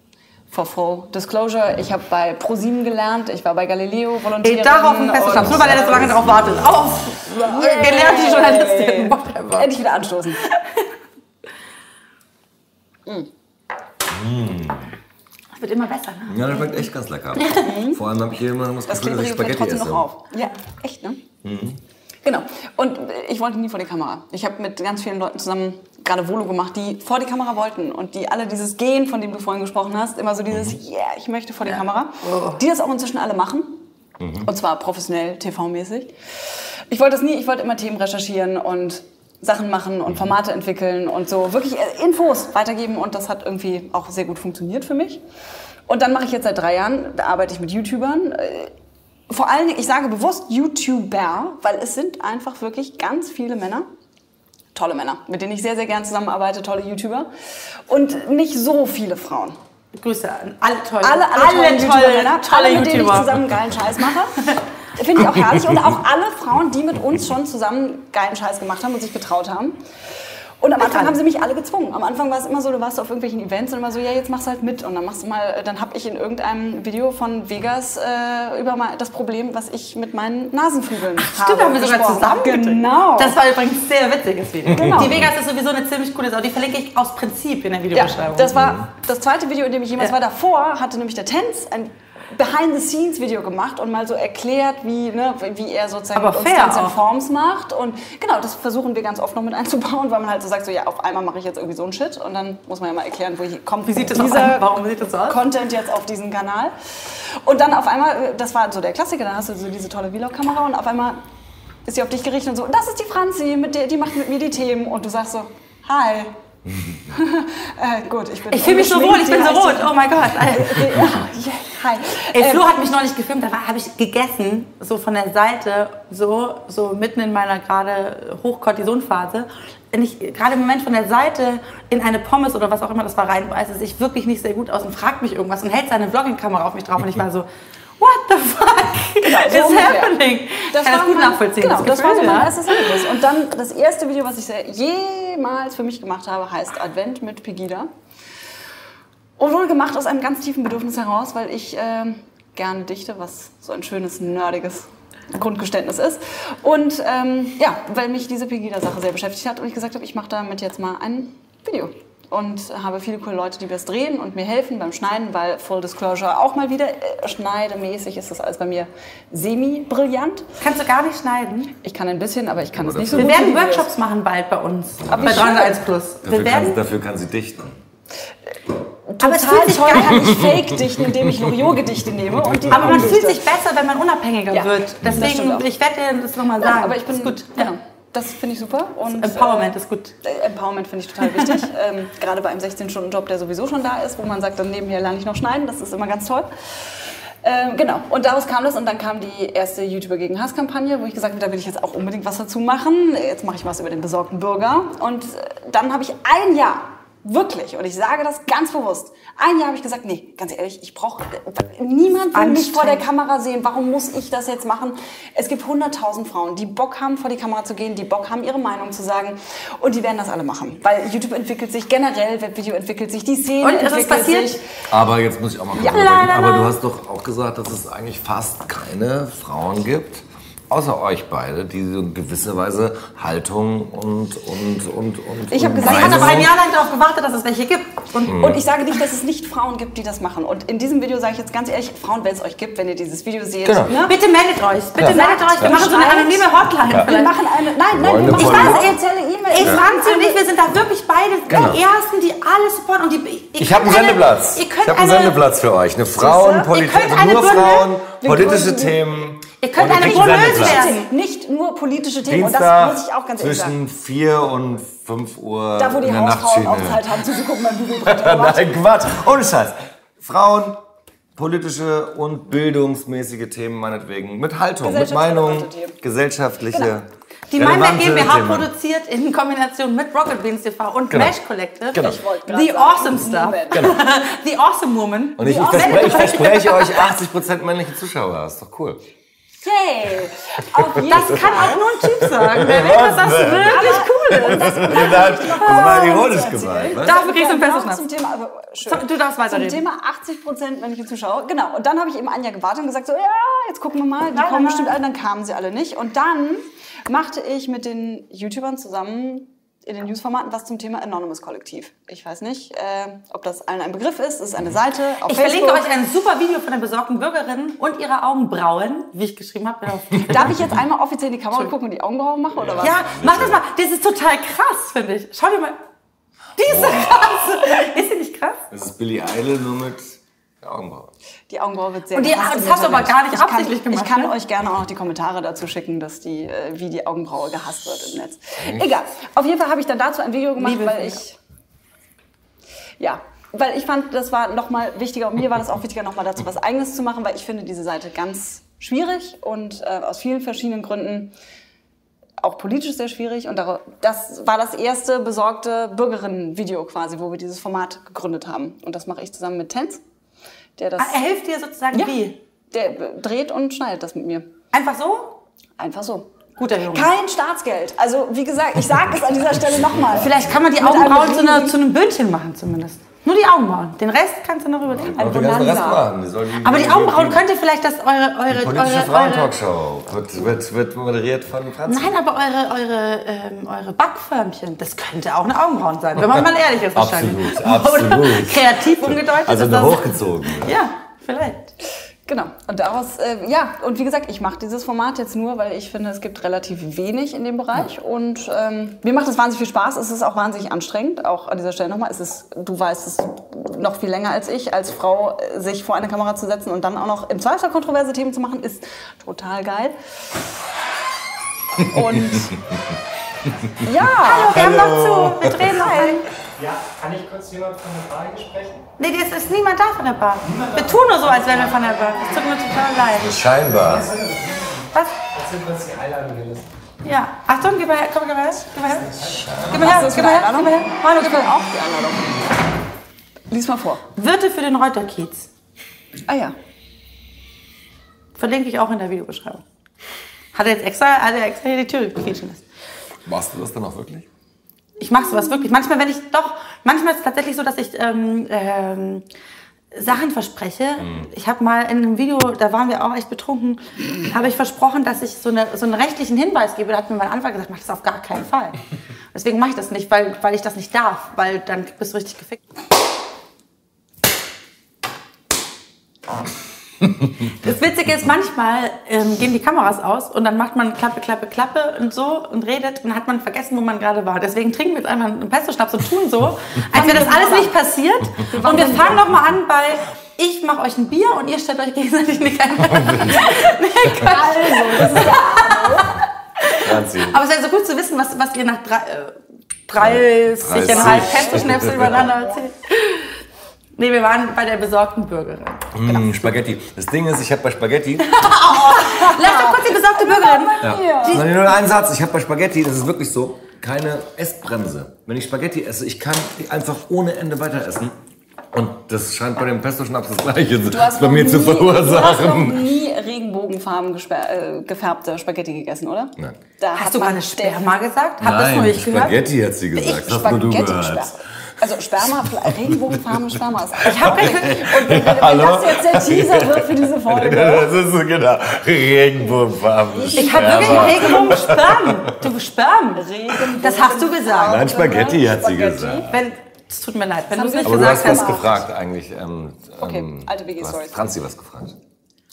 For full disclosure, ich habe bei ProSieben gelernt, ich war bei Galileo Volontärin.
Ey, darauf ein festes Schnaps, nur weil er das so lange darauf wartet. Auf! Gelernte Journalistin. Whatever.
Endlich wieder anstoßen.
Das wird immer besser, ne?
Ja, das schmeckt echt ganz lecker. Vor allem habe ich hier immer das
Das
Gefühl, dass ich Spaghetti
trotzdem
esse.
noch auf. Ja, echt, ne? Genau. Und äh, ich wollte nie vor die Kamera. Ich habe mit ganz vielen Leuten zusammen gerade Volo gemacht, die vor die Kamera wollten und die alle dieses Gehen, von dem du vorhin gesprochen hast, immer so dieses, yeah, ich möchte vor die Kamera, die das auch inzwischen alle machen. Und zwar professionell, TV-mäßig. Ich wollte das nie, ich wollte immer Themen recherchieren und Sachen machen und Formate entwickeln und so wirklich äh, Infos weitergeben und das hat irgendwie auch sehr gut funktioniert für mich. Und dann mache ich jetzt seit drei Jahren, da arbeite ich mit YouTubern. Vor allen Dingen, ich sage bewusst YouTuber, weil es sind einfach wirklich ganz viele Männer, tolle Männer, mit denen ich sehr, sehr gern zusammenarbeite, tolle YouTuber und nicht so viele Frauen.
Grüße an alle tolle,
Alle, alle,
alle
tollen
tolle,
YouTuber-Männer,
tolle
alle, mit denen ich
YouTuber.
zusammen geilen Scheiß mache. Finde ich auch herrlich. Und auch alle Frauen, die mit uns schon zusammen geilen Scheiß gemacht haben und sich getraut haben. Und am Anfang haben sie mich alle gezwungen. Am Anfang war es immer so, du warst auf irgendwelchen Events und immer so, ja, jetzt machst du halt mit. Und dann machst du mal, dann habe ich in irgendeinem Video von Vegas äh, über mal das Problem, was ich mit meinen Nasenflügeln habe.
Stimmt, haben wir sogar zusammen.
Genau.
Das war übrigens ein sehr witziges Video.
Genau.
Die Vegas ist sowieso eine ziemlich coole Sau. Die verlinke ich aus Prinzip in der
ja,
Videobeschreibung.
das war das zweite Video, in dem ich jemals
Ja.
war. Davor hatte nämlich der Tänz ein Behind-the-Scenes-Video gemacht und mal so erklärt, wie, ne, wie er sozusagen
Aber
mit uns
fair
in. Forms macht. Und genau, das versuchen wir ganz oft noch mit einzubauen, weil man halt so sagt, so ja, auf einmal mache ich jetzt irgendwie so einen Shit und dann muss man ja mal erklären, wo ich, kommt
Wie sieht das aus?
dieser
Warum sieht das aus?
Content jetzt auf diesen Kanal. Und dann auf einmal, das war so der Klassiker, dann hast du so diese tolle Vlog-Kamera und auf einmal ist sie auf dich gerichtet und so, das ist die Franzi, mit der, die macht mit mir die Themen und du sagst so, hi. äh, gut, ich bin
ich fühle mich so wohl, ich bin so rot. Oh mein Gott.
Ja, hi.
Ey,
Ähm,
Flo hat mich neulich gefilmt, da habe ich gegessen, so von der Seite, so, so mitten in meiner gerade Hochkortisonphase. Wenn ich gerade im Moment von der Seite in eine Pommes oder was auch immer das war reinbeiße, es sich wirklich nicht sehr gut aus und fragt mich irgendwas und hält seine Vlogging-Kamera auf mich drauf und ich war so, what the fuck
Genau, so
is
ungefähr.
happening?
Das
Kann
war
das gut
mein-
nachvollziehen.
Genau, das, war so
Gefühl,
mein erstes Erlebnis. Und dann das erste Video, was ich jemals für mich gemacht habe, heißt Advent mit Pegida. Und wurde gemacht aus einem ganz tiefen Bedürfnis heraus, weil ich ähm, gerne dichte, was so ein schönes, nerdiges Grundgeständnis ist. Und ähm, ja, weil mich diese Pegida-Sache sehr beschäftigt hat und ich gesagt habe, ich mache damit jetzt mal ein Video. Und habe viele coole Leute, die das drehen und mir helfen beim Schneiden, weil Full Disclosure auch mal wieder äh, schneidemäßig ist das alles bei mir semi-brillant.
Kannst du gar nicht schneiden?
Ich kann ein bisschen, aber ich kann es nicht so
Wir
gut. wie
werden. Workshops machen bald bei uns.
Aber
bei
wie schön.
301 Plus.
Dafür
Wir
kann, dafür kann sie dichten.
Aber es
Total
fühlt sich
toll kann ich Fake dichten, indem ich Loriot-Gedichte nehme und die
Aber man fühlt sich besser, wenn man unabhängiger
Ja,
wird. Deswegen, ich werde dir das nochmal sagen.
Ja, aber ich bin
ist gut.
Genau. Das finde ich super. Und,
Empowerment
äh,
ist gut.
äh, Empowerment finde ich total wichtig. ähm, gerade bei einem 16-Stunden-Job, der sowieso schon da ist, wo man sagt, dann nebenher lerne ich noch schneiden. Das ist immer ganz toll. Ähm, genau, und daraus kam das und dann kam die erste YouTuber gegen Hass-Kampagne, wo ich gesagt habe, da will ich jetzt auch unbedingt was dazu machen. Jetzt mache ich was über den besorgten Bürger. Und äh, dann habe ich ein Jahr, wirklich, und ich sage das ganz bewusst, ein Jahr habe ich gesagt, nee, ganz ehrlich, ich brauche, niemand will mich vor der Kamera sehen. Warum muss ich das jetzt machen? Es gibt 100.000 Frauen, die Bock haben, vor die Kamera zu gehen, die Bock haben, ihre Meinung zu sagen. Und die werden das alle machen. Weil YouTube entwickelt sich generell, Webvideo entwickelt sich, die Szene
Und
entwickelt
passiert?
sich.
Aber jetzt muss ich auch mal kurz
Ja.
Aber du hast doch auch gesagt, dass es eigentlich fast keine Frauen gibt, außer euch beide, die so in gewisser Weise Haltung und und und und.
Ich hab
und
gesagt,
Ich habe aber ein Jahr lang darauf gewartet, dass es welche gibt. Und
Und ich sage nicht, dass es nicht Frauen gibt, die das machen. Und in diesem Video sage ich jetzt ganz ehrlich, Frauen, wenn es euch gibt, wenn ihr dieses Video seht,
Genau.
ne?
bitte meldet euch. Bitte
Ja.
meldet euch. Wir
Ja.
machen so eine anonyme Hotline.
Wir
vielleicht.
machen eine, nein, nein, wir machen
eine
eine
Folge?
offizielle E-Mail. Wir
Franzi und ich, wir sind da wirklich beide
Genau.
die Ersten, die alles supporten. Und die, ihr
Ich habe einen
eine-
Sendeplatz.
Ihr
Ich habe einen
eine,
Sendeplatz für euch. Eine Frauen,
Ihr
Politik,
könnt
also
eine
nur Frauen,
Wir
politische Themen.
Ihr könnt eine
Sendeplatz.
werden.
Nicht nur politische Themen. und das
Dienstag
muss ich auch ganz ehrlich sagen.
zwischen 4 und 5 Uhr
Da, wo die Hausfrauen auch. Zeit haben zuzugucken beim was?
Nein, Quatsch. Ohne Scheiß. Frauen, politische und bildungsmäßige Themen meinetwegen. Mit Haltung, mit Meinung, gesellschaftliche.
Genau.
Die Meinberg GmbH
Themen.
produziert in Kombination mit Rocket Beans TV und
Genau.
Mesh Collective
Genau.
Ich wollte gerade
The Awesome Stuff.
Moment.
The Awesome Woman.
Und ich, ich, verspreche, ich verspreche euch 80% männliche Zuschauer. ist doch cool.
Yay!
Das kann auch nur ein Typ sagen. Der denkt, dass das wirklich cool ist.
Das war ironisch gemeint. Ne?
Dafür kriegst du einen Festschnaps.
zum Thema, aber schön.
Du darfst
Zum
weiterreden.
Thema 80% männliche Zuschauer. Genau. Und dann habe ich eben Anja gewartet und gesagt so, ja, jetzt gucken wir mal. Die
Nein,
kommen
nein,
bestimmt alle. Dann kamen sie alle nicht. Und dann machte ich mit den YouTubern zusammen in den Newsformaten was zum Thema Anonymous Kollektiv. Ich weiß nicht, äh, ob das allen ein Begriff ist. Es ist eine Seite auf
Ich
Facebook.
verlinke euch ein super Video von der besorgten Bürgerin und ihrer Augenbrauen, wie ich geschrieben habe.
Darf ich jetzt einmal offiziell in die Kamera gucken und die Augenbrauen machen oder was?
Ja, mach das mal. Das ist total krass, finde ich. Schau dir mal. Die ist so krass. Ist sie nicht krass?
Das ist Billy Idol nur mit der Augenbraue.
Die Augenbraue wird sehr
Und die- das hast du aber gar nicht
ich kann,
absichtlich gemacht,
Ich kann
ne?
euch gerne auch noch die Kommentare dazu schicken, dass die, äh, wie die Augenbraue gehasst wird im Netz. Egal. Auf jeden Fall habe ich dann dazu ein Video gemacht,
Liebe
weil ich... Ja, weil ich fand, das war nochmal wichtiger, und mir war das auch wichtiger, nochmal dazu was Eigenes zu machen, weil ich finde diese Seite ganz schwierig und äh, aus vielen verschiedenen Gründen auch politisch sehr schwierig. Und das war das erste besorgte Bürgerinnen-Video quasi, wo wir dieses Format gegründet haben. Und das mache ich zusammen mit Tenz, der das...
Ah, Er hilft dir sozusagen
Ja.
wie?
Der dreht und schneidet das mit mir.
Einfach so?
Einfach so.
Guter Junge.
Kein Staatsgeld. Also wie gesagt, ich sage es an dieser Stelle nochmal.
Vielleicht kann man die Augenbrauen zu, einer, zu einem Bündchen machen zumindest. Nur die Augenbrauen. Den Rest kannst du noch überlegen.
Aber den ganzen Rest machen. Die
Aber die Augenbrauen
die,
könnt ihr vielleicht, dass eure, eure,
die politische Frauentalkshow wird, wird, wird moderiert von Franz.
Nein, aber eure, eure, ähm, eure Backförmchen, das könnte auch eine Augenbrauen sein, wenn man mal ehrlich ist wahrscheinlich.
Absolut,
Oder
absolut.
kreativ umgedeutet
Also
ist das.
hochgezogen.
Ja, vielleicht.
Genau. Und daraus, äh, ja, und wie gesagt, ich mache dieses Format jetzt nur, weil ich finde, es gibt relativ wenig in dem Bereich. Und ähm, mir macht es wahnsinnig viel Spaß. Es ist auch wahnsinnig anstrengend. Auch an dieser Stelle nochmal, es ist, du weißt es noch viel länger als ich, als Frau, äh, sich vor eine Kamera zu setzen und dann auch noch im Zweifel kontroverse Themen zu machen, ist total geil. Und ja,
Wir haben noch zu. Wir drehen noch ein.
Ja, kann ich kurz jemand von der Frage sprechen?
Nee, es ist niemand da von der Bar. Wir tun nur so, als wären wir von der Bar. Es tut mir total leid.
Scheinbar.
Was?
Das sind uns die Einladung gelistet.
Ja. Achtung, gib mal her. Komm, gib mal her. Gib mal her. Gib mal her.
das
Gib mal her. Gib mal her. Manu, gib mal her.
auch die Einladung. Lies mal vor.
Wirte für den Reuterkiez.
Ah ja.
Verlinke ich auch in der Videobeschreibung. Hat er jetzt extra, hat er extra hier die Tür quietschen lassen.
Machst du das dann auch wirklich?
Ich mache sowas wirklich. Manchmal, wenn ich doch, manchmal ist es tatsächlich so, dass ich ähm, ähm, Sachen verspreche. Ich habe mal in einem Video, da waren wir auch echt betrunken, habe ich versprochen, dass ich so, eine, so einen rechtlichen Hinweis gebe. Da hat mir mein Anwalt gesagt, mach das auf gar keinen Fall. Deswegen mache ich das nicht, weil, weil ich das nicht darf, weil dann bist du richtig gefickt. Das Witzige ist, manchmal ähm, gehen die Kameras aus und dann macht man Klappe, Klappe, Klappe und so und redet und dann hat man vergessen, wo man gerade war. Deswegen trinken wir jetzt einfach einen Pesto-Schnaps und tun so, als wäre das alles nicht passiert. Und wir fangen nochmal an bei, ich mache euch ein Bier und ihr stellt euch gegenseitig eine Kamera.
Franzi.
Aber es wäre so gut zu wissen, was, was ihr nach drei, äh, 30,5
30.
Pesto-Schnäpse übereinander erzählt. Nee, wir waren bei der besorgten Bürgerin.
Mm, Spaghetti. Das Ding ist, ich habe bei Spaghetti.
Lass doch kurz die besorgte Bürgerin.
Ja. Nein, nur einen Satz. Ich habe bei Spaghetti, das ist wirklich so, keine Essbremse. Wenn ich Spaghetti esse, ich kann die einfach ohne Ende weiter essen. Und das scheint bei dem Pesto-Schnaps das Gleiche
Du hast
bei mir zu
nie- Du hast noch
verursachen.
nie regenbogenfarben äh, gefärbte Spaghetti gegessen, oder?
Nein.
Da
Hast du gerade Sperma gesagt? Hab das nur
Nein,
ich gehört?
Spaghetti hat sie gesagt.
Ich
das hast nur du
Spaghetti
gehört.
Sperma. Also Sperma, regenbogenfarben Sperma ist.
Ich habe
Und wenn, wenn
Hallo?
das jetzt der Teaser wird für diese Folge.
Das ist so genau. Regenbogenfarben.
Ich habe wirklich einen Regenbogen Sperm. Du Sperm. Das hast du gesagt.
Nein, Spaghetti hat sie
Spaghetti.
gesagt.
Wenn, es tut mir leid, wenn du es nicht
Aber du
gesagt
hast was
hast.
gefragt eigentlich. Ähm,
Okay,
ähm,
alte
hast
Stories.
Franzi was gefragt.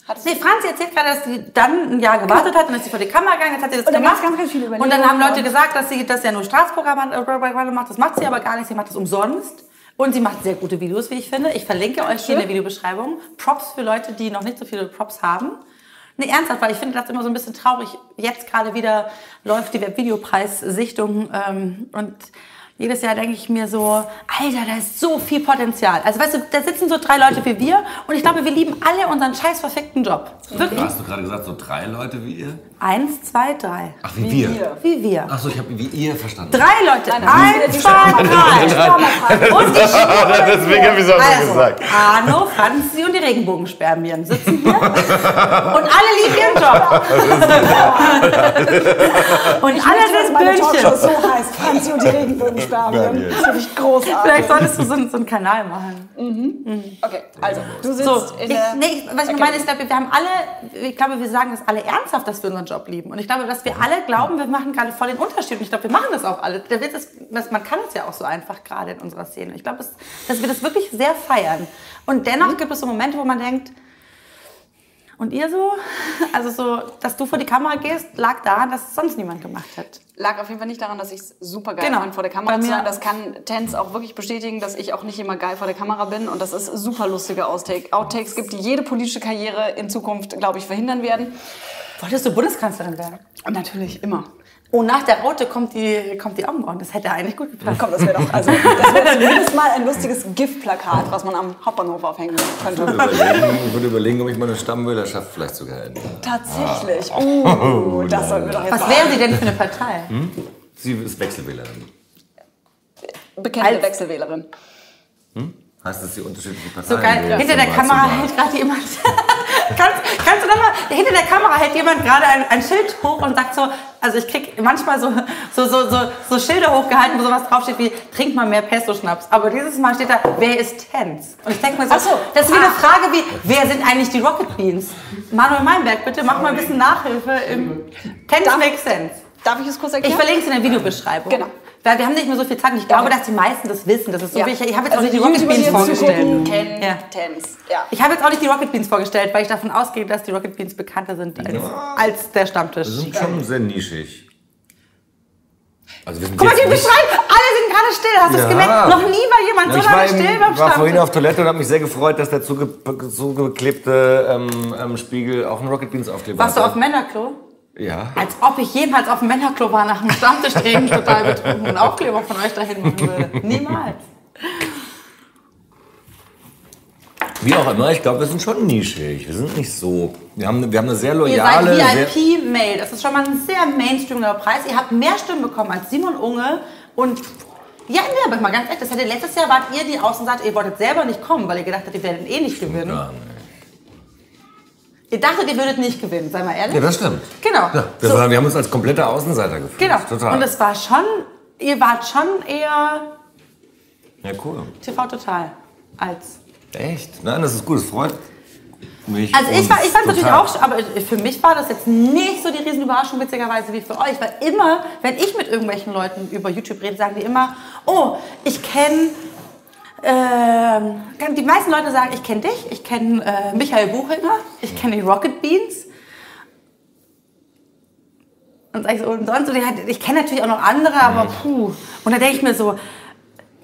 Hattest
Nee, Franzi erzählt gerade, dass sie dann ein Jahr gewartet hat und ist sie vor die Kamera gegangen, jetzt hat sie das
Und dann
gemacht.
ganz, ganz viele
und dann haben. Leute gesagt, dass sie das ja nur Straßprogramme macht. Das macht sie aber gar nicht, sie macht das umsonst. Und sie macht sehr gute Videos, wie ich finde. Ich verlinke euch hier in der Videobeschreibung. Props für Leute, die noch nicht so viele Props haben. Nee, ernsthaft, weil ich finde das immer so ein bisschen traurig. Jetzt gerade wieder läuft die Webvideopreis-Sichtung ähm, und jedes Jahr denke ich mir so, Alter, da ist so viel Potenzial. Also weißt du, da sitzen so drei Leute wie wir und ich glaube, wir lieben alle unseren scheiß verfickten Job. Wirklich.
Hast du gerade gesagt, so drei Leute wie ihr?
Eins, zwei, drei.
Ach, wie, wir.
Wie wir.
Ach so, ich habe wie ihr verstanden.
Drei Leute.
Nein, wieder
Eins,
die
zwei, drei. Und ich
Deswegen habe ich es auch so
also,
gesagt.
Arno, Franzi und die Regenbogenspermien sitzen hier. und alle lieben ihren Job. und alle sind Böhnchen.
so heißt, Franzi und die Regenbogenspermien. Das finde ich großartig.
Vielleicht solltest du so, einen- so einen Kanal machen.
Okay, also, du sitzt
So,
in
ich,
der...
nee, ich, was ich
Okay.
meine, ist, wir haben alle, ich glaube, wir sagen das alle ernsthaft, dass wir unseren Job lieben. Und ich glaube, dass wir alle glauben, wir machen gerade voll den Unterschied. Und ich glaube, wir machen das auch alle. Der Witz ist, man kann es ja auch so einfach gerade in unserer Szene. Ich glaube, dass, dass wir das wirklich sehr feiern. Und dennoch gibt es so Momente, wo man denkt, und ihr so? Also so, dass du vor die Kamera gehst, lag daran, dass es sonst niemand gemacht hat.
Lag auf jeden Fall nicht daran, dass ich es super geil
Genau.
fand, vor der Kamera zu sein. Das kann Tens auch wirklich bestätigen, dass ich auch nicht immer geil vor der Kamera bin und dass es super lustige Outtake, Outtakes gibt, die jede politische Karriere in Zukunft, glaube ich, verhindern werden.
Wolltest du Bundeskanzlerin werden?
Natürlich immer.
Oh, nach der Raute kommt die, kommt die Augenbrauen. Das hätte eigentlich gut gepasst.
Komm, das wäre doch, also, das wäre zumindest mal ein lustiges GIF-Plakat, was man am Hauptbahnhof aufhängen könnte.
Überlegen, ich würde überlegen, ob ich meine Stammwählerschaft vielleicht sogar ändere.
Tatsächlich. Uh, das sollten wir doch jetzt
Was
mal
wären Sie denn für eine Partei?
Sie ist Wechselwählerin.
Als-
Wechselwählerin.
Heißt das die unterschiedlichen
So
Parteien?
geil.
wählen
Hinter der Kamera hält gerade jemand. Kannst, kannst du nochmal? hinter der Kamera hält jemand gerade ein, ein Schild hoch und sagt so, also ich krieg manchmal so, so, so, so, so Schilder hochgehalten, wo sowas draufsteht wie, trink mal mehr Pesto-Schnaps. Aber dieses Mal steht da, wer ist Tens? Und ich denke mir so,
so.
das ist wie eine
Ah.
Frage wie, wer sind eigentlich die Rocket Beans? Manuel Meinberg, bitte mach mal ein bisschen Nachhilfe im Tens makes sense.
Darf ich es kurz
Ich
erklären?
verlinke es in der Videobeschreibung.
Genau.
Weil wir haben nicht mehr so viel Zeit und ich glaube, dass die meisten das wissen. Das ist so
Ja.
wichtig. Ich habe jetzt
also
auch nicht die Rocket Beans vorgestellt. Ja.
Tens. Ja.
Ich habe jetzt auch nicht die Rocket Beans vorgestellt, weil ich davon ausgehe, dass die Rocket Beans bekannter sind als, als der Stammtisch.
Wir sind schon sehr nischig. Also wir sind
Guck mal, die beschreiben, alle sind gerade still. Hast du es
Ja.
gemerkt? Noch nie war jemand
Ja,
so
ich war,
lange still beim
im, war vorhin auf
Stammtisch.
Toilette und habe mich sehr gefreut, dass der zuge zugeklebte ähm, ähm, Spiegel auch einen Rocket Beans Aufkleber
Warst du auf Männerklo?
Ja.
Als ob ich jemals auf dem Männerklo war nach dem Stammtisch drehen, total betrunken und Aufkleber von euch dahin machen würde. Niemals.
Wie auch immer, ich glaube, wir sind schon nischig. Wir sind nicht so. Wir haben, wir haben eine sehr
Ihr
loyale.
seid
sehr,
VIP-Mail. Das ist schon mal ein sehr mainstreamiger Preis. Ihr habt mehr Stimmen bekommen als Simon Unge und ja, nee, aber mal ganz ehrlich, das hätte letztes Jahr wart ihr die Außenseiter, ihr wolltet selber nicht kommen, weil ihr gedacht habt, ihr werdet eh nicht gewinnen. Ihr dachtet, ihr würdet nicht gewinnen, sei mal ehrlich.
ja, das stimmt.
Genau.
Ja, wir,
So.
waren, wir haben uns als komplette Außenseiter gefühlt.
Genau.
Total.
Und es war schon, ihr wart schon eher
ja, cool.
TV Total als.
Echt? Nein, das ist gut. Es freut mich.
Also ich, war, ich fand es natürlich auch, aber für mich war das jetzt nicht so die Riesenüberraschung, witzigerweise, wie für euch. Weil immer, wenn ich mit irgendwelchen Leuten über YouTube rede, sagen die immer, oh, ich kenne, die meisten Leute sagen, ich kenne dich, ich kenne äh, Michael Buchinger, ich kenne die Rocket Beans. Und sag ich so, und sonst, und ich, ich kenne natürlich auch noch andere, aber puh. Und dann denke ich mir so,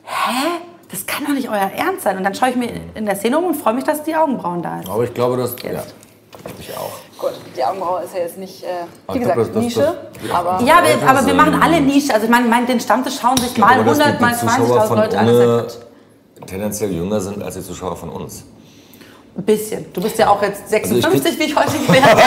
hä? Das kann doch nicht euer Ernst sein. Und dann schaue ich mir in der Szene um und freue mich, dass die Augenbrauen da ist.
Aber ich glaube, das. Ja, ich auch.
Gut, die Augenbraue ist ja jetzt nicht, äh,
Aber
wie gesagt,
glaub, das- das-
Nische,
das-
aber...
Ja, wir,
das
aber
ist,
wir machen
ähm,
alle Nische. Also ich meine, mein, den Stammtisch schauen sich mal
Aber dass die-
100, mal
die Zuschauer
20.000
von
Leute an.
Tendenziell jünger sind als die Zuschauer von uns.
Ein bisschen. Du bist ja auch jetzt
Also ich
56, wie ich heute gelernt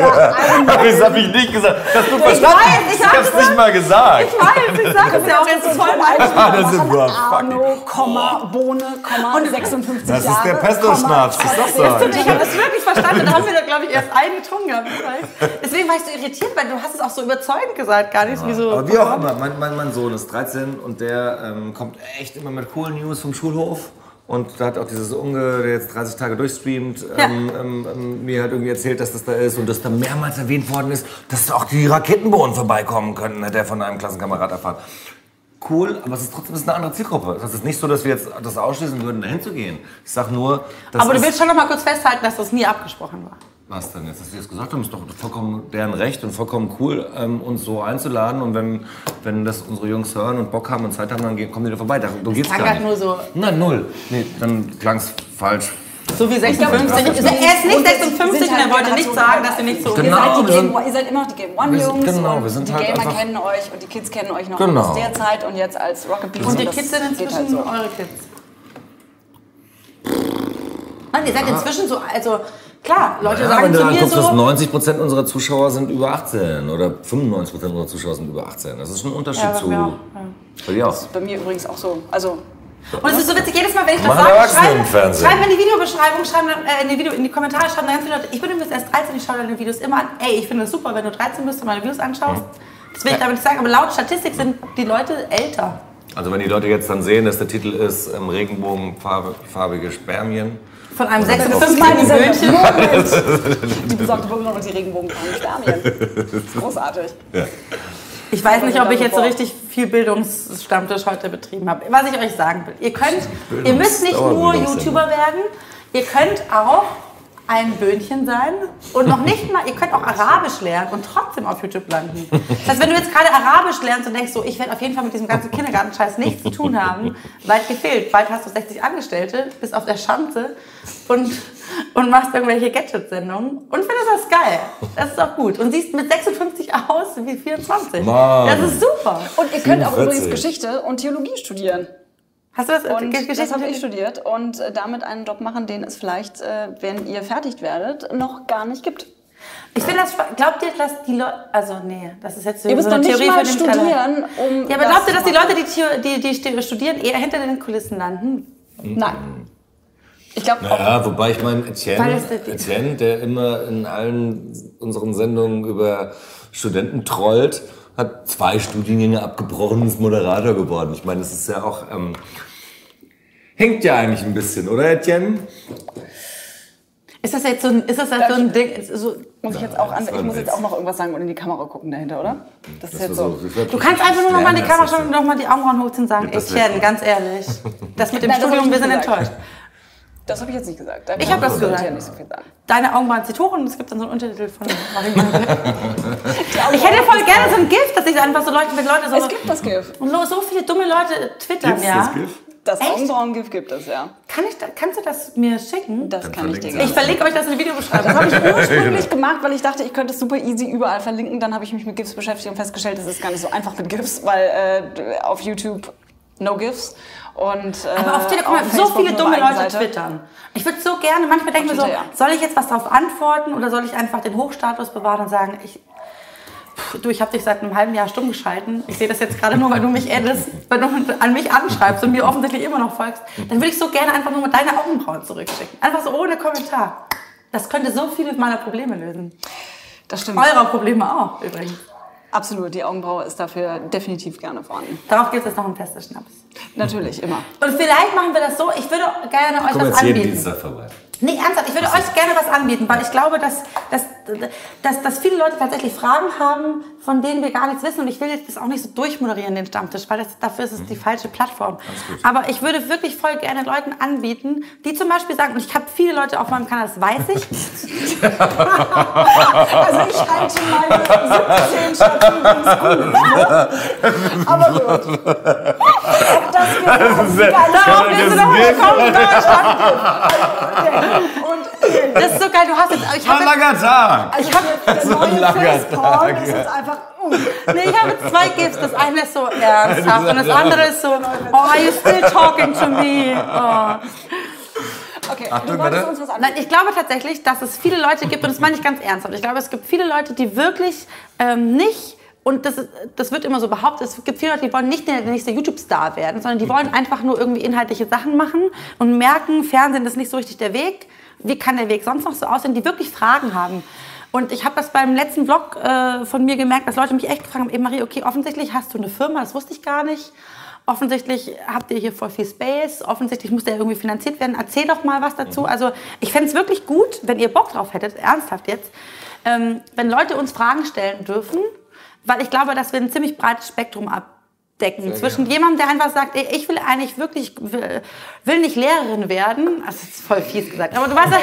habe.
Das habe ich nicht gesagt. Das du verstanden.
weiß, ich hab's
nicht mal gesagt.
Ich weiß, ich sage es ja auch jetzt voll
Das ist fuck.
Arno, Komma, Bohne, Komma, 56
Das ist
Jahre,
der Pesto-Schnaps, das ist doch so.
Ich habe das wirklich verstanden. Da haben wir, glaube ich, erst einen getrunken gehabt. ich. Deswegen war ich so irritiert, weil du hast es auch so überzeugend gesagt, gar nicht wie so.
Aber wie auch immer, mein, mein, mein Sohn ist 13 und der ähm, kommt echt immer mit coolen News vom Schulhof. Und da hat auch dieses Unge, der jetzt 30 Tage durchstreamt,
Ja.
ähm, ähm, ähm, mir hat irgendwie erzählt, dass das da ist und dass da mehrmals erwähnt worden ist, dass da auch die Raketenbohnen vorbeikommen können, hat er von einem Klassenkamerad erfahren. Cool, aber es ist trotzdem ist eine andere Zielgruppe. Das ist nicht so, dass wir jetzt das ausschließen würden, dahin zu gehen. Ich sag nur, dass
Aber du willst schon noch mal kurz festhalten, dass das nie abgesprochen war.
Was denn jetzt, dass die das gesagt haben, ist doch vollkommen deren Recht und vollkommen cool, ähm, uns so einzuladen. Und wenn, wenn das unsere Jungs hören und Bock haben und Zeit haben, dann gehen- kommen die da vorbei. Darum geht's gar
halt
nicht.
nur so-
Nein, null. Nee, dann klang's falsch.
So wie 56. Er ist nicht 56 und er wollte nicht sagen, dass sie nicht so.
Ihr,
Genau,
seid die
wir
Game, ihr seid immer noch die Game
wir
One-Jungs
genau, wir sind
die
halt
Gamer
einfach-
kennen euch und die Kids kennen euch noch
Genau.
aus der Zeit und jetzt als Rocket Beans.
Und die Kids sind inzwischen
halt so.
eure Kids. Mann, ihr seid inzwischen so, also klar, Leute
Ja,
sagen
wenn du
zu mir
anguckst, dass
so.
90% unserer Zuschauer sind über 18 oder 95% unserer Zuschauer sind über 18. Das ist schon ein Unterschied
Ja,
zu.
mir auch,
Bei auch.
Bei mir übrigens auch so. Also,
Und es ist so witzig, jedes Mal, wenn ich das sage, schreiben, schreiben in die Videobeschreibung, schreiben äh, in, die Video, in die Kommentare, schreiben dann ganz viele Leute, ich bin übrigens erst 13, ich schaue deine Videos immer an. Ey, ich finde es super, wenn du 13 bist und meine Videos anschaust. Das will ich damit nicht sagen, aber laut Statistik sind die Leute älter.
Also wenn die Leute jetzt dann sehen, dass der Titel ist ähm, Regenbogenfarbige Spermien.
Von einem
Oder
56-jährigen Böhnchen.
Moment. Die besorgte Bewohner und die Regenbogenfarben Spermien. Großartig.
Ich weiß nicht, ob ich jetzt so richtig viel Bildungsstammtisch heute betrieben habe. Was ich euch sagen will, ihr könnt, ihr müsst nicht nur. YouTuber werden, ihr könnt auch ein Böhnchen sein und noch nicht mal, ihr könnt auch Arabisch lernen und trotzdem auf YouTube landen. Das heißt, wenn du jetzt gerade Arabisch lernst und denkst so, ich werde auf jeden Fall mit diesem ganzen Kindergartenscheiß nichts zu tun haben, weit gefehlt. Bald hast du 60 Angestellte, bist auf der Schanze und, und machst irgendwelche Gadget-Sendungen und findest das geil. Das ist auch gut. Und siehst mit 56 aus wie 24.
Mann.
Das ist super.
Und ihr könnt auch
47.
übrigens Geschichte und Theologie studieren.
Hast du das
Und
Geschichte?
das habe ich studiert und äh, damit einen Job machen, den es vielleicht, äh, wenn ihr fertig werdet, noch gar nicht gibt.
Ich finde das, glaubt ihr, dass die Leute, also nee, das ist jetzt so
Ihr müsst
so eine
nicht
Theorie
mal
von dem
studieren, um
Ja, aber glaubt ihr, dass die. Leute, die, die, die studieren, eher hinter den Kulissen landen?
Nein. Ich glaube,
Naja, wobei ich meine, Etienne, Etienne, der immer in allen unseren Sendungen über Studenten trollt, hat zwei Studiengänge abgebrochen und ist Moderator geworden. Ich meine, das ist ja auch, ähm, hängt ja eigentlich ein bisschen, oder Etienne?
Ist das jetzt so ein, ist das jetzt so ein Ding? So,
muss ich jetzt auch an,
das
ich muss jetzt auch noch irgendwas sagen und in die Kamera gucken dahinter, oder? Das ist jetzt so.
das
du kannst einfach nur noch mal in die Kamera
das
schauen und noch mal die Augenbrauen hochziehen und sagen,
Ja, das
Etienne, ganz ehrlich, das mit dem
Nein, das
Studium, wir sind enttäuscht.
Das habe ich jetzt nicht gesagt. Da
Ich hab das
ja nicht so viel sagen.
Deine Augenbrauen zieht hoch und es gibt dann so einen Untertitel von Ich hätte voll gerne so ein Gift, dass ich einfach so Leute, wenn Leute so...
Es gibt das GIF.
und so viele dumme Leute twittern,
Gibt's
ja.
das GIF?
Das
Echt?
Augenbrauen-GIF gibt es, ja.
Kann ich da, kannst du das mir schicken?
Das kann ich dir gerne.
ich verlinke euch das in die Videobeschreibung.
Das habe ich ursprünglich gemacht, weil ich dachte, ich könnte es super easy überall verlinken. Dann habe ich mich mit GIFs beschäftigt und festgestellt, es ist gar nicht so einfach mit GIFs, weil äh, auf YouTube no GIFs. Und, äh,
Aber auf mal,
auf
so viele dumme Leute
Seite.
twittern. Ich würde so gerne, manchmal denke ich mir so,
ja.
soll ich jetzt was darauf antworten oder soll ich einfach den Hochstatus bewahren und sagen, ich, Pff, du, ich habe dich seit einem halben Jahr stumm geschalten. Ich sehe das jetzt gerade nur, weil du mich addest, weil du an mich anschreibst und mir offensichtlich immer noch folgst. Dann würde ich so gerne einfach nur mit deine Augenbrauen zurückschicken. Einfach so ohne Kommentar. Das könnte so viele meiner Probleme lösen.
Das stimmt.
Eurer Probleme auch, übrigens.
Absolut, die Augenbraue ist dafür definitiv gerne vorhanden.
Darauf gibt es jetzt noch einen festen Schnaps.
Natürlich, immer.
Und vielleicht machen wir das so, ich würde gerne euch
Komm
was
jetzt jeden
anbieten.
Dienstag vorbei.
Nee, ernsthaft, ich würde euch gerne was anbieten, weil ich glaube, dass, dass, dass, dass viele Leute tatsächlich Fragen haben, von denen wir gar nichts wissen. Und ich will jetzt das auch nicht so durchmoderieren, den Stammtisch, weil das, dafür ist es die falsche Plattform. Aber ich würde wirklich voll gerne Leuten anbieten, die zum Beispiel sagen, und ich habe viele Leute auf meinem Kanal, das weiß ich,
Also ich halte meine 17 Statistiken gut. ne? Aber gut. Ob das geht,
willst du noch mal kommen,
Und
das ist so geil, du hast jetzt, ich
War ein
habe
langer Tag.
ich habe jetzt
So
neue Facepalm, das ist einfach... Uh.
Nee, ich habe jetzt zwei Gifts. Das eine ist so ernsthaft und das andere ist so, oh, are you still talking to me? Oh.
Okay,
Achtung,
du wolltest uns was
Nein,
anbieten.
ich glaube tatsächlich, dass es viele Leute gibt, und das meine ich ganz ernsthaft, ich glaube, es gibt viele Leute, die wirklich ähm, nicht, und das, das wird immer so behauptet, es gibt viele Leute, die wollen nicht der nächste YouTube-Star werden, sondern die wollen einfach nur irgendwie inhaltliche Sachen machen und merken, Fernsehen ist nicht so richtig der Weg. Wie kann der Weg sonst noch so aussehen? Die wirklich Fragen haben. Und ich habe das beim letzten Vlog äh, von mir gemerkt, dass Leute mich echt gefragt haben, ey Marie, okay, offensichtlich hast du eine Firma, das wusste ich gar nicht. Offensichtlich habt ihr hier voll viel Space. Offensichtlich muss der irgendwie finanziert werden. Erzähl doch mal was dazu. Also ich fände es wirklich gut, wenn ihr Bock drauf hättet, ernsthaft jetzt, ähm, wenn Leute uns Fragen stellen dürfen, weil ich glaube, dass wir ein ziemlich breites Spektrum abdecken. Zwischen jemandem, der einfach sagt, ey, ich will eigentlich wirklich, will, will nicht Lehrerin werden. Also, das ist voll fies gesagt. Aber du weißt ja,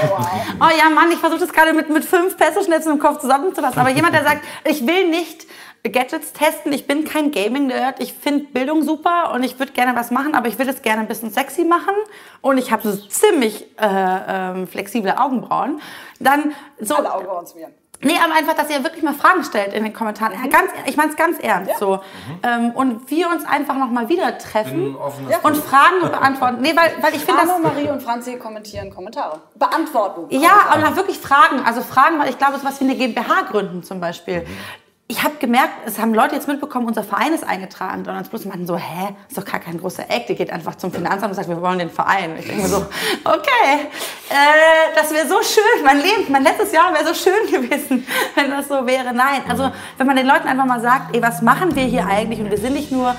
oh ja, Mann, ich versuche das gerade mit, mit fünf Pesto-Schnitzeln im Kopf zusammenzufassen. Aber jemand, der sagt, ich will nicht Gadgets testen, ich bin kein Gaming-Nerd, ich finde Bildung super und ich würde gerne was machen, aber ich will es gerne ein bisschen sexy machen und ich habe so ziemlich äh, ähm, flexible Augenbrauen. Dann so,
Alle Augenbrauen zu mir.
Nee, aber einfach, dass ihr wirklich mal Fragen stellt in den Kommentaren. Ja, Ganz, ich meine es ganz ernst. So. Ähm, und wir uns einfach nochmal wieder treffen
offenes
und Fragen beantworten. Nee, weil, weil ich finde das.
Marie und Franzi kommentieren Kommentare. Beantworten.
Ja, aber wirklich Fragen. Also Fragen, weil ich glaube, sowas wie eine GmbH gründen zum Beispiel. Ich habe gemerkt, es haben Leute jetzt mitbekommen, unser Verein ist eingetragen. Und dann bloß meinten so, hä, ist doch gar kein großer Act. Ihr geht einfach zum Finanzamt und sagt, wir wollen den Verein. Ich denke mir so, okay, äh, das wäre so schön. Mein Leben, mein letztes Jahr wäre so schön gewesen, wenn das so wäre. Nein, also wenn man den Leuten einfach mal sagt, ey, was machen wir hier eigentlich? Und wir sind nicht nur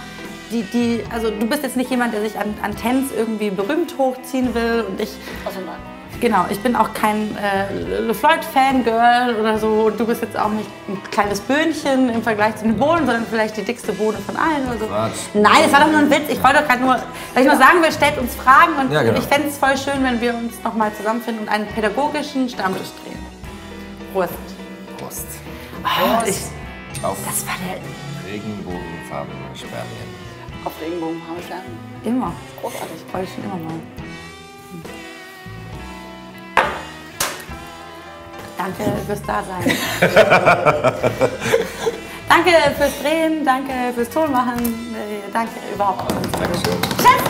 die, die, also du bist jetzt nicht jemand, der sich an, an Tens irgendwie berühmt hochziehen will und ich
nein.
Genau, ich bin auch kein äh, LeFloid-Fangirl oder so. Und du bist jetzt auch nicht ein kleines Böhnchen im Vergleich zu den Bohnen, sondern vielleicht die dickste Bohne von allen oder so.
Quatsch.
Nein, es war doch nur ein Witz. Ich wollte doch gerade nur, weil ich nur sagen will, stellt uns Fragen und
Ja, genau.
ich fände es voll schön, wenn wir uns nochmal zusammenfinden und einen pädagogischen Stammtisch drehen. Prost.
Prost.
Oh, ich,
Auf
das war der
regenbogenfarbene Spermien.
Auf Regenbogen haben wir Sterne.
immer.
Großartig.
Wollte ich schon immer mal. Danke fürs Dasein. danke fürs Drehen, danke fürs Tonmachen, äh, danke überhaupt.
Dankeschön.
Tschüss!